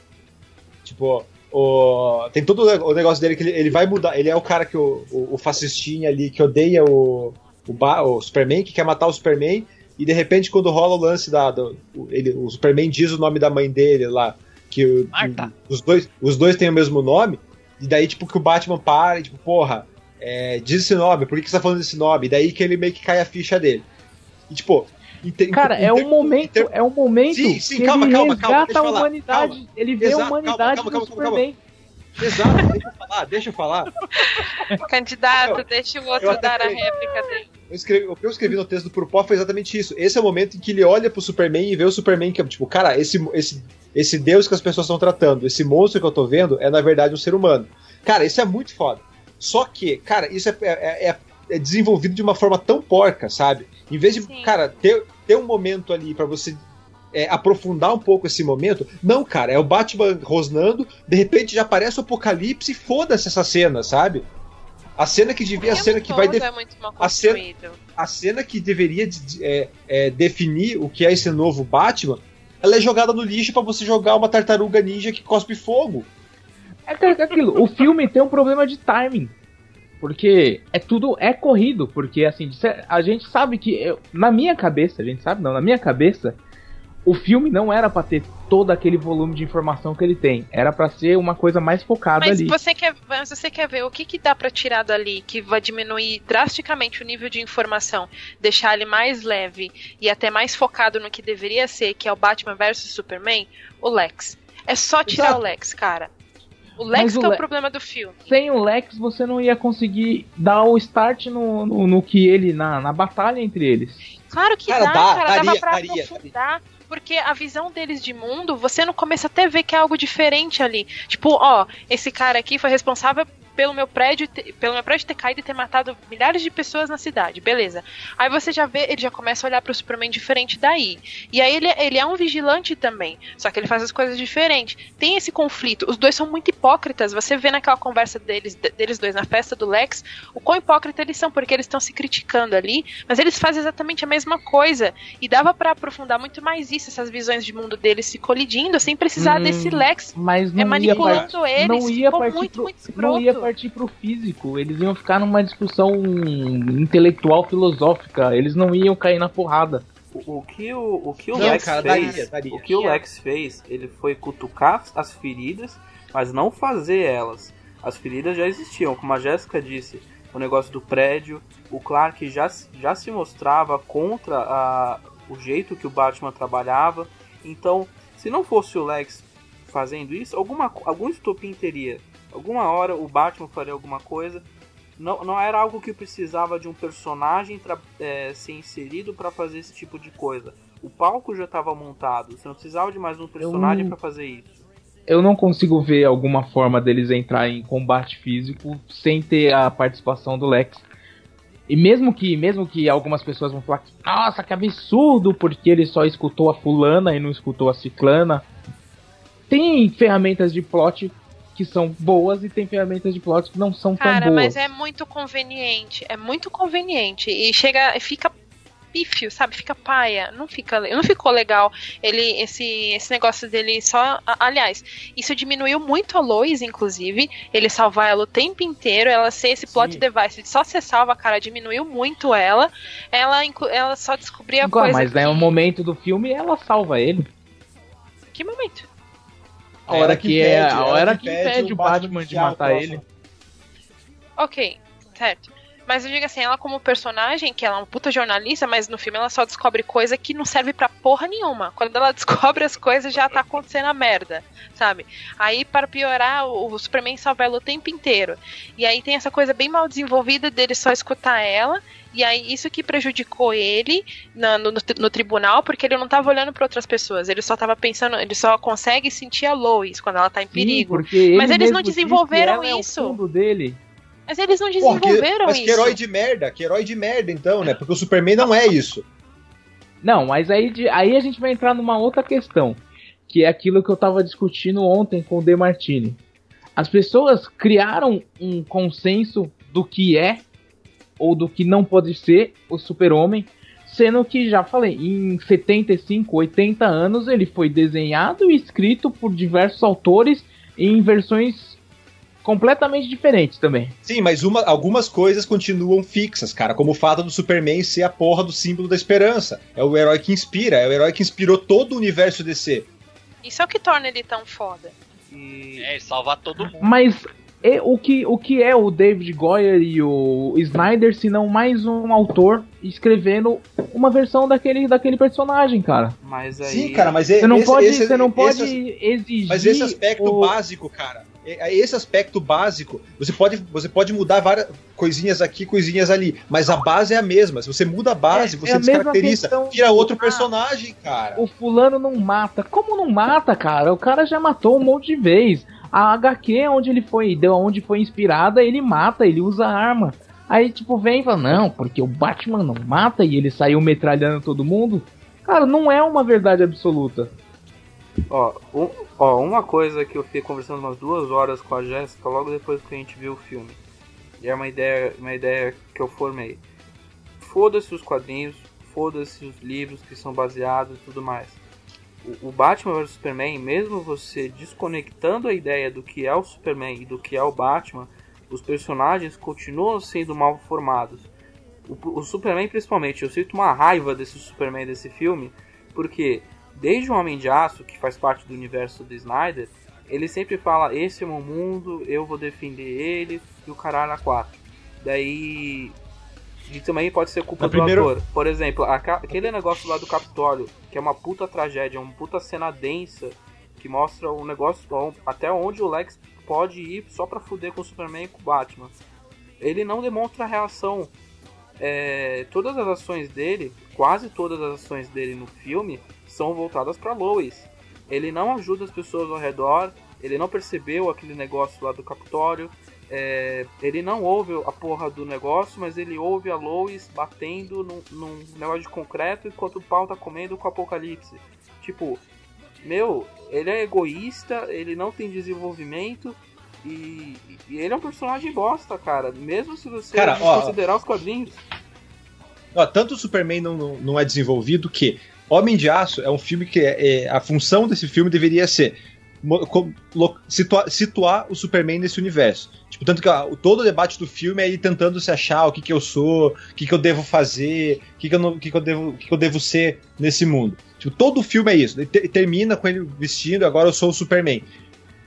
Speaker 5: Tipo, o, tem todo o negócio dele que ele, ele, vai mudar. Ele é o cara que o, o, o fascistinha ali que odeia o, o, o, Superman, que quer matar o Superman. E de repente, quando rola o lance da. Do, ele, o Superman diz o nome da mãe dele lá. Que o, os, dois, os dois têm o mesmo nome. E daí, tipo, que o Batman para e, tipo, porra, é, diz esse nome, por que, que você tá falando desse nome? E daí que ele meio que cai a ficha dele. E, tipo,
Speaker 6: Cara, é um momento, inter... é um momento
Speaker 5: sim, sim, que calma, ele calma,
Speaker 6: resgata
Speaker 5: calma,
Speaker 6: a humanidade, calma. ele vê Exato, a humanidade calma, calma, calma, calma,
Speaker 5: Exato, deixa eu falar, deixa eu falar.
Speaker 1: Candidato, deixa o outro dar a réplica dele.
Speaker 5: Eu escrevi, o que eu escrevi no texto do Purpó foi exatamente isso. Esse é o momento em que ele olha pro Superman e vê o Superman que é tipo, cara, esse, esse, esse deus que as pessoas estão tratando, esse monstro que eu tô vendo, é na verdade um ser humano. Cara, isso é muito foda. Só que, cara, isso é, é, é, é desenvolvido de uma forma tão porca, sabe? Em vez de, Sim. cara, ter, ter um momento ali para você é, aprofundar um pouco esse momento. Não, cara, é o Batman rosnando, de repente já aparece o apocalipse e foda-se essa cena, sabe? A cena que devia, a cena que vai
Speaker 1: é a, cena,
Speaker 5: a cena que deveria de, é, é, definir o que é esse novo Batman, ela é jogada no lixo para você jogar uma tartaruga ninja que cospe fogo.
Speaker 6: É, é aquilo, o filme tem um problema de timing. Porque é tudo é corrido, porque assim, a gente sabe que eu, na minha cabeça, a gente sabe não, na minha cabeça, o filme não era para ter todo aquele volume de informação que ele tem. Era para ser uma coisa mais focada
Speaker 1: mas
Speaker 6: ali.
Speaker 1: Você quer, mas você quer ver o que, que dá para tirar dali que vai diminuir drasticamente o nível de informação, deixar ele mais leve e até mais focado no que deveria ser, que é o Batman versus Superman? O Lex. É só tirar Exato. o Lex, cara. O Lex que é o problema do filme.
Speaker 6: Sem o Lex, você não ia conseguir dar o start no, no, no que ele. Na, na batalha entre eles.
Speaker 1: Claro que cara, dá, dá, cara. Daria, dava pra daria, aprofundar. Daria porque a visão deles de mundo, você no começo até vê que é algo diferente ali. Tipo, ó, esse cara aqui foi responsável pelo meu prédio, pelo meu prédio ter caído e ter matado milhares de pessoas na cidade, beleza. Aí você já vê, ele já começa a olhar pro Superman diferente daí. E aí ele, ele é um vigilante também, só que ele faz as coisas diferentes. Tem esse conflito, os dois são muito hipócritas. Você vê naquela conversa deles, deles dois na festa do Lex, o quão hipócrita eles são, porque eles estão se criticando ali, mas eles fazem exatamente a mesma coisa. E dava para aprofundar muito mais isso, essas visões de mundo deles se colidindo, sem precisar hum, desse Lex
Speaker 6: mas não é,
Speaker 1: manipulando
Speaker 6: ia,
Speaker 1: eles.
Speaker 6: Não ia partir muito, pro, muito não ia partir pro físico, eles iam ficar numa discussão intelectual filosófica, eles não iam cair na porrada.
Speaker 2: O, o que o, o que o não, Lex cara, fez, daria, daria. o que o Lex fez, ele foi cutucar as feridas, mas não fazer elas. As feridas já existiam, como a Jéssica disse, o negócio do prédio, o Clark já, já se mostrava contra a, o jeito que o Batman trabalhava. Então, se não fosse o Lex fazendo isso, alguma, algum estopim teria. Alguma hora o Batman faria alguma coisa. Não, não era algo que precisava de um personagem é, ser inserido para fazer esse tipo de coisa. O palco já estava montado. Você não precisava de mais um personagem para fazer isso.
Speaker 6: Eu não consigo ver alguma forma deles entrar em combate físico sem ter a participação do Lex. E mesmo que, mesmo que algumas pessoas vão falar que, nossa, que absurdo, porque ele só escutou a fulana e não escutou a ciclana. Tem ferramentas de plot que são boas e tem ferramentas de plot que não são
Speaker 1: Cara,
Speaker 6: tão boas.
Speaker 1: mas é muito conveniente, é muito conveniente e chega, fica pífio, sabe? Fica paia, não fica, não ficou legal. Ele esse esse negócio dele só, aliás, isso diminuiu muito a Lois, inclusive, ele salvar ela o tempo inteiro, ela ser esse plot Sim. device, só ser salva, cara, diminuiu muito ela. Ela ela só descobria Igual, coisa
Speaker 6: mas que... é um momento do filme ela salva ele.
Speaker 1: Que momento?
Speaker 6: A hora que, é, a hora que, impede o Batman, de matar ele.
Speaker 1: Ok, certo. Mas eu digo assim, ela como personagem, que ela é uma puta jornalista, mas no filme ela só descobre coisa que não serve pra porra nenhuma. Quando ela descobre as coisas, já tá acontecendo a merda, sabe? Aí, para piorar, o, Superman salva ela o tempo inteiro. E aí tem essa coisa bem mal desenvolvida dele só escutar ela e aí isso que prejudicou ele na, no, no, tribunal, porque ele não estava olhando para outras pessoas, ele só estava pensando, ele só consegue sentir a Lois quando ela está em perigo.
Speaker 6: Sim,
Speaker 1: mas eles não desenvolveram isso.
Speaker 6: É o fundo dele.
Speaker 1: Mas eles não desenvolveram
Speaker 5: Pô, que, mas
Speaker 1: isso.
Speaker 5: Mas que herói de merda, que herói de merda então, né? Porque o Superman não é isso.
Speaker 6: Não, mas aí, aí a gente vai entrar numa outra questão, que é aquilo que eu estava discutindo ontem com o De Martini. As pessoas criaram um consenso do que é ou do que não pode ser o Super-Homem, sendo que já falei, em 75, 80 anos ele foi desenhado e escrito por diversos autores em versões completamente diferentes também.
Speaker 5: Sim, mas uma, algumas coisas continuam fixas, cara, como o fato do Superman ser a porra do símbolo da esperança. É o herói que inspira, é o herói que inspirou todo o universo DC.
Speaker 1: Isso é o que torna ele tão foda.
Speaker 4: E... É, salvar todo mundo.
Speaker 6: Mas E o que, o que é o David Goyer e o Snyder, se não mais um autor escrevendo uma versão daquele, daquele personagem, cara?
Speaker 5: Mas aí... Sim, cara, mas você
Speaker 6: não
Speaker 5: esse,
Speaker 6: pode,
Speaker 5: esse,
Speaker 6: você não pode
Speaker 5: esse,
Speaker 6: exigir.
Speaker 5: Mas esse aspecto o... básico, cara, é, é esse aspecto básico, você pode, você pode mudar várias coisinhas aqui, coisinhas ali, mas a base é a mesma. Se você muda a base, é, você é a descaracteriza, vira outro personagem, cara.
Speaker 6: O fulano não mata. Como não mata, cara? O cara já matou um monte de vez. A HQ, onde ele foi, deu onde foi inspirada, ele mata, ele usa arma. Aí, tipo, vem e fala, não, porque o Batman não mata e ele saiu metralhando todo mundo. Cara, não é uma verdade absoluta.
Speaker 2: Ó, um, ó, uma coisa que eu fiquei conversando umas duas horas com a Jéssica logo depois que a gente viu o filme. E é uma ideia, uma ideia que eu formei. Foda-se os quadrinhos, foda-se os livros que são baseados e tudo mais o Batman vs Superman, mesmo você desconectando a ideia do que é o Superman e do que é o Batman, os personagens continuam sendo mal formados. O, o Superman, principalmente, eu sinto uma raiva desse Superman desse filme, porque desde o Homem de Aço, que faz parte do universo do Snyder, ele sempre fala: Esse é o meu mundo, eu vou defender ele e o caralho a quatro. Daí e também pode ser culpa do ator. Por exemplo, aquele negócio lá do Capitólio, que é uma puta tragédia, uma puta cena densa, que mostra o negócio até onde o Lex pode ir só pra fuder com o Superman e com o Batman. Ele não demonstra reação. É, todas as ações dele, quase todas as ações dele no filme, são voltadas para Lois. Ele não ajuda as pessoas ao redor, ele não percebeu aquele negócio lá do Capitólio, é, ele não ouve a porra do negócio, mas ele ouve a Lois batendo num, num negócio de concreto enquanto o pau tá comendo com o Apocalipse. Tipo, meu, ele é egoísta, ele não tem desenvolvimento e, e ele é um personagem bosta, cara. Mesmo se você
Speaker 5: cara,
Speaker 2: considerar os quadrinhos.
Speaker 5: Ó, tanto o Superman não, não, não, é desenvolvido que Homem de Aço é um filme que é, é a função desse filme deveria ser situar, situar o Superman nesse universo. Tipo, tanto que ó, todo o debate do filme é ele tentando se achar o que, que eu sou, o que, que eu devo fazer, o que, que, eu, não, que, que, eu, devo, que, que eu devo ser nesse mundo. Tipo, todo o filme é isso. Ele te, termina com ele vestindo, agora eu sou o Superman.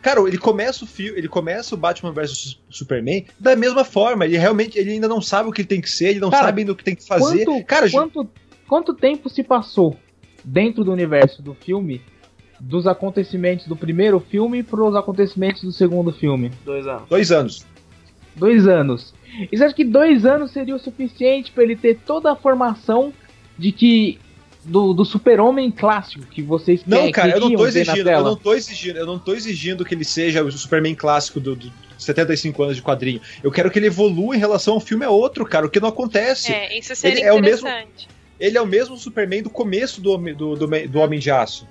Speaker 5: Cara, ele começa o filme, ele começa o Batman vs Superman da mesma forma. Ele realmente ele ainda não sabe o que ele tem que ser, ele não Cara, sabe ainda o que tem que fazer.
Speaker 6: Quanto,
Speaker 5: Cara,
Speaker 6: quanto, quanto tempo se passou dentro do universo do filme dos acontecimentos do primeiro filme para os acontecimentos do segundo filme?
Speaker 2: Dois anos.
Speaker 5: Dois anos.
Speaker 6: Dois anos. E você acha que dois anos seria o suficiente para ele ter toda a formação de que do, do super-homem clássico que vocês
Speaker 5: Não, cara, eu não tô exigindo, eu não tô exigindo, eu não tô exigindo que ele seja o Superman clássico do, do 75 anos de quadrinho. Eu quero que ele evolua em relação ao filme é outro, cara, o que não acontece.
Speaker 1: É, isso seria
Speaker 5: ele é o mesmo Ele é o mesmo Superman do começo do, do, do, do Homem de Aço.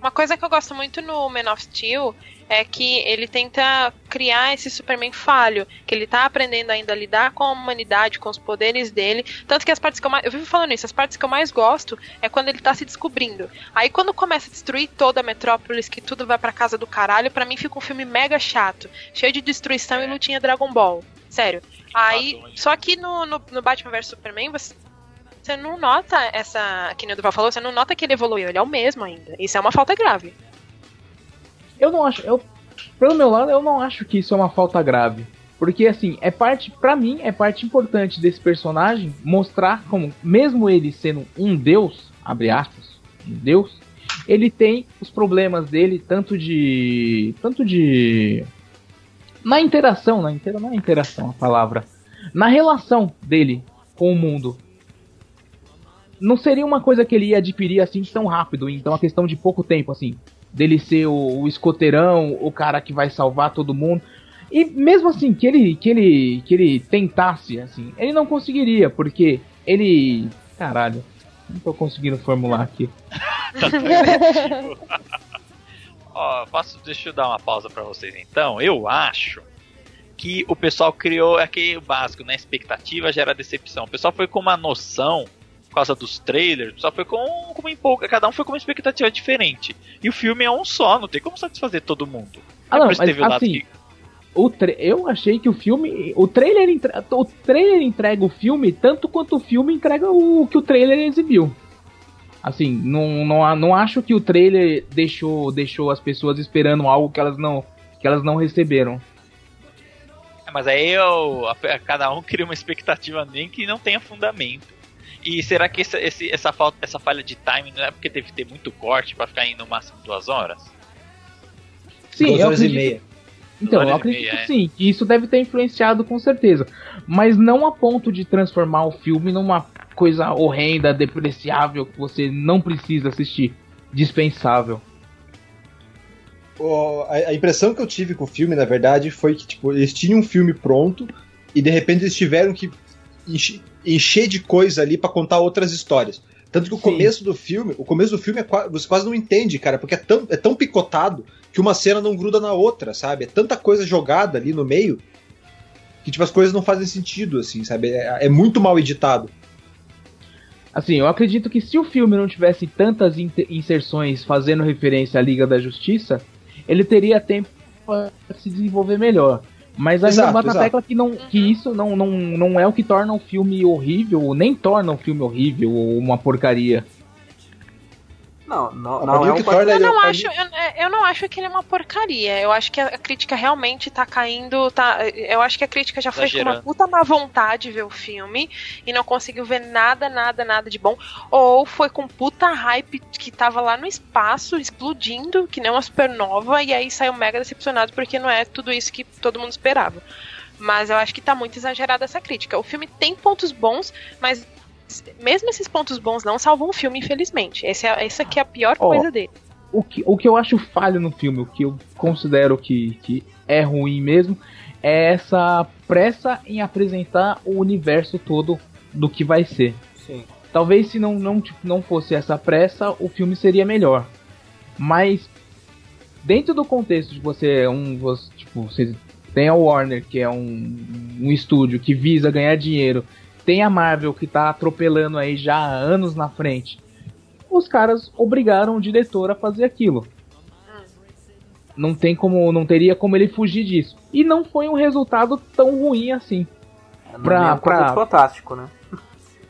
Speaker 1: Uma coisa que eu gosto muito no Man of Steel é que ele tenta criar esse Superman falho, que ele tá aprendendo ainda a lidar com a humanidade, com os poderes dele. Tanto que as partes que eu mais. Eu vivo falando isso, as partes que eu mais gosto é quando ele tá se descobrindo. Aí quando começa a destruir toda a metrópolis, que tudo vai pra casa do caralho, para mim fica um filme mega chato, cheio de destruição e lutinha Dragon Ball. Sério. Aí. Só que no, no, no Batman vs Superman, você você não nota essa. Que nem o Duval falou, você não nota que ele evoluiu, ele é o mesmo ainda. Isso é uma falta grave.
Speaker 6: Eu não acho. Eu, pelo meu lado, eu não acho que isso é uma falta grave. Porque, assim, é parte, para mim, é parte importante desse personagem mostrar como, mesmo ele sendo um deus, abre aspas, um deus, ele tem os problemas dele, tanto de. tanto de. Na interação, na, intera, na interação a palavra. Na relação dele com o mundo não seria uma coisa que ele ia adquirir assim tão rápido, então a questão de pouco tempo, assim, dele ser o, o escoteirão, o cara que vai salvar todo mundo. E mesmo assim, que ele, que ele, que ele tentasse, assim, ele não conseguiria, porque ele. Caralho, não tô conseguindo formular aqui.
Speaker 4: Ó, posso, deixa eu dar uma pausa para vocês então. Eu acho que o pessoal criou aquele básico, né? Expectativa gera decepção. O pessoal foi com uma noção por causa dos trailers, só foi com, com uma empolga, cada um foi com uma expectativa diferente. E o filme é um só, não tem como satisfazer todo mundo.
Speaker 6: Ah, não, mas assim, que... o eu achei que o filme, o trailer, entre... o trailer entrega o filme tanto quanto o filme entrega o que o trailer exibiu. Assim, não, não, não acho que o trailer deixou, deixou as pessoas esperando algo que elas não, que elas não receberam.
Speaker 4: É, mas aí eu, cada um cria uma expectativa nem que não tenha fundamento. E será que esse, esse, essa, falta, essa falha de timing não é porque teve que ter muito corte para ficar em no máximo duas horas?
Speaker 6: Sim, duas horas acredito... e meia. Então, eu acredito meia, é. sim, que isso deve ter influenciado com certeza. Mas não a ponto de transformar o filme numa coisa horrenda, depreciável, que você não precisa assistir. Dispensável.
Speaker 5: a, impressão que eu tive com o filme, na verdade, foi que tipo, eles tinham um filme pronto e de repente eles tiveram que encher de coisa ali para contar outras histórias. Tanto que o Sim. começo do filme, o começo do filme é, você quase não entende, cara, porque é tão, é tão picotado que uma cena não gruda na outra, sabe? É tanta coisa jogada ali no meio que tipo as coisas não fazem sentido, assim, sabe? É, é muito mal editado.
Speaker 6: Assim, eu acredito que se o filme não tivesse tantas inserções fazendo referência à Liga da Justiça, ele teria tempo para se desenvolver melhor. Mas ainda bate a tecla que, não, que isso não, não, não é o que torna um filme horrível, nem torna um filme horrível ou uma porcaria.
Speaker 1: Não, não, não é um eu não acho, eu, é, eu, não acho que ele é uma porcaria. Eu acho que a crítica realmente tá caindo, tá, eu acho que a crítica já foi com uma puta má vontade ver o filme e não conseguiu ver nada, nada, nada de bom, ou foi com puta hype que tava lá no espaço explodindo, que nem uma supernova e aí saiu mega decepcionado porque não é tudo isso que todo mundo esperava. Mas eu acho que tá muito exagerada essa crítica. O filme tem pontos bons, mas mesmo esses pontos bons não salvam o filme, infelizmente. Esse é, essa aqui é a pior oh, coisa dele.
Speaker 6: O que, o que eu acho falho no filme, o que eu considero que, que é ruim mesmo, é essa pressa em apresentar o universo todo do que vai ser. Sim. Talvez se não, não, tipo, não fosse essa pressa, o filme seria melhor. Mas dentro do contexto de você um você, tipo, você tem a Warner, que é um, um estúdio que visa ganhar dinheiro tem a Marvel que tá atropelando aí já há anos na frente. Os caras obrigaram o diretor a fazer aquilo. Não tem como, não teria como ele fugir disso. E não foi um resultado tão ruim assim.
Speaker 2: É, pra, é pra... fantástico, né?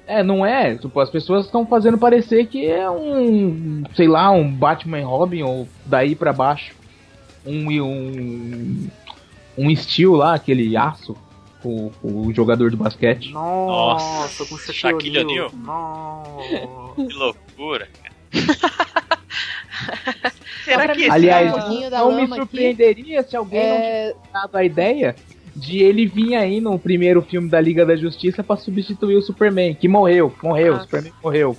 Speaker 6: É, não é. Tipo, as pessoas estão fazendo parecer que é um, sei lá, um Batman Robin ou daí para baixo. Um um um estilo lá, aquele aço o, o jogador de basquete.
Speaker 2: Nossa, com
Speaker 4: Shaquille O'Neal. Que loucura, cara.
Speaker 6: Será que Aliás, não me surpreenderia aqui, se alguém é... não tivesse dado a ideia de ele vir aí no primeiro filme da Liga da Justiça para substituir o Superman, que morreu, morreu, o Superman morreu.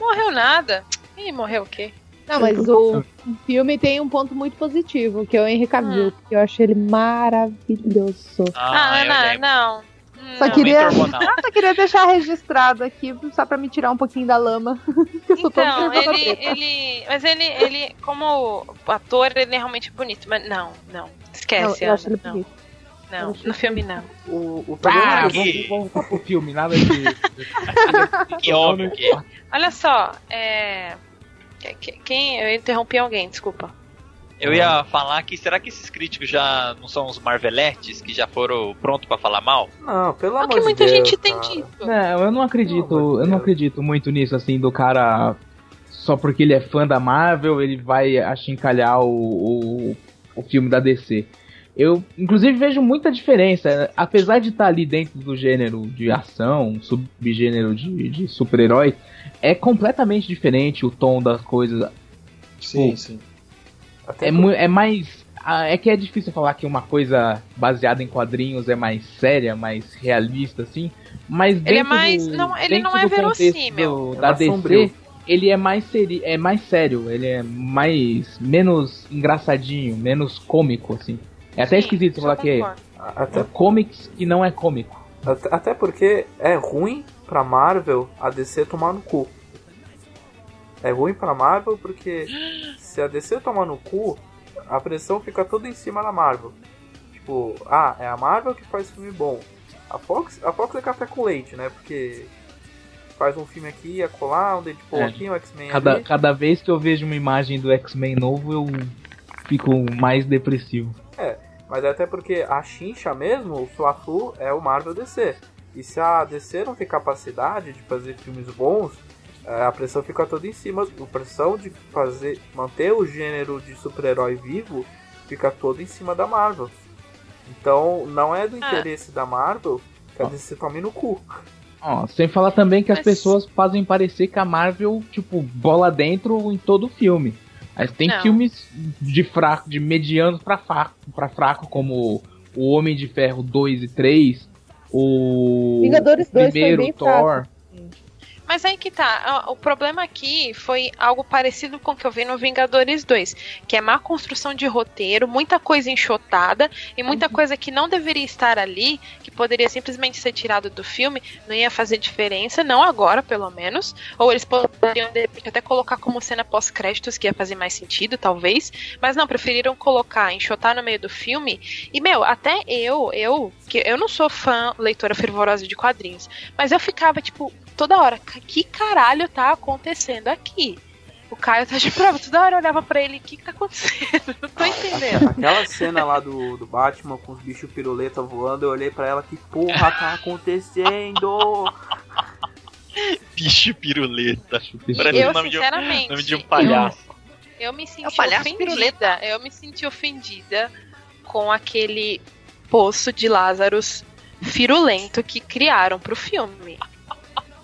Speaker 1: Morreu nada. Ih, morreu o quê?
Speaker 3: Não, mas o filme tem um ponto muito positivo, que é o Henry Cavill, hum. que eu achei ele maravilhoso.
Speaker 1: Ah, ah não, não.
Speaker 3: Só queria, só queria deixar registrado aqui, só pra me tirar um pouquinho da lama.
Speaker 1: então, ele, ele. Mas ele, ele, como ator, ele é realmente bonito. Mas não, não. Esquece.
Speaker 3: Não, eu acho ele bonito.
Speaker 1: Não, no filme não.
Speaker 6: O, o ah, que... vamos voltar pro filme, nada de.
Speaker 4: que óbvio que.
Speaker 1: Olha só, é. Quem? Eu interrompi alguém, desculpa.
Speaker 4: Eu ia falar que será que esses críticos já não são os Marveletes que já foram prontos para falar mal?
Speaker 2: Não, pelo amor
Speaker 1: de Deus. que muita gente tem dito.
Speaker 6: Não, eu não acredito, não, eu não acredito muito nisso assim do cara só porque ele é fã da Marvel, ele vai achincalhar o, o, o filme da DC. Eu, inclusive, vejo muita diferença. Apesar de estar ali dentro do gênero de ação, subgênero de, de super-herói, é completamente diferente o tom das coisas.
Speaker 5: Sim, Pô, sim.
Speaker 6: É, é mais. É que é difícil falar que uma coisa baseada em quadrinhos é mais séria, mais realista, assim. Mas
Speaker 1: ele é mais. Do, não, ele não é verossímil.
Speaker 6: Do, é da DC, sombrio. ele é mais, seri, é mais sério, ele é mais. menos engraçadinho, menos cômico, assim. É até Sim, esquisito falar que é, até... é comics que não é cômico.
Speaker 2: Até, porque é ruim pra Marvel a DC tomar no cu. É ruim pra Marvel porque se a DC tomar no cu, a pressão fica toda em cima da Marvel. Tipo, ah, é a Marvel que faz filme bom. A Fox, a Fox é café com leite, né? Porque faz um filme aqui, a colar, um Deadpool é. aqui, um X-Men
Speaker 6: cada,
Speaker 2: ali.
Speaker 6: Cada vez que eu vejo uma imagem do X-Men novo, eu fico mais depressivo.
Speaker 2: É, mas é até porque a chincha mesmo, o Fla-Flu, é o Marvel DC. E se a DC não tem capacidade de fazer filmes bons, é, a pressão fica toda em cima. A pressão de fazer manter o gênero de super-herói vivo fica toda em cima da Marvel. Então, não é do ah. interesse ah. da Marvel que a DC tome no cu.
Speaker 6: Ó, sem falar também que as Mas... pessoas fazem parecer que a Marvel, tipo, bola dentro em todo o filme. Mas tem não. filmes de fraco, de mediano pra fraco, pra fraco, como O Homem de Ferro 2 e 3, o
Speaker 3: Vingadores 2
Speaker 6: primeiro Thor. Fraco.
Speaker 1: Mas aí que tá. O problema aqui foi algo parecido com o que eu vi no Vingadores 2, que é má construção de roteiro, muita coisa enxotada e muita uhum. coisa que não deveria estar ali, que poderia simplesmente ser tirado do filme, não ia fazer diferença, não agora, pelo menos. Ou eles poderiam até colocar como cena pós-créditos, que ia fazer mais sentido, talvez. Mas não, preferiram colocar, enxotar no meio do filme. E, meu, até eu, eu, que eu não sou fã, leitora fervorosa de quadrinhos, mas eu ficava, tipo, toda hora, que caralho tá acontecendo aqui? O Caio tá de prova, toda hora eu olhava pra ele, o que, que tá acontecendo? Não tô entendendo.
Speaker 2: Aquela cena lá do, do Batman com os bichos piruleta voando, eu olhei pra ela, que porra tá acontecendo?
Speaker 4: Bicho piruleta.
Speaker 1: Parece eu, o nome, sinceramente,
Speaker 4: de um, nome de um palhaço.
Speaker 1: Eu, eu me senti é ofendida. Piruleta. Eu me senti ofendida com aquele poço de Lázaros firulento que criaram pro filme.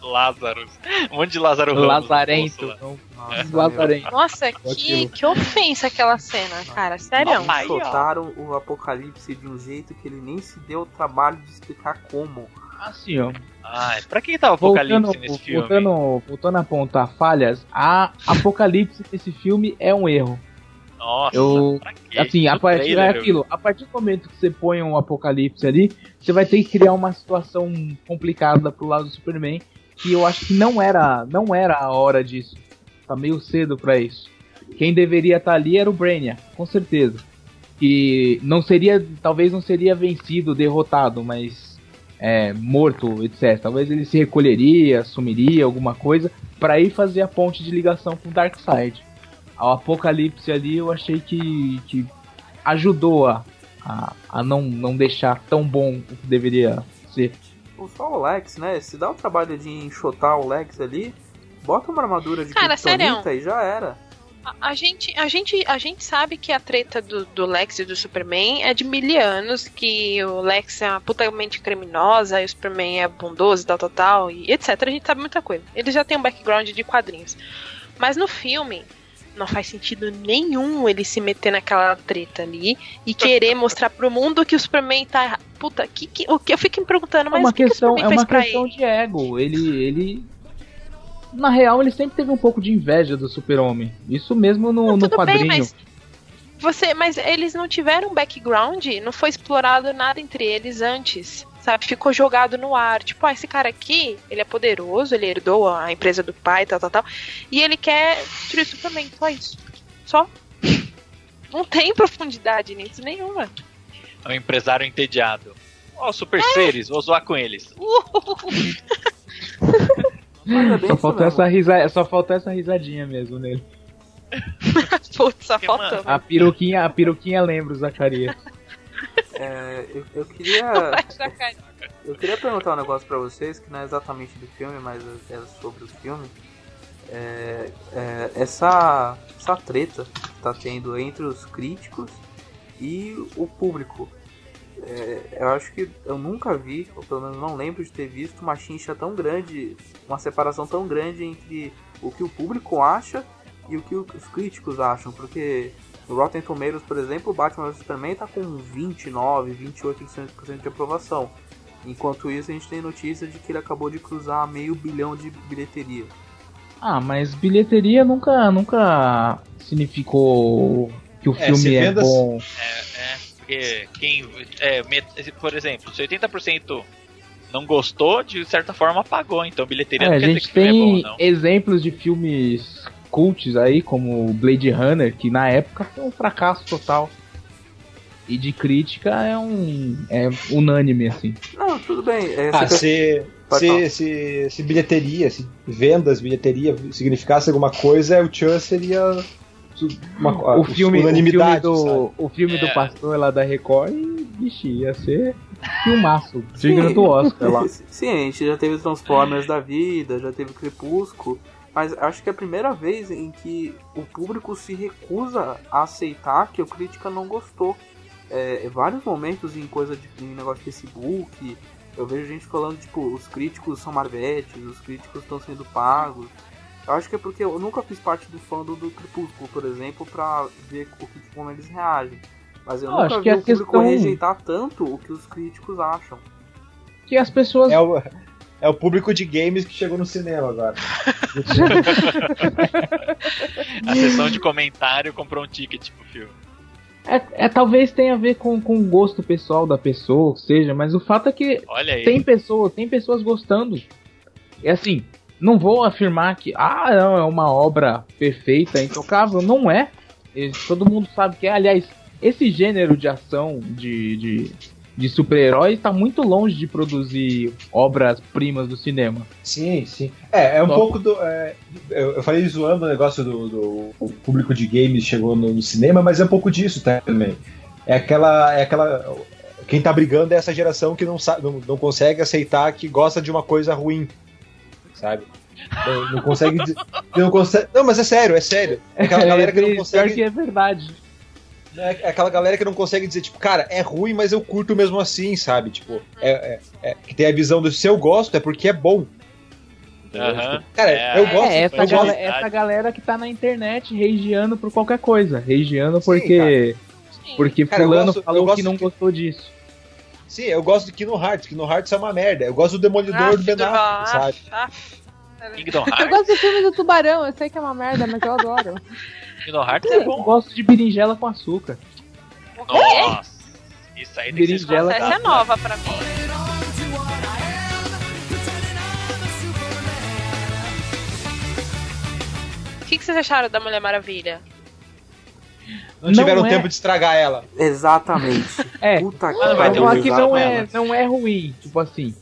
Speaker 4: Lázaro. Um monte de Lázaro
Speaker 6: Lazarento.
Speaker 1: Nossa, Lazarento. Nossa que, que ofensa aquela cena, cara. Sério.
Speaker 2: Soltaram o Apocalipse de um jeito que ele nem se deu o trabalho de explicar como.
Speaker 6: Assim, ó.
Speaker 4: Ai, pra que tava Apocalipse voltando, nesse filme?
Speaker 6: Voltando, voltando a apontar falhas, a Apocalipse nesse filme é um erro.
Speaker 4: Nossa,
Speaker 6: eu, assim, a partir é aquilo, a partir do momento que você põe um apocalipse ali, você vai ter que criar uma situação complicada pro lado do Superman que eu acho que não era, não era a hora disso. Tá meio cedo para isso. Quem deveria estar tá ali era o Brainiac, com certeza. Que não seria, talvez não seria vencido, derrotado, mas é, morto, etc. Talvez ele se recolheria, sumiria, alguma coisa, para ir fazer a ponte de ligação com o Darkseid. O Apocalipse ali eu achei que, que ajudou a, a, a não, não deixar tão bom o que deveria ser
Speaker 2: só o Lex, né? Se dá o trabalho de enxotar o Lex ali, bota uma armadura de
Speaker 1: Cara,
Speaker 2: kryptonita e já era.
Speaker 1: A, a, gente, a, gente, a gente sabe que a treta do, do Lex e do Superman é de mil anos, que o Lex é uma putamente criminosa e o Superman é bondoso tal, tal, tal, e etc. A gente sabe muita coisa. Ele já tem um background de quadrinhos. Mas no filme, não faz sentido nenhum ele se meter naquela treta ali e querer mostrar pro mundo que o Superman tá. Puta, que, que, o que eu fico me perguntando, é mas é uma
Speaker 6: questão,
Speaker 1: que
Speaker 6: é uma questão de ego. Ele, ele. Na real, ele sempre teve um pouco de inveja do Super-Homem. Isso mesmo no, não, no quadrinho. Bem, mas
Speaker 1: você, mas eles não tiveram background, não foi explorado nada entre eles antes sabe? Ficou jogado no ar. Tipo, ah, esse cara aqui, ele é poderoso, ele herdou a empresa do pai, tal, tal, tal. E ele quer destruir o Superman. Só isso. Só. Não tem profundidade nisso nenhuma.
Speaker 4: É um empresário entediado. Ó, oh, super é. seres, vou zoar com eles.
Speaker 6: só, faltou essa risa... só faltou essa risadinha mesmo nele.
Speaker 1: Putz, só faltou.
Speaker 6: A peruquinha, a peruquinha lembra o Zacarias.
Speaker 2: É, eu, eu, queria. Eu queria perguntar um negócio pra vocês que não é exatamente do filme, mas é sobre o filme. É, é, essa, essa treta que tá tendo entre os críticos e o público. É, eu acho que eu nunca vi, ou pelo menos não lembro de ter visto uma chincha tão grande, uma separação tão grande entre o que o público acha e o que os críticos acham, porque no Rotten Tomatoes, por exemplo, o Batman vs Superman está com 29, 28% de aprovação. Enquanto isso, a gente tem notícia de que ele acabou de cruzar meio bilhão de bilheteria.
Speaker 6: Ah, mas bilheteria nunca, nunca significou que o é, filme é vendas... bom.
Speaker 4: É, é, porque quem. É, por exemplo, se 80% não gostou, de certa forma apagou, então bilheteria é,
Speaker 6: não quer a gente que tem é bom, exemplos de filmes cults aí, como Blade Runner, que na época foi um fracasso total. E de crítica é um. é unânime, assim.
Speaker 2: Não, tudo bem.
Speaker 5: É, ah, se, se, se, se, bilheteria, se vendas, bilheteria significasse alguma coisa, o Chan seria.
Speaker 6: Uma, o, filme, unanimidade, o filme, do, o filme é. do pastor lá da Record, e, ia ser filmaço, digno do Oscar lá.
Speaker 2: Sim, a gente já teve Transformers da vida, já teve Crepúsculo. Mas acho que é a primeira vez em que o público se recusa a aceitar que o crítica não gostou.
Speaker 7: é, vários momentos em coisa de em negócio de Facebook, eu vejo gente falando, tipo, os críticos são marvetes, os críticos estão sendo pagos. Eu acho que é porque eu nunca fiz parte do fandom do Crepúsculo, por exemplo, pra ver o que, como eles reagem. Mas eu, eu nunca vi o público questão... rejeitar tanto o que os críticos acham.
Speaker 6: Que as pessoas.
Speaker 5: É o, é o público de games que chegou no cinema agora.
Speaker 4: a sessão de comentário comprou um ticket pro filme.
Speaker 6: É, é, talvez tenha a ver com, com o gosto pessoal da pessoa, seja, mas o fato é que tem pessoas, tem pessoas gostando. E assim, não vou afirmar que ah, não, é uma obra perfeita, intocável, não é. Todo mundo sabe que é, aliás, esse gênero de ação de, de de super-heróis está muito longe de produzir obras-primas do cinema.
Speaker 5: Sim, sim. É, é um Só... pouco do. É, eu, eu, falei zoando o negócio do, do público de games chegou no, no, cinema, mas é um pouco disso também. É aquela. É aquela quem tá brigando é essa geração que não, sabe, não, não consegue aceitar que gosta de uma coisa ruim. Sabe? Não, não consegue. não, consegue, não, mas é sério, é sério. É aquela galera que não consegue.
Speaker 6: Pior que é verdade.
Speaker 5: É, é aquela galera que não consegue dizer, tipo, cara, é ruim, mas eu curto mesmo assim, sabe? Tipo, é, é, é que tem a visão do se eu gosto é porque é bom.
Speaker 4: Uhum.
Speaker 5: Cara, é, eu gosto. É,
Speaker 6: essa, eu
Speaker 5: gosto.
Speaker 6: essa galera que tá na internet regiando por qualquer coisa. Regiando porque. Sim, porque cara, fulano gosto, falou que não de... gostou disso.
Speaker 5: Sim, eu gosto de Kino Hearts. Kino Hearts é uma merda. Eu gosto do Demolidor ah, do Ben Affleck, sabe?
Speaker 3: Kingdom Hearts. Eu gosto do filme do Tubarão. Eu sei que é uma merda, mas eu adoro.
Speaker 4: Kingdom Hearts é bom.
Speaker 6: Eu gosto de berinjela com açúcar.
Speaker 4: Nossa, isso aí tem
Speaker 1: berinjela que ser Essa é nova pra mim. O que, que vocês acharam da Mulher Maravilha?
Speaker 5: Não, tiveram é... tempo de estragar ela.
Speaker 2: Exatamente.
Speaker 6: É. Puta que pariu. Aqui não é, não é ruim. Tipo assim,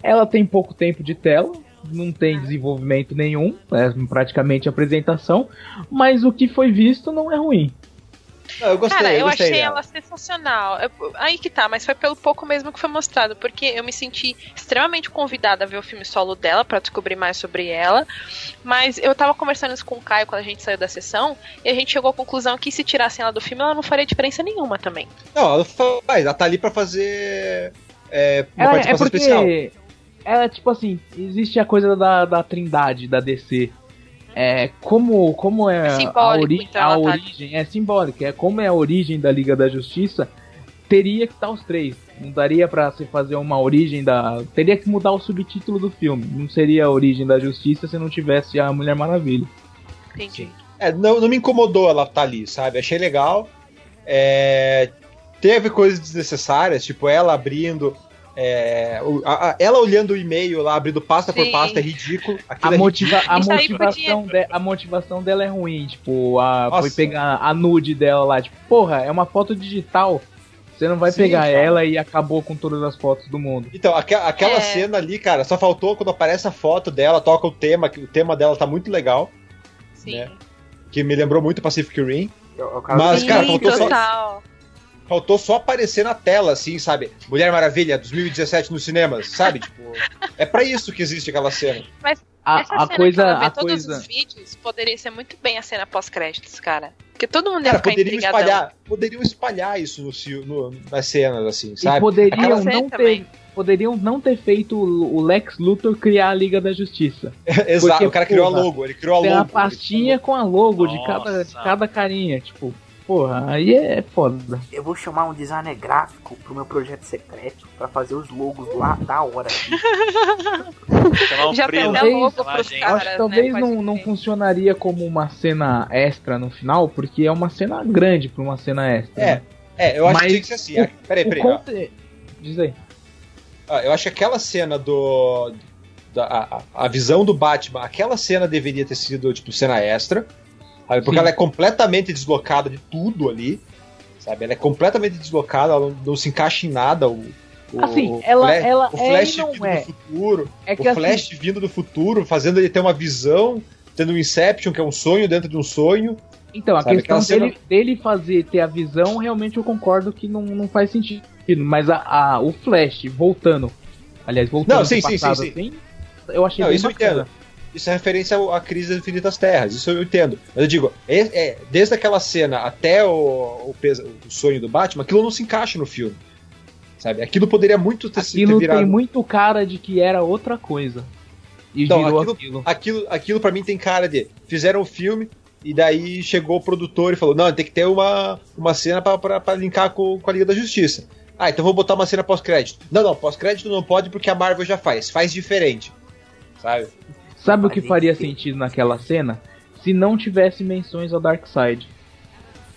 Speaker 6: ela tem pouco tempo de tela, não tem desenvolvimento nenhum, é praticamente apresentação, mas o que foi visto não é ruim.
Speaker 1: Não, eu gostei, Cara, eu, eu gostei achei dela. ela sensacional. Eu, aí que tá, mas foi pelo pouco mesmo que foi mostrado, porque eu me senti extremamente convidada a ver o filme solo dela para descobrir mais sobre ela. Mas eu tava conversando isso com o Caio quando a gente saiu da sessão, e a gente chegou à conclusão que se tirassem ela do filme, ela não faria diferença nenhuma também.
Speaker 5: Não, ela faz, ela tá ali pra fazer é, uma ela, é participação é porque... especial
Speaker 6: é tipo assim, existe a coisa da, da trindade da DC. É, como, como é, é a, ori então, a tá origem, é simbólica, é como é a origem da Liga da Justiça, teria que estar os três. Não daria para se fazer uma origem da. Teria que mudar o subtítulo do filme. Não seria a origem da justiça se não tivesse a Mulher Maravilha.
Speaker 1: Entendi.
Speaker 5: É, não, não me incomodou ela estar tá ali, sabe? Achei legal. É, teve coisas desnecessárias, tipo ela abrindo é, a, a, ela olhando o e-mail lá, abrindo pasta Sim. por pasta, é ridículo.
Speaker 6: A, é motiva ridículo. a, motivação de, a motivação dela é ruim. Tipo, a, foi pegar a nude dela lá. Tipo, porra, é uma foto digital. Você não vai Sim, pegar cara. ela e acabou com todas as fotos do mundo.
Speaker 5: Então, aqu aquela é. cena ali, cara, só faltou quando aparece a foto dela, toca o tema, que o tema dela tá muito legal. Sim. Né? Que me lembrou muito Pacific Rim. Mas, Sim, cara, faltou total. só faltou só aparecer na tela, assim, sabe? Mulher Maravilha, 2017 nos cinemas, sabe? tipo, é para isso que existe aquela cena.
Speaker 1: Mas a, essa a cena coisa, a todos coisa... os vídeos poderia ser muito bem a cena pós-créditos, cara. Porque todo mundo
Speaker 5: cara, poderiam espalhar, poderiam espalhar isso no, no, nas cenas, assim, sabe?
Speaker 6: E poderiam não ter, poderiam não ter feito o Lex Luthor criar a Liga da Justiça.
Speaker 5: Exato, Porque, o cara criou porra, a logo, ele criou a logo. Tem
Speaker 6: a pastinha com a logo de cada, de cada carinha, tipo, Porra, aí é foda.
Speaker 2: Eu vou chamar um designer gráfico pro meu projeto secreto pra fazer os logos lá da hora.
Speaker 1: um Já tem logo pros caras,
Speaker 6: Acho que talvez né? não, não funcionaria como uma cena extra no final, porque é uma cena grande pra uma cena extra.
Speaker 5: É, né? é eu acho Mas que tinha que ser assim. O, peraí, peraí.
Speaker 6: Conte... Diz aí.
Speaker 5: Ah, eu acho que aquela cena do. Da, a, a visão do Batman, aquela cena deveria ter sido, tipo, cena extra. Sabe? Porque Sim. ela é completamente deslocada de tudo ali. Sabe? Ela é completamente deslocada, ela não, não se encaixa em nada. O,
Speaker 6: assim, o ela, flash,
Speaker 5: ela
Speaker 6: o
Speaker 5: Flash é vindo é. do futuro. É o Flash assim... vindo do futuro, fazendo ele ter uma visão, tendo um Inception, que é um sonho dentro de um sonho.
Speaker 6: Então, a sabe? questão dele, cena... dele, fazer ter a visão, realmente eu concordo que não, não faz sentido. Mas a, a, o Flash voltando. Aliás, voltando
Speaker 5: não, sim, passado, sim, sim, sim.
Speaker 6: Assim, eu achei não, bem isso bacana.
Speaker 5: Isso é referência à crise das infinitas terras, isso eu entendo. Mas eu digo, é, é desde aquela cena até o, o, o, sonho do Batman, aquilo não se encaixa no filme. Sabe? Aquilo poderia muito ter,
Speaker 6: aquilo ter virado. tem muito cara de que era outra coisa.
Speaker 5: E então, aquilo. Aquilo, aquilo, aquilo para mim tem cara de. Fizeram o um filme, e daí chegou o produtor e falou: Não, tem que ter uma, uma cena para linkar com, com a Liga da Justiça. Ah, então vou botar uma cena pós-crédito. Não, não, pós-crédito não pode porque a Marvel já faz. Faz diferente. Sabe?
Speaker 6: Sabe o que faria sentido naquela cena? Se não tivesse menções ao Darkseid.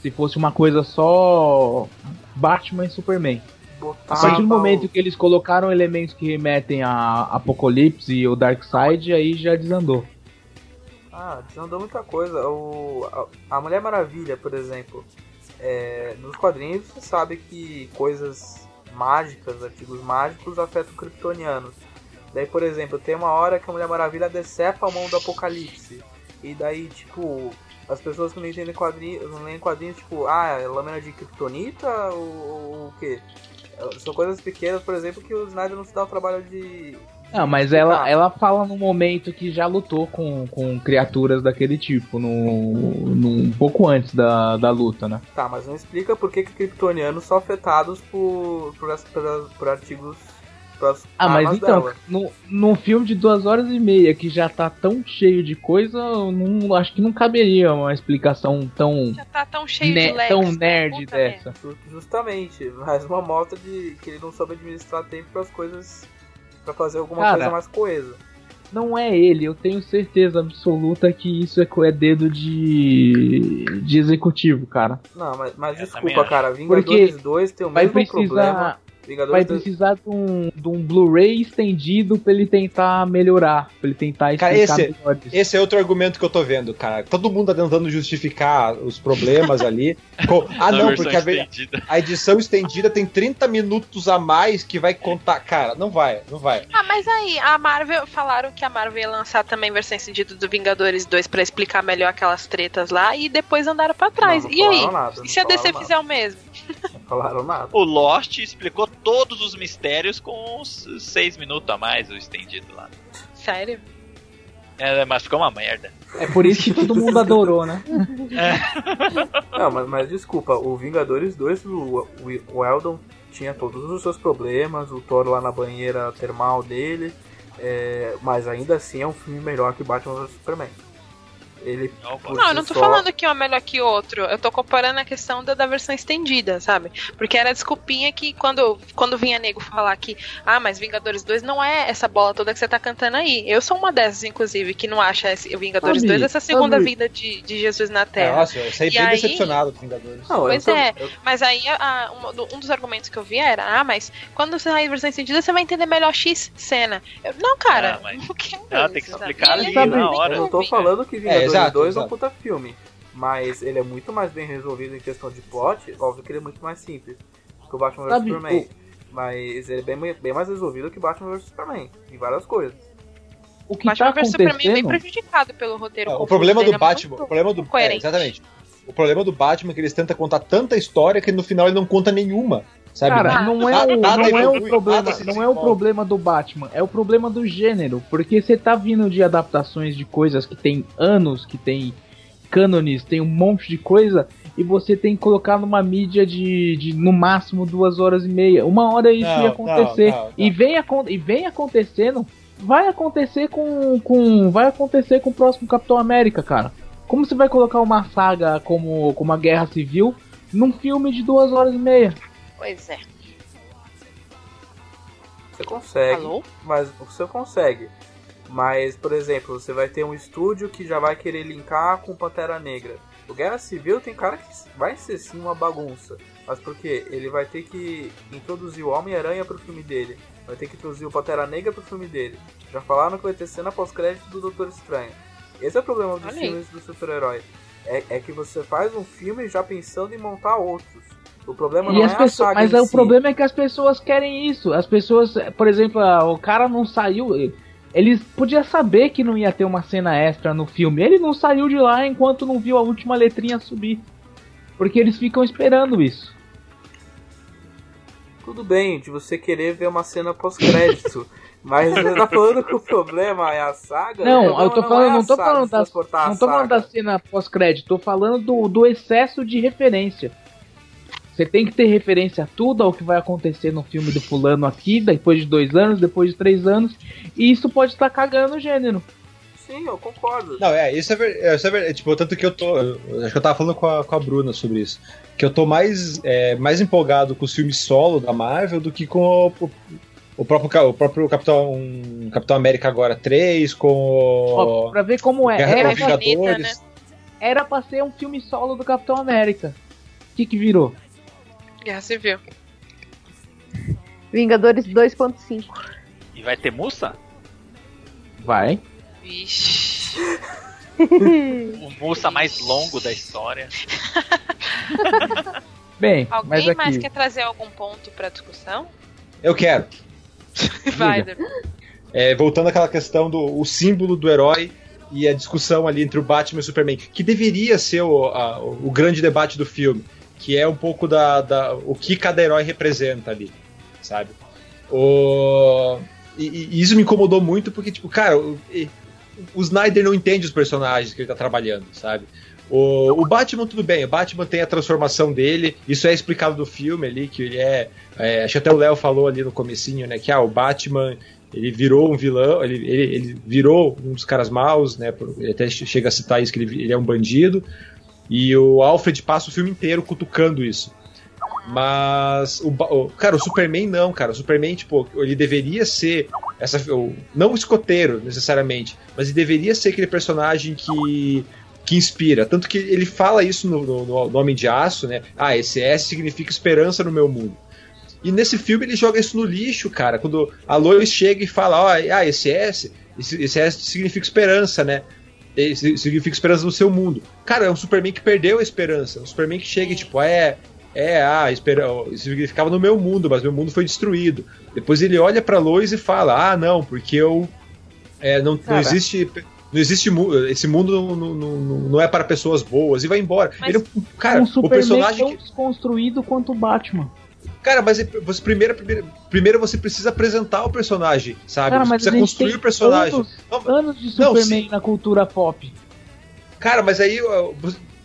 Speaker 6: Se fosse uma coisa só Batman e Superman. Botar a partir do momento que eles colocaram elementos que remetem a Apocalipse e o Darkseid, aí já desandou.
Speaker 2: Ah, desandou muita coisa. O, a, a Mulher Maravilha, por exemplo, é, nos quadrinhos você sabe que coisas mágicas, artigos mágicos afetam kryptonianos. Daí, por exemplo, tem uma hora que a Mulher Maravilha decepa a mão do Apocalipse. E daí, tipo, as pessoas que não entendem quadrinhos, não leem quadrinhos, tipo, ah, é lâmina de kryptonita ou, o quê? São coisas pequenas, por exemplo, que o Snyder não se dá o trabalho de.
Speaker 6: Não, mas ela, ela fala no momento que já lutou com, com criaturas daquele tipo, no, no, um pouco antes da, da luta, né?
Speaker 2: Tá, mas não explica por que, que kryptonianos são afetados por, por, por, por artigos
Speaker 6: ah, mas então, no, num filme de duas horas e meia que já tá tão cheio de coisa, não, acho que não caberia uma explicação tão.
Speaker 1: Já tá tão cheio
Speaker 6: de
Speaker 1: lex,
Speaker 6: tão nerd dessa.
Speaker 2: Justamente, mais uma mostra de que ele não soube administrar tempo para as coisas. para fazer alguma Cara, coisa mais coesa.
Speaker 6: Não é ele, eu tenho certeza absoluta que isso é, é dedo de, de executivo, cara.
Speaker 2: Não, mas, mas desculpa, cara, Vingadores Porque 2 tem o mesmo
Speaker 6: precisar...
Speaker 2: problema
Speaker 6: Vingadores vai precisar de um, de um Blu-ray estendido pra ele tentar melhorar, pra ele tentar
Speaker 5: cara, esse, esse é outro argumento que eu tô vendo, cara. Todo mundo tá tentando justificar os problemas ali. Com... Ah, não, porque a, a, edição estendida tem 30 minutos a mais que vai contar. Cara, não vai, não vai.
Speaker 1: Ah, mas aí, a Marvel, falaram que a Marvel ia lançar também versão estendida do Vingadores 2 pra explicar melhor aquelas tretas lá e depois andaram pra trás. Não, não e aí? Nada, e se a DC nada. fizer o mesmo?
Speaker 2: Não falaram nada.
Speaker 4: O Lost explicou todos os mistérios com seis minutos a mais o estendido lá.
Speaker 1: Sério?
Speaker 4: É, mas ficou uma merda.
Speaker 6: É por isso que todo mundo adorou, né?
Speaker 2: É. Não, mas, mas, desculpa, o Vingadores 2, o, o, Eldon tinha todos os seus problemas, o Thor lá na banheira termal dele, é, mas ainda assim é um filme melhor que Batman vs Superman. Ele
Speaker 1: não, eu não tô só... falando que um é melhor que outro. Eu tô comparando a questão da, da versão estendida, sabe? Porque era a desculpinha que quando, quando vinha nego falar que, ah, mas Vingadores 2 não é essa bola toda que você tá cantando aí. Eu sou uma dessas, inclusive, que não acha esse, Vingadores Ami, 2 essa segunda Ami. vida de, de Jesus na Terra.
Speaker 5: Nossa, eu saí bem aí... decepcionado com Vingadores.
Speaker 1: Não, pois tô... é, eu... mas aí a, um, um, dos argumentos que eu vi era, ah, mas quando você sair a versão estendida, você vai entender melhor X cena. Eu, não, cara,
Speaker 4: ah, mas... que é tem que explicar ali na hora.
Speaker 2: Eu não tô falando que Vingadores é, exato, 2 exato. é um puta filme. Mas ele é muito mais bem resolvido em questão de plot. Óbvio que ele é muito mais simples que o Batman vs Superman. O... Mas ele é bem, bem mais resolvido que Batman vs Superman. Em várias coisas.
Speaker 1: O que Batman tá vs Superman é bem prejudicado pelo roteiro.
Speaker 5: o problema do Batman. O problema do. É, exatamente. O problema do Batman é que eles tentam contar tanta história que no final ele não conta nenhuma. Sabe?
Speaker 6: Cara, não é, o, não é o problema, não é o problema do Batman, é o problema do gênero, porque você tá vindo de adaptações de coisas que tem anos, que tem cânones, tem um monte de coisa, e você tem que colocar numa mídia de, de no máximo duas horas e meia. Uma hora isso não, ia acontecer. Não, não, e, vem, e vem acontecendo, vai acontecer com, com. Vai acontecer com o próximo Capitão América, cara. Como você vai colocar uma saga como, como a Guerra Civil num filme de duas horas e meia?
Speaker 1: Pois é.
Speaker 2: Você consegue, Alô? mas você consegue. Mas, por exemplo, você vai ter um estúdio que já vai querer linkar com Pantera Negra. O Guerra Civil tem cara que vai ser sim uma bagunça. Mas por quê? Ele vai ter que introduzir o Homem-Aranha pro filme dele. Vai ter que introduzir o Pantera Negra pro filme dele. Já falaram que vai ter cena pós-crédito do Doutor Estranho. Esse é o problema dos filmes do super-herói. É, é que você faz um filme já pensando em montar outros. O problema e não é
Speaker 6: pessoas, Mas o si. problema é que as pessoas querem isso. As pessoas, por exemplo, o cara não saiu. Eles podia saber que não ia ter uma cena extra no filme. Ele não saiu de lá enquanto não viu a última letrinha subir. Porque eles ficam esperando isso.
Speaker 2: tudo bem de você querer ver uma cena pós-crédito. Mas você tá falando que o problema é a saga?
Speaker 6: Não, eu tô falando, não, é não tô falando da, não tô falando da cena pós-crédito, tô falando do, do excesso de referência. Você tem que ter referência a tudo, ao que vai acontecer no filme do fulano aqui, depois de dois anos, depois de três anos, e isso pode estar cagando o gênero.
Speaker 2: Sim, eu concordo.
Speaker 5: Não, é, isso é, ver, isso é verdade. Tipo, tanto que eu tô. Eu, acho que eu tava falando com a, com a Bruna sobre isso. Que eu tô mais, é, mais empolgado com os filmes solo da Marvel do que com o, o próprio, o próprio Capitão, Capitão América agora 3, com. Ó,
Speaker 6: pra ver como é. Guerra era, Vingadores. Né? era pra ser um filme solo do Capitão América. O que, que virou?
Speaker 1: Guerra Civil.
Speaker 3: Vingadores 2.5.
Speaker 4: E vai ter Mussa?
Speaker 6: Vai.
Speaker 1: Vixe.
Speaker 4: o Mussa mais longo da história.
Speaker 6: Bem,
Speaker 1: alguém
Speaker 6: aqui...
Speaker 1: mais quer trazer algum ponto para discussão?
Speaker 5: Eu quero.
Speaker 1: Vai,
Speaker 5: é, voltando àquela questão do o símbolo do herói e a discussão ali entre o Batman e o Superman, que deveria ser o, a, o grande debate do filme, que é um pouco da, da o que cada herói representa ali, sabe? O, e, e isso me incomodou muito porque, tipo, cara, o, o Snyder não entende os personagens que ele tá trabalhando, sabe? O, o, Batman, tudo bem, o Batman tem a transformação dele, isso é explicado no filme ali, que ele é. é acho que até o Léo falou ali no comecinho, né? Que ah, o Batman ele virou um vilão, ele, ele, ele, virou um dos caras maus, né? Ele até chega a citar isso, que ele, ele, é um bandido. E o Alfred passa o filme inteiro cutucando isso. Mas o, o, cara, o Superman não, cara. O Superman, tipo, ele deveria ser essa, não o escoteiro necessariamente, mas ele deveria ser aquele personagem que que inspira. Tanto que ele fala isso no, no, no Homem de Aço, né? Ah, esse S significa esperança no meu mundo. E nesse filme ele joga isso no lixo, cara. Quando a Lois chega e fala, ó, oh, ah, esse S, esse, esse S significa esperança, né? Esse significa esperança no seu mundo. Cara, é um Superman que perdeu a esperança. Um Superman que chega e tipo, é, é, ah, espera, isso significava no meu mundo, mas meu mundo foi destruído. Depois ele olha pra Lois e fala, ah, não, porque eu é, não, não existe não existe esse mundo não, não, não, não, é para pessoas boas e vai embora.
Speaker 6: Mas Ele, cara, um o personagem tão que... desconstruído quanto o Batman.
Speaker 5: Cara, mas você primeiro, primeiro, primeiro você precisa apresentar o personagem, sabe? Cara, você precisa construir o personagem.
Speaker 6: Anos, anos de Superman na cultura pop.
Speaker 5: Cara, mas aí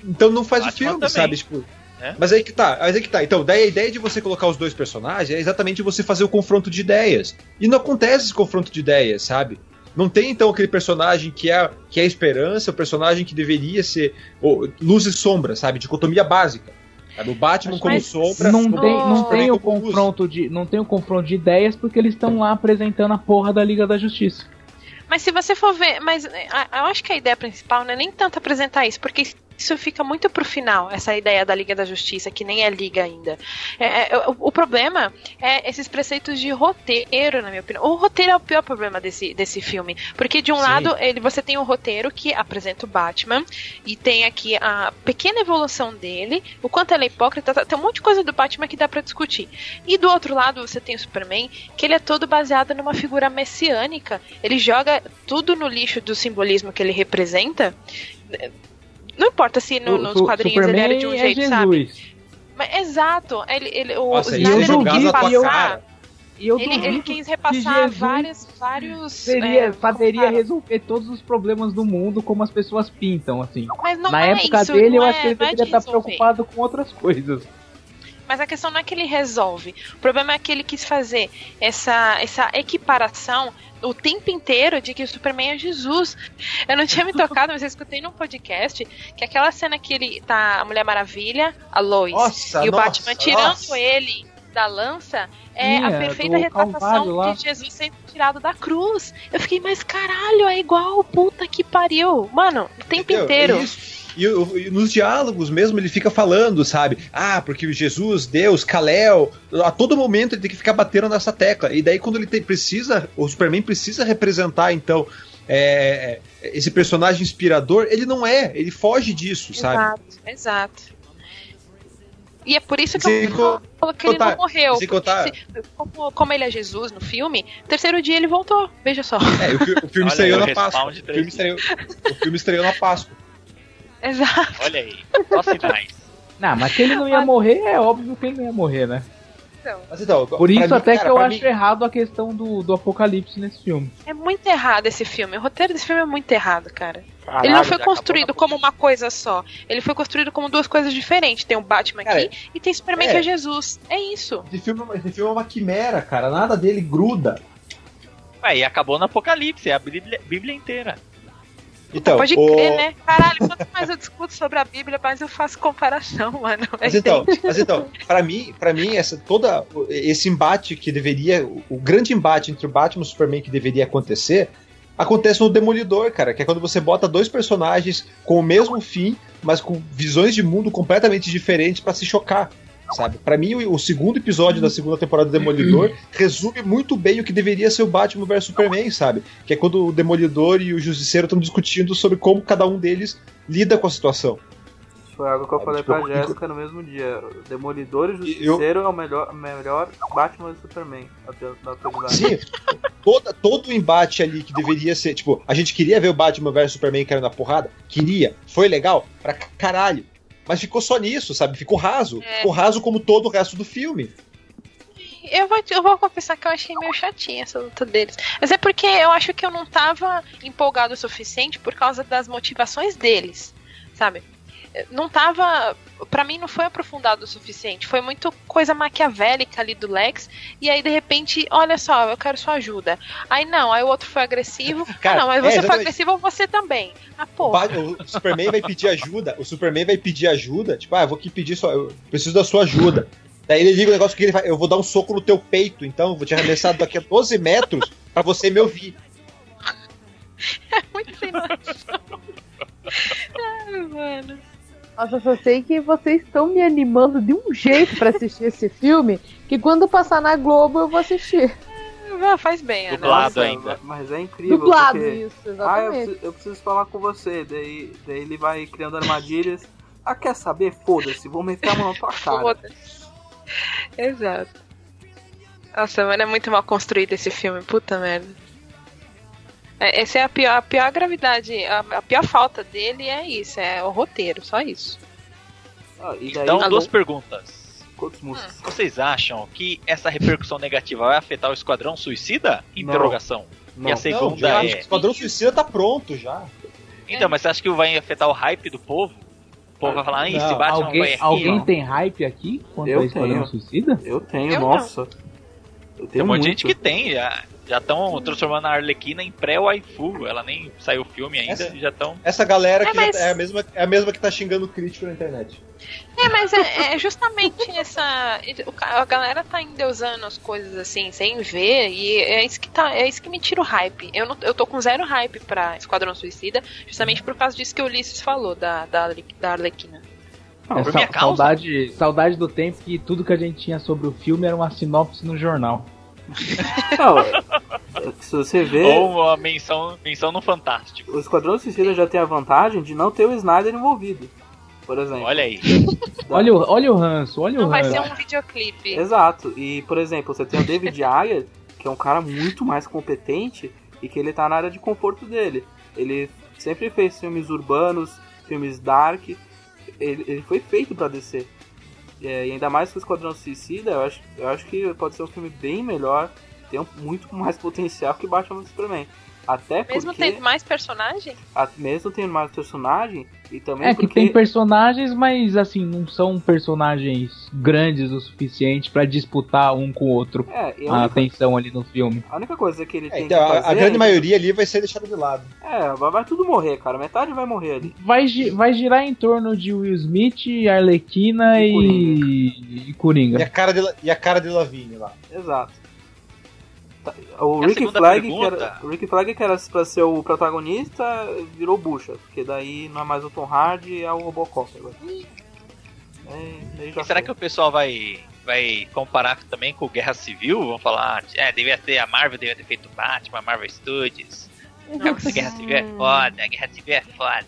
Speaker 5: então não faz Batman o filme, também. sabe? Tipo, é? Mas aí que tá, mas aí que tá. Então, daí a ideia de você colocar os dois personagens é exatamente você fazer o confronto de ideias. E não acontece esse confronto de ideias, sabe? Não tem então aquele personagem que é, que é a esperança, o personagem que deveria ser oh, luz e sombra, sabe? Dicotomia básica. Sabe? O Batman como sombra.
Speaker 6: Não tem, não tem o confronto de, não tem o confronto de ideias porque eles estão lá apresentando a porra da Liga da Justiça.
Speaker 1: Mas se você for ver, mas eu acho que a ideia principal não é nem tanto apresentar isso, porque isso fica muito pro final, essa ideia da Liga da Justiça, que nem é Liga ainda. É, é, o, o, problema é esses preceitos de roteiro, na minha opinião. O roteiro é o pior problema desse, desse filme. Porque, de um Sim. lado, ele, você tem um roteiro que apresenta o Batman, e tem aqui a pequena evolução dele, o quanto ele é hipócrita, tá, tem um monte de coisa do Batman que dá para discutir. E do outro lado, você tem o Superman, que ele é todo baseado numa figura messiânica. Ele joga tudo no lixo do simbolismo que ele representa não importa se no, nos quadrinhos
Speaker 6: Superman
Speaker 1: ele era de um
Speaker 6: é
Speaker 1: jeito,
Speaker 6: Jesus.
Speaker 1: sabe? Mas, exato. Ele, ele, o
Speaker 5: Nossa, Snyder quis repassar.
Speaker 1: ele, ele quis repassar vários, vários.
Speaker 6: Seria, é, poderia resolver todos os problemas do mundo como as pessoas pintam, assim.
Speaker 1: Mas não
Speaker 6: Na
Speaker 1: é
Speaker 6: época
Speaker 1: isso,
Speaker 6: dele, eu
Speaker 1: é,
Speaker 6: acho que ele deveria estar preocupado com outras coisas.
Speaker 1: Mas a questão não é que ele resolve. O problema é que ele quis fazer essa, essa equiparação o tempo inteiro de que o Superman é Jesus. Eu não tinha me tocado, mas eu escutei num podcast que aquela cena que ele tá a Mulher Maravilha, a Lois,
Speaker 5: nossa,
Speaker 1: e o
Speaker 5: nossa,
Speaker 1: Batman tirando
Speaker 5: nossa.
Speaker 1: ele da lança é a perfeita retratação de Jesus sendo tirado da cruz. Eu fiquei, mas caralho, é igual, puta que pariu. Mano, o tempo Entendeu? inteiro. É isso.
Speaker 5: E, e, nos diálogos mesmo ele fica falando, sabe? Ah, porque Jesus, Deus, Kalel, a todo momento ele tem que ficar batendo nessa tecla. E daí quando ele tem, precisa, o Superman precisa representar então é, esse personagem inspirador, ele não é, ele foge disso,
Speaker 1: exato,
Speaker 5: sabe?
Speaker 1: Exato, exato. E é por isso que eu falo que ele não morreu.
Speaker 5: Contar... Se,
Speaker 1: como, como, ele é Jesus no filme, terceiro dia ele voltou. Veja só.
Speaker 5: É, o, o filme estreou na Páscoa. O filme estreou, o filme estreou na Páscoa.
Speaker 1: Exato.
Speaker 4: Olha aí, só sinais.
Speaker 6: Não, mas que ele não ia morrer, é óbvio que ele não ia morrer, né?
Speaker 1: Então.
Speaker 6: Mas então, Por isso mim, até cara, que eu acho mim... errado a questão do, do apocalipse nesse filme.
Speaker 1: É muito errado esse filme. O roteiro desse filme é muito errado, cara. Caralho, ele não foi construído como uma coisa só. Ele foi construído como duas coisas diferentes. Tem o Batman cara, aqui e tem Superman é. que é Jesus. É isso.
Speaker 5: Esse filme, esse filme é uma quimera, cara. Nada dele gruda.
Speaker 4: Ué, e acabou no Apocalipse, é a Bíblia, Bíblia inteira.
Speaker 1: Então, Pode crer, o... né? Caralho, quanto mais eu discuto sobre a Bíblia, mais eu faço comparação, mano.
Speaker 5: Mas então, mas então, para mim, para mim essa toda esse embate que deveria, o grande embate entre o Batman e o Superman que deveria acontecer, acontece no Demolidor, cara, que é quando você bota dois personagens com o mesmo fim, mas com visões de mundo completamente diferentes para se chocar sabe? Para mim, o, segundo episódio da segunda temporada do Demolidor resume muito bem o que deveria ser o Batman vs Superman, sabe? Que é quando o Demolidor e o Justiceiro estão discutindo sobre como cada um deles lida com a situação.
Speaker 2: Foi algo que eu falei tipo, pra Jéssica no mesmo dia. Demolidor e Justiceiro eu... é o melhor, melhor Batman e Superman da atualidade.
Speaker 5: Sim, toda, todo o embate ali que deveria ser. Tipo, a gente queria ver o Batman vs Superman caindo na porrada? Queria. Foi legal? Pra caralho. Mas ficou só nisso, sabe? Ficou raso. É. Ficou raso como todo o resto do filme.
Speaker 1: Eu vou, eu vou confessar que eu achei meio chatinha essa luta deles. Mas é porque eu acho que eu não tava empolgado o suficiente por causa das motivações deles, sabe? Não tava. para mim não foi aprofundado o suficiente. Foi muito coisa maquiavélica ali do Lex. E aí, de repente, olha só, eu quero sua ajuda. Aí não, aí o outro foi agressivo. Cara, ah, não, mas você é, foi agressivo, você também. Ah, porra.
Speaker 5: O, Superman vai pedir ajuda. O Superman vai pedir ajuda. Tipo, ah, eu vou aqui pedir sua. Eu preciso da sua ajuda. Daí ele liga o negócio que ele vai. Eu vou dar um soco no teu peito, então, vou te arremessar daqui a 12 metros para você me ouvir.
Speaker 1: É muito sem noção. Ai, mano.
Speaker 3: Nossa, só sei que vocês estão me animando de um jeito para assistir esse filme que quando passar na Globo eu vou assistir.
Speaker 1: Ah, faz bem,
Speaker 4: né? Dublado ainda.
Speaker 2: Mas é incrível.
Speaker 3: Dublado, porque... isso, exatamente.
Speaker 2: Ah, eu preciso, eu preciso, falar com você. Daí, daí ele vai criando armadilhas. Ah, quer saber? Foda-se, vou meter a mão na tua cara. Foda-se.
Speaker 1: Exato. Nossa, mano, é muito mal construído esse filme, puta merda. É, essa é a pior, a pior gravidade, a, a, pior falta dele é isso, é o roteiro, só isso.
Speaker 4: Ah, então, daí, duas perguntas. Hum. Vocês acham que essa repercussão negativa vai afetar o Esquadrão Suicida? Interrogação.
Speaker 5: Não. E a segunda não, é. O Esquadrão Suicida tá pronto já.
Speaker 4: Então, é. mas você acha que vai afetar o hype do povo? O povo vai falar, ah, esse Batman
Speaker 6: alguém,
Speaker 4: vai aqui,
Speaker 6: Alguém tem hype aqui quanto eu Esquadrão tenho. Suicida?
Speaker 2: Eu tenho, eu nossa. Eu
Speaker 4: tenho tem um monte de gente que tem, já. Já estão transformando a Arlequina em pré-waifu. Ela nem saiu o filme ainda essa, já estão.
Speaker 5: Essa galera é, que mas... é, a mesma, é a mesma que tá xingando o crítico na internet.
Speaker 1: É, mas é, é justamente essa. A galera tá endeusando as coisas assim, sem ver, e é isso que, tá, é isso que me tira o hype. Eu, não, eu tô com zero hype pra Esquadrão Suicida, justamente por causa disso que o Ulisses falou, da, da, da Arlequina.
Speaker 6: Não, é, sa saudade, saudade do tempo que tudo que a gente tinha sobre o filme era uma sinopse no jornal.
Speaker 2: Não, se você vê.
Speaker 4: Ou a menção, menção no Fantástico.
Speaker 2: O Esquadrão Suicida já tem a vantagem de não ter o Snyder envolvido. Por exemplo.
Speaker 4: Olha aí.
Speaker 6: olha, o, olha o ranço, olha não o
Speaker 1: ranço. Vai ser um videoclipe.
Speaker 2: Exato. E, por exemplo, você tem o David Ayer, que é um cara muito mais competente e que ele tá na área de conforto dele. Ele sempre fez filmes urbanos, filmes dark. Ele, ele foi feito para descer. É, e ainda mais que o Esquadrão Suicida, eu acho, eu acho que pode ser um filme bem melhor, tem um, muito mais potencial que Batman vs Superman. Até
Speaker 1: mesmo
Speaker 2: porque,
Speaker 1: tendo mais personagem?
Speaker 2: A, mesmo tendo mais personagem e também
Speaker 6: É
Speaker 2: porque...
Speaker 6: que tem personagens, mas assim, não são personagens grandes o suficiente para disputar um com o outro é, a, única... a, atenção ali no filme.
Speaker 2: A única coisa que ele é, tem
Speaker 5: então,
Speaker 2: que fazer...
Speaker 5: A grande maioria ali vai ser deixada de lado.
Speaker 2: É, vai, vai, tudo morrer, cara. Metade vai morrer ali.
Speaker 6: Vai, vai girar em torno de Will Smith, Arlequina e, e, e Coringa.
Speaker 5: E a cara de, e a cara de Lavigne lá.
Speaker 2: Exato. O Rick, Flag, que era, o Rick Flag, que era pra ser o protagonista, virou bucha. Porque daí não é mais o Tom Hardy, é o Robocop agora.
Speaker 4: É, e será foi. que o pessoal vai, vai comparar também com Guerra Civil? Vão falar, é, devia ter a Marvel, devia ter feito Batman, a Marvel Studios. Não, Guerra Civil é foda, Guerra Civil é foda.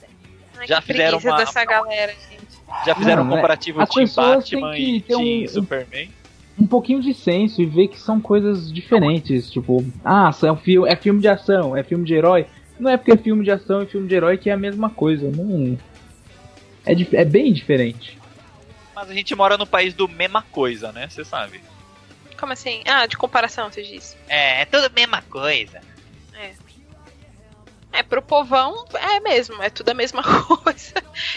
Speaker 1: Ai, já fizeram uma. Dessa galera, gente.
Speaker 4: Já fizeram um comparativo de Batman e de um, Superman
Speaker 6: um pouquinho de senso e ver que são coisas diferentes. Tipo, ah, é, um filme, é filme de ação, é filme de herói. Não é porque é filme de ação e filme de herói que é a mesma coisa. Não. É, é bem diferente.
Speaker 4: Mas a gente mora no país do mesma coisa, né? Você sabe.
Speaker 1: Como assim? Ah, de comparação, você disse.
Speaker 4: É, é tudo a mesma coisa.
Speaker 1: É. É, pro povão é mesmo, é tudo a mesma coisa.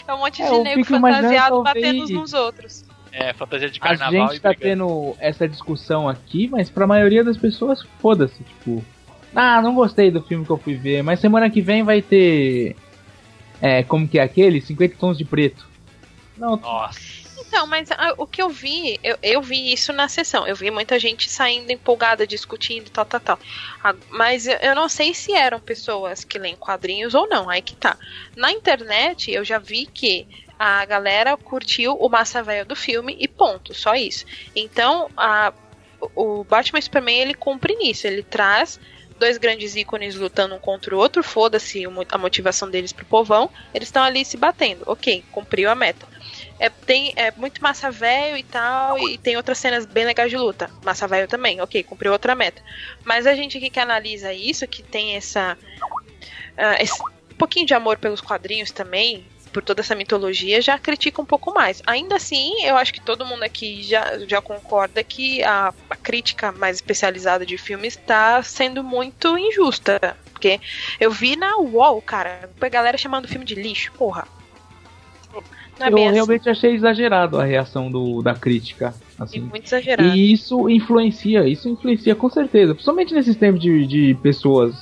Speaker 1: É um monte de é, nego fantasiado batendo uns nos outros.
Speaker 4: É, fantasia de carnaval.
Speaker 6: A gente tá tendo essa discussão aqui, mas pra maioria das pessoas, foda-se. Tipo, ah, não gostei do filme que eu fui ver, mas semana que vem vai ter. É, como que é aquele? 50 tons de preto.
Speaker 4: Não. Nossa.
Speaker 1: Então, mas ah, o que eu vi, eu, eu vi isso na sessão. Eu vi muita gente saindo empolgada, discutindo, tal, tal, tal. Ah, mas eu, eu não sei se eram pessoas que leem quadrinhos ou não, aí que tá. Na internet, eu já vi que a galera curtiu o massa velho do filme e ponto, só isso. Então, a, o Batman Superman ele cumpre nisso, ele traz dois grandes ícones lutando um contra o outro, foda-se a motivação deles pro povão, eles estão ali se batendo. Ok, cumpriu a meta. É, tem, é muito massa velho e tal, e tem outras cenas bem legais de luta. Massa velho também, ok, cumpriu outra meta. Mas a gente aqui que analisa isso, que tem essa. Uh, esse pouquinho de amor pelos quadrinhos também, por toda essa mitologia, já critica um pouco mais. Ainda assim, eu acho que todo mundo aqui já, já concorda que a, a crítica mais especializada de filmes está sendo muito injusta. Porque eu vi na UOL, cara, a galera chamando o filme de lixo, porra.
Speaker 6: É eu realmente assim. achei exagerado a reação do, da crítica. Assim.
Speaker 1: muito exagerado.
Speaker 6: E isso influencia, isso influencia com certeza. Principalmente nesses tempos de, de pessoas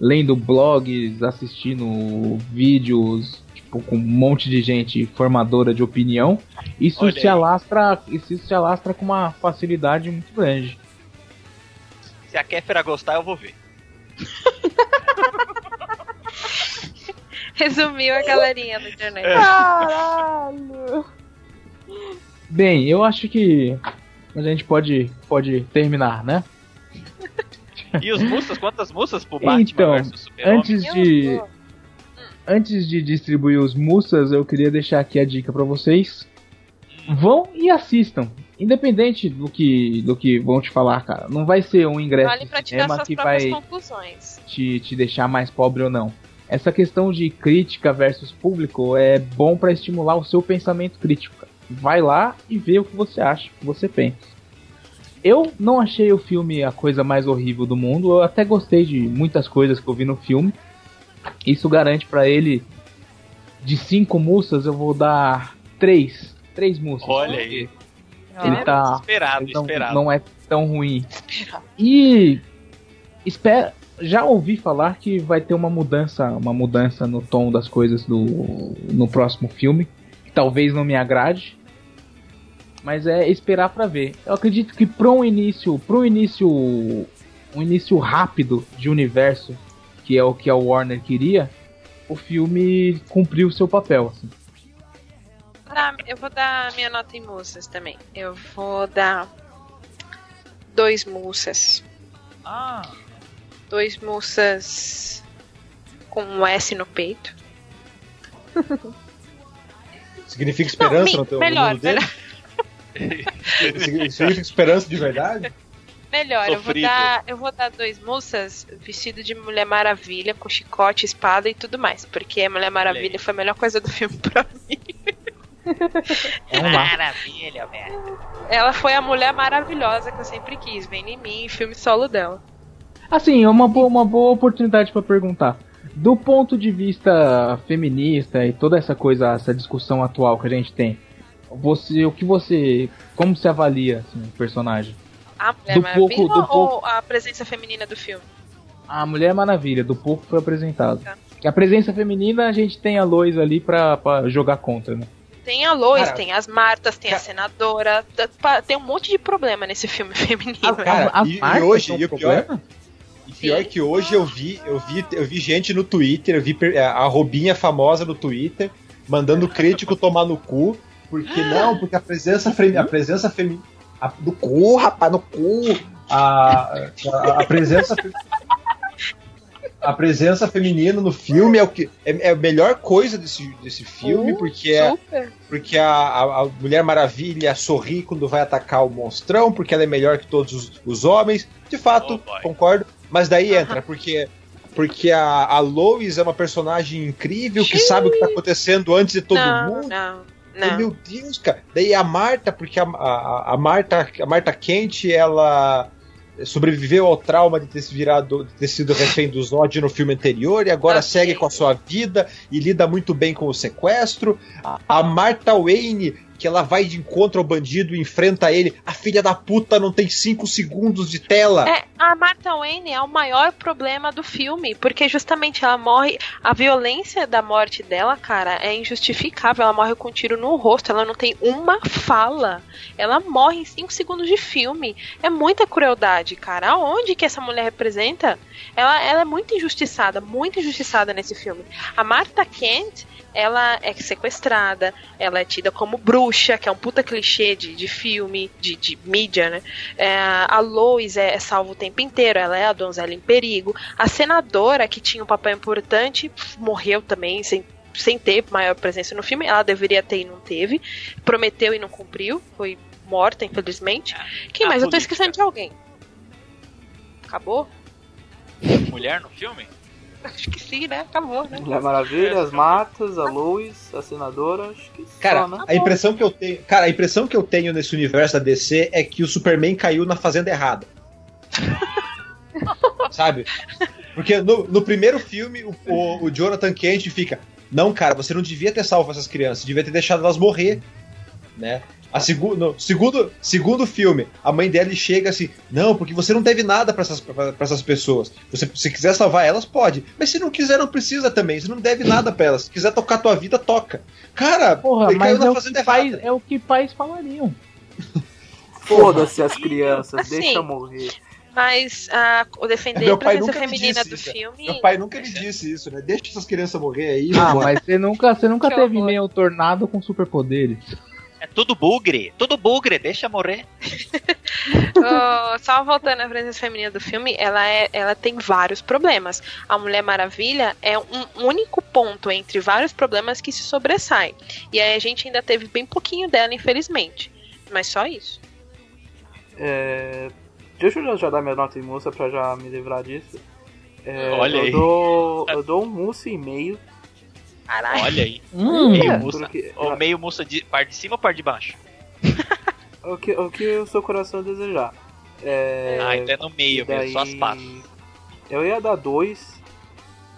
Speaker 6: lendo blogs, assistindo vídeos, tipo, com um monte de gente formadora de opinião, isso Olha se aí. alastra, isso se alastra com uma facilidade muito grande.
Speaker 4: Se a Kéfera gostar, eu vou ver.
Speaker 1: Resumiu a galerinha na internet.
Speaker 3: Caralho!
Speaker 6: Bem, eu acho que a gente pode, pode terminar, né?
Speaker 4: E os musas? Quantas musas pro Batman
Speaker 6: então, antes de antes de distribuir os musas, eu queria deixar aqui a dica para vocês. Vão e assistam. Independente do que, do que vão te falar, cara. Não vai ser um ingresso vale
Speaker 1: de cinema que vai
Speaker 6: te, te deixar mais pobre ou não. Essa questão de crítica versus público é bom para estimular o seu pensamento crítico. Vai lá e vê o que você acha, o que você pensa. Eu não achei o filme a coisa mais horrível do mundo. Eu até gostei de muitas coisas que eu vi no filme. Isso garante para ele de cinco mussas eu vou dar três, três mussas.
Speaker 4: Olha aí.
Speaker 6: Ele tá
Speaker 4: esperado,
Speaker 6: ele não,
Speaker 4: esperado.
Speaker 6: não é tão ruim. E espera, já ouvi falar que vai ter uma mudança, uma mudança no tom das coisas do no próximo filme, que talvez não me agrade, mas é esperar para ver. Eu acredito que para um início, para um início, um início rápido de universo que é o que a Warner queria, o filme cumpriu o seu papel. Assim.
Speaker 1: eu vou dar minha nota em moças também. Eu vou dar dois moças.
Speaker 4: Ah.
Speaker 1: Dois moças com um S no peito.
Speaker 5: Significa esperança Não, no teu melhor, mundo dele? Significa esperança de verdade?
Speaker 1: Melhor, eu vou, dar, eu vou dar dois moças vestido de Mulher Maravilha, com chicote, espada e tudo mais. Porque a Mulher Maravilha foi a melhor coisa do filme pra mim.
Speaker 4: É Maravilha, velho.
Speaker 1: Ela foi a mulher maravilhosa que eu sempre quis. Vem em mim, filme solo dela.
Speaker 6: Assim, é uma boa, uma boa oportunidade para perguntar. Do ponto de vista feminista e toda essa coisa, essa discussão atual que a gente tem, você, o que você, como se avalia assim, o personagem?
Speaker 1: A Mulher do Maravilha pouco, do ou pouco... a presença feminina do filme?
Speaker 6: A Mulher Maravilha, do pouco foi apresentado. Tá. A presença feminina a gente tem a Lois ali pra, pra jogar contra, né?
Speaker 1: Tem a Lois, cara, tem as Martas, tem cara, a senadora. Tem um monte de problema nesse filme feminino. Ah,
Speaker 5: cara, as e, e hoje, e o pior, e pior que hoje eu vi, eu vi, eu vi gente no Twitter, eu vi a Robinha famosa no Twitter, mandando crítico tomar no cu, porque não, porque a presença, a presença feminina a, no cu, rapaz, no cu. A, a, a presença. a presença feminina no filme é o que é, é a melhor coisa desse, desse filme uh, porque é, porque a, a, a, Mulher Maravilha sorri quando vai atacar o monstrão porque ela é melhor que todos os, os homens de fato oh, concordo mas daí uh -huh. entra porque porque a, a Lois é uma personagem incrível que sabe o que está acontecendo antes de todo
Speaker 1: não,
Speaker 5: mundo
Speaker 1: não
Speaker 5: Não. Meu Deus, cara. Daí a Marta, porque a, a, a Marta, a Marta Kent, ela sobreviveu ao trauma de ter, virado, de ter sido refém do Zod no filme anterior e agora segue com a sua vida e lida muito bem com o sequestro. A Marta Wayne que ela vai de encontro ao bandido e enfrenta ele. A filha da puta não tem 5 segundos de tela.
Speaker 1: É, a Martha Wayne é o maior problema do filme, porque justamente ela morre. A violência da morte dela, cara, é injustificável. Ela morre com um tiro no rosto, ela não tem uma fala. Ela morre em 5 segundos de filme. É muita crueldade, cara. Aonde que essa mulher representa? Ela, ela é muito injustiçada, muito injustiçada nesse filme. A Martha Kent ela é sequestrada, ela é tida como bruxa, que é um puta clichê de, de filme, de, de mídia, né? É, a Lois é, é salva o tempo inteiro, ela é a donzela em perigo. A senadora, que tinha um papel importante, morreu também, sem sem ter maior presença no filme. Ela deveria ter e não teve. Prometeu e não cumpriu. Foi morta, infelizmente. Quem a mais? Política. Eu tô esquecendo de alguém. Acabou?
Speaker 4: Mulher no filme?
Speaker 1: Acho que sim, né? Acabou, né?
Speaker 2: Mulher Maravilha, as Matas, a Lois, a Senadora, acho que
Speaker 5: Cara,
Speaker 2: só, né?
Speaker 5: a impressão que eu tenho. Cara, a impressão que eu tenho nesse universo da DC é que o Superman caiu na fazenda errada. Sabe? Porque no, no primeiro filme, o, o, o Jonathan Kent fica. Não, cara, você não devia ter salvo essas crianças, devia ter deixado elas morrer. Né? A segu no, segundo, segundo filme, a mãe dela chega assim: Não, porque você não deve nada para essas, pra, essas pessoas. Você, se quiser salvar elas, pode. Mas se não quiser, não precisa também. Você não deve nada pra elas. Se quiser tocar tua vida, toca. Cara,
Speaker 6: Porra, mas é o, que pais, é o que pais falariam.
Speaker 2: Foda-se as crianças, assim, deixa morrer.
Speaker 1: Mas uh, o defender a presença feminina do
Speaker 5: isso,
Speaker 1: filme.
Speaker 5: Meu pai nunca me disse isso, né? Deixa essas crianças morrer aí.
Speaker 6: Ah, mas você nunca, você nunca teve meio tornado com superpoderes.
Speaker 4: É tudo bugre, tudo bugre, deixa morrer.
Speaker 1: oh, só voltando à presença feminina do filme, ela, é, ela tem vários problemas. A Mulher Maravilha é um único ponto entre vários problemas que se sobressai. E aí a gente ainda teve bem pouquinho dela, infelizmente. Mas só isso.
Speaker 2: É... Deixa eu já dar minha nota em moça pra já me livrar disso. É,
Speaker 4: Olha
Speaker 2: eu
Speaker 4: aí.
Speaker 2: Dou, eu dou um mousse e meio
Speaker 4: Caralho. Olha aí. Hum, meio mussa. Porque... Ou meio mussa de par de cima ou par de baixo?
Speaker 2: o, que, o que o seu coração desejar. É...
Speaker 4: Ah, então é no meio daí... mesmo, só as patas.
Speaker 2: Eu ia dar dois.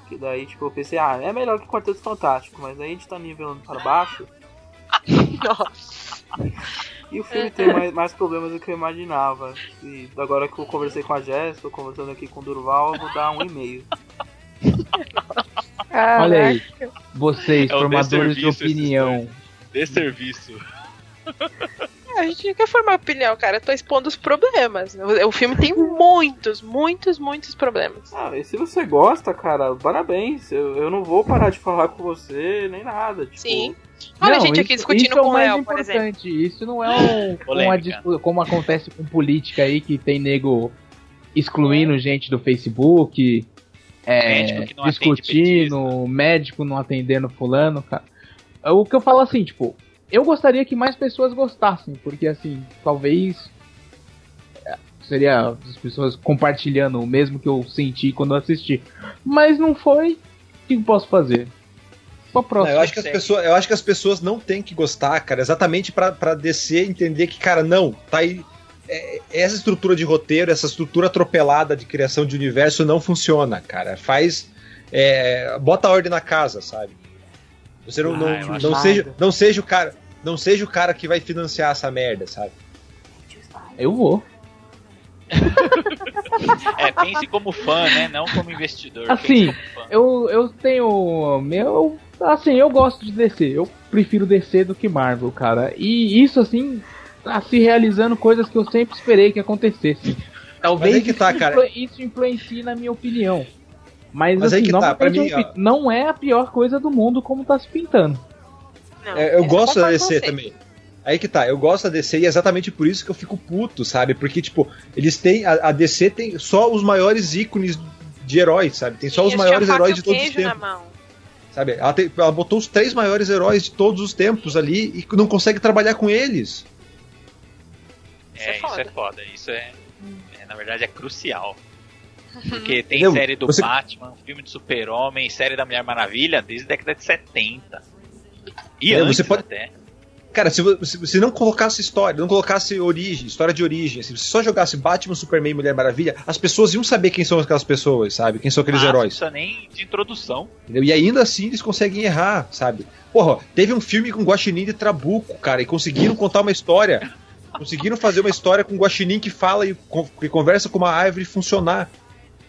Speaker 2: Que daí, tipo, eu pensei, ah, é melhor que o Quarteto Fantástico, mas aí a gente tá nivelando para baixo.
Speaker 1: Nossa.
Speaker 2: E o filme tem mais, mais problemas do que eu imaginava. E agora que eu conversei com a Jess, tô conversando aqui com o Durval, eu vou dar um e meio.
Speaker 6: Olha aí, vocês, é formadores de opinião.
Speaker 4: De serviço.
Speaker 1: A gente não quer formar opinião, cara. Eu tô expondo os problemas. O filme tem muitos, muitos, muitos problemas.
Speaker 2: Ah, e se você gosta, cara, parabéns. Eu, eu não vou parar de falar com você, nem nada. Tipo...
Speaker 1: Sim. Olha não, a gente aqui isso, discutindo isso
Speaker 6: é com
Speaker 1: o
Speaker 6: réu, por exemplo. Isso não é um, como acontece com política aí, que tem nego excluindo gente do Facebook, é, discutindo, médico não atendendo fulano, cara. O que eu falo assim, tipo, eu gostaria que mais pessoas gostassem, porque assim, talvez é, seria as pessoas compartilhando o mesmo que eu senti quando eu assisti. Mas não foi, o que eu posso fazer?
Speaker 5: Não, eu, acho que as pessoas, eu acho que as pessoas não têm que gostar, cara, exatamente para descer e entender que, cara, não, tá aí é, essa estrutura de roteiro, essa estrutura atropelada de criação de universo não funciona, cara. Faz. É, bota a ordem na casa, sabe? Você não, ah, não, não seja, não seja o cara. Não seja o cara que vai financiar essa merda, sabe?
Speaker 6: Eu vou.
Speaker 4: é, pense como fã, né? Não como investidor.
Speaker 6: Assim, eu, eu tenho. Meu. Assim, eu gosto de DC. Eu prefiro DC do que Marvel, cara. E isso, assim, tá se realizando coisas que eu sempre esperei que acontecessem. Talvez
Speaker 5: que tá,
Speaker 6: isso,
Speaker 5: cara.
Speaker 6: isso influencie na minha opinião. Mas,
Speaker 5: Mas
Speaker 6: assim,
Speaker 5: que tá, pra mim, ó...
Speaker 6: não é a pior coisa do mundo como tá se pintando.
Speaker 5: Não, é, eu gosto da DC também. Aí que tá, eu gosto da DC e é exatamente por isso que eu fico puto, sabe? Porque, tipo, eles têm. A, a DC tem só os maiores ícones de heróis, sabe? Tem só os maiores heróis de todos os tempos. Sabe? Ela, tem, ela botou os três maiores heróis de todos os tempos ali e não consegue trabalhar com eles.
Speaker 4: É, isso é, isso é foda. Isso é, é, na verdade, é crucial. Porque tem Entendeu? série do Você... Batman, filme de Super-Homem, série da Mulher Maravilha desde a década de 70. E antes
Speaker 5: você pode...
Speaker 4: até.
Speaker 5: Cara, se você não colocasse história, não colocasse origem, história de origem, se você só jogasse Batman, Superman e Mulher Maravilha, as pessoas iam saber quem são aquelas pessoas, sabe? Quem são aqueles ah, heróis.
Speaker 4: Não nem de introdução.
Speaker 5: Entendeu? E ainda assim eles conseguem errar, sabe? Porra, teve um filme com Guaxinim de Trabuco, cara, e conseguiram contar uma história. Conseguiram fazer uma história com Guaxinim que fala e, que conversa com uma árvore funcionar.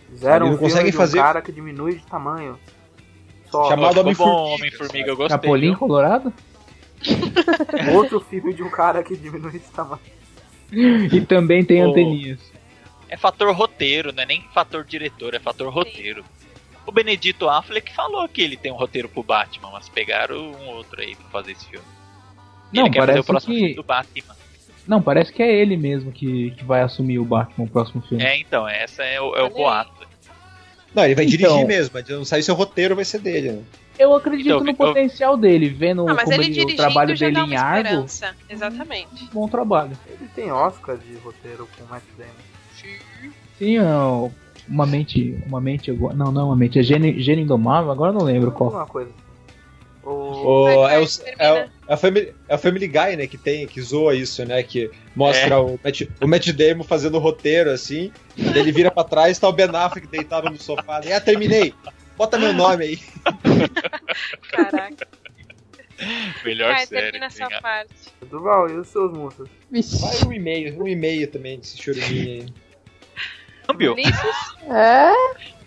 Speaker 2: Fizeram um não conseguem fazer... um cara que diminui de tamanho.
Speaker 5: Só. Chamado
Speaker 4: Homem-Formiga. Gostei.
Speaker 6: Chapolin Colorado?
Speaker 2: Outro filme de um cara que diminui de tamanho.
Speaker 6: E também tem oh. anteninhas.
Speaker 4: É fator roteiro, não é nem fator diretor, é fator roteiro. O Benedito Affleck falou que ele tem um roteiro pro Batman, mas pegaram um outro aí pra fazer esse filme.
Speaker 6: Não, ele quer fazer o próximo que... filme do Batman. Não, parece que é ele mesmo que, que vai assumir o Batman no próximo filme.
Speaker 4: É, então, essa é o, é o boato.
Speaker 5: Não, ele vai então, dirigir mesmo, mas não sabe se o roteiro vai ser dele, né?
Speaker 6: Eu acredito então, no potencial dele, vendo ah, como ele, o trabalho dele em Argo.
Speaker 1: Exatamente.
Speaker 6: Bom trabalho.
Speaker 2: Ele tem Oscar de roteiro com Matt Damon.
Speaker 6: Sim. Sim, uma mente, uma mente, não, não, uma mente, é Gênio, Gênio Indomável, agora não lembro qual.
Speaker 2: Uma coisa.
Speaker 5: O... o é, o, é, é, a family, é a Family Guy, né, que tem, que zoa isso, né, que mostra é. o, Matt, o Matt Damon fazendo o roteiro, assim, ele vira pra trás, tá o Ben Affleck deitado no sofá, e ah, terminei, Bota meu nome aí.
Speaker 1: Caraca.
Speaker 4: Melhor Vai, série.
Speaker 1: termina essa parte.
Speaker 2: Duval, e os seus monstros?
Speaker 5: Vai um e-mail, um e-mail também desse choruminho aí.
Speaker 4: Câmbio.
Speaker 3: É?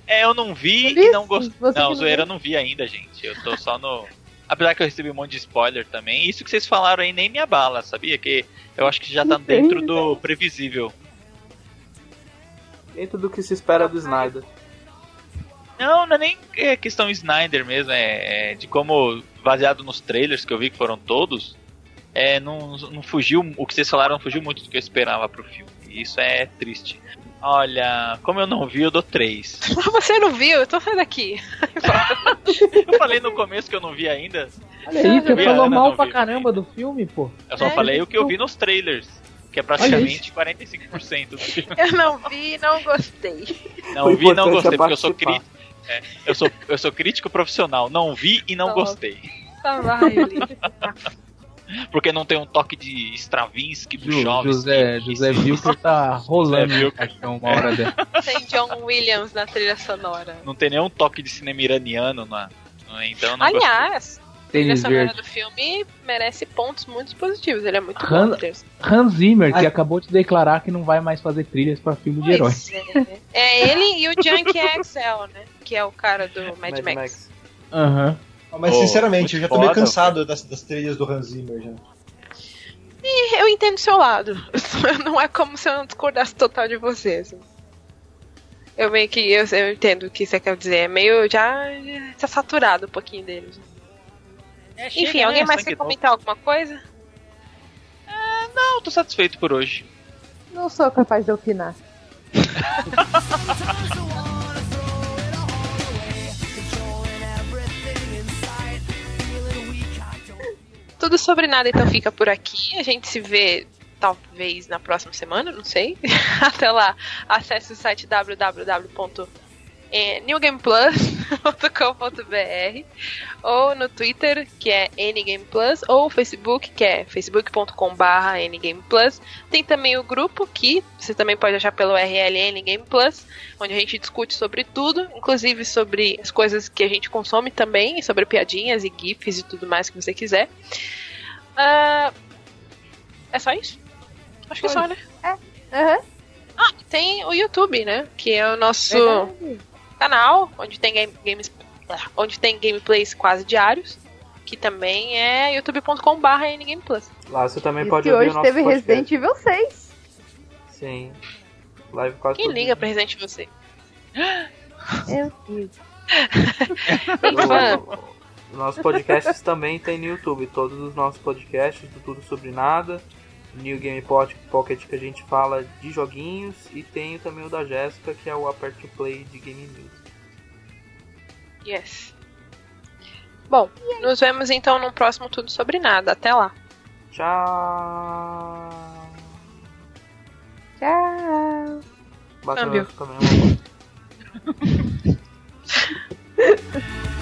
Speaker 4: É, eu não vi Ulisses? e não gostei. Não, zoeira eu não vi ainda, gente. Eu tô só no. Apesar que eu recebi um monte de spoiler também. Isso que vocês falaram aí nem me abala, sabia? Que eu acho que já tá dentro do previsível.
Speaker 2: Dentro do que se espera do Snyder.
Speaker 4: Não, não é nem é questão Snyder mesmo, é, é, de como, baseado nos trailers que eu vi que foram todos, é, não, não fugiu, o que vocês falaram não fugiu muito do que eu esperava pro filme. E isso é triste. Olha, como eu não vi, eu dou 3.
Speaker 1: Você não viu? Então sai daqui.
Speaker 4: eu falei no começo que eu não vi ainda.
Speaker 6: Olha aí, você falou mal pra caramba do filme, pô.
Speaker 4: Eu só é, falei o que eu vi nos trailers. Que é praticamente 45% do filme.
Speaker 1: Eu não vi e não gostei.
Speaker 4: Não vi e não gostei, porque eu sou crítico. É, eu, sou, eu sou crítico profissional, não vi e não Nossa. gostei.
Speaker 1: Tá, vai,
Speaker 4: Porque não tem um toque de Stravinsky do
Speaker 6: Ju, José, José viu que tá rolando caixão uma hora dessa.
Speaker 1: Tem John Williams na trilha sonora.
Speaker 4: Não tem nenhum toque de cinema iraniano na. Então não
Speaker 1: Aliás, a trilha sonora do filme merece pontos muito positivos. Ele é muito
Speaker 6: Han,
Speaker 1: bom.
Speaker 6: Hans Zimmer, que acabou de declarar que não vai mais fazer trilhas para filme de heróis.
Speaker 1: É. é. ele e o Junkie XL, né? Que é o cara do Mad, Mad Max.
Speaker 6: Aham.
Speaker 5: Uhum. Mas sinceramente, eu já tô meio cansado das, das trilhas do Hans Zimmer já.
Speaker 1: E eu entendo o seu lado. não é como se eu não discordasse total de você. Assim. Eu meio que. Eu, eu entendo o que você quer dizer. É meio já. já saturado um pouquinho deles. É, Enfim, né? alguém mais quer comentar alguma coisa?
Speaker 4: É, não, tô satisfeito por hoje.
Speaker 3: Não sou capaz de opinar.
Speaker 1: Tudo sobre nada então fica por aqui. A gente se vê talvez na próxima semana, não sei. Até lá, acesse o site www é newgameplus.com.br ou no Twitter, que é ngameplus, ou Facebook, que é facebook.com.br ngameplus. Tem também o grupo que você também pode achar pelo URL ngameplus, onde a gente discute sobre tudo, inclusive sobre as coisas que a gente consome também, sobre piadinhas e gifs e tudo mais que você quiser. Uh, é só isso? Acho que é só, né?
Speaker 3: É. Uhum.
Speaker 1: Ah, tem o YouTube, né? Que é o nosso. Verdade canal, onde tem game, games, onde tem gameplays quase diários, que também é youtube.com/barra
Speaker 2: ngameplus. Lá você também e pode
Speaker 3: ouvir hoje teve podcast. Resident Evil 6.
Speaker 2: Sim. Live quase
Speaker 1: Quem liga pra Resident Evil 6?
Speaker 3: Eu fiz.
Speaker 2: Nossos podcasts também tem no YouTube. Todos os nossos podcasts, do Tudo Sobre Nada, New Game Pocket que a gente fala de joguinhos e tenho também o da Jéssica que é o Aperto to Play de Game News.
Speaker 1: Yes. Bom, nos vemos então no próximo Tudo Sobre Nada. Até lá.
Speaker 2: Tchau.
Speaker 3: Tchau.
Speaker 1: Bacana, Câmbio.
Speaker 2: também. É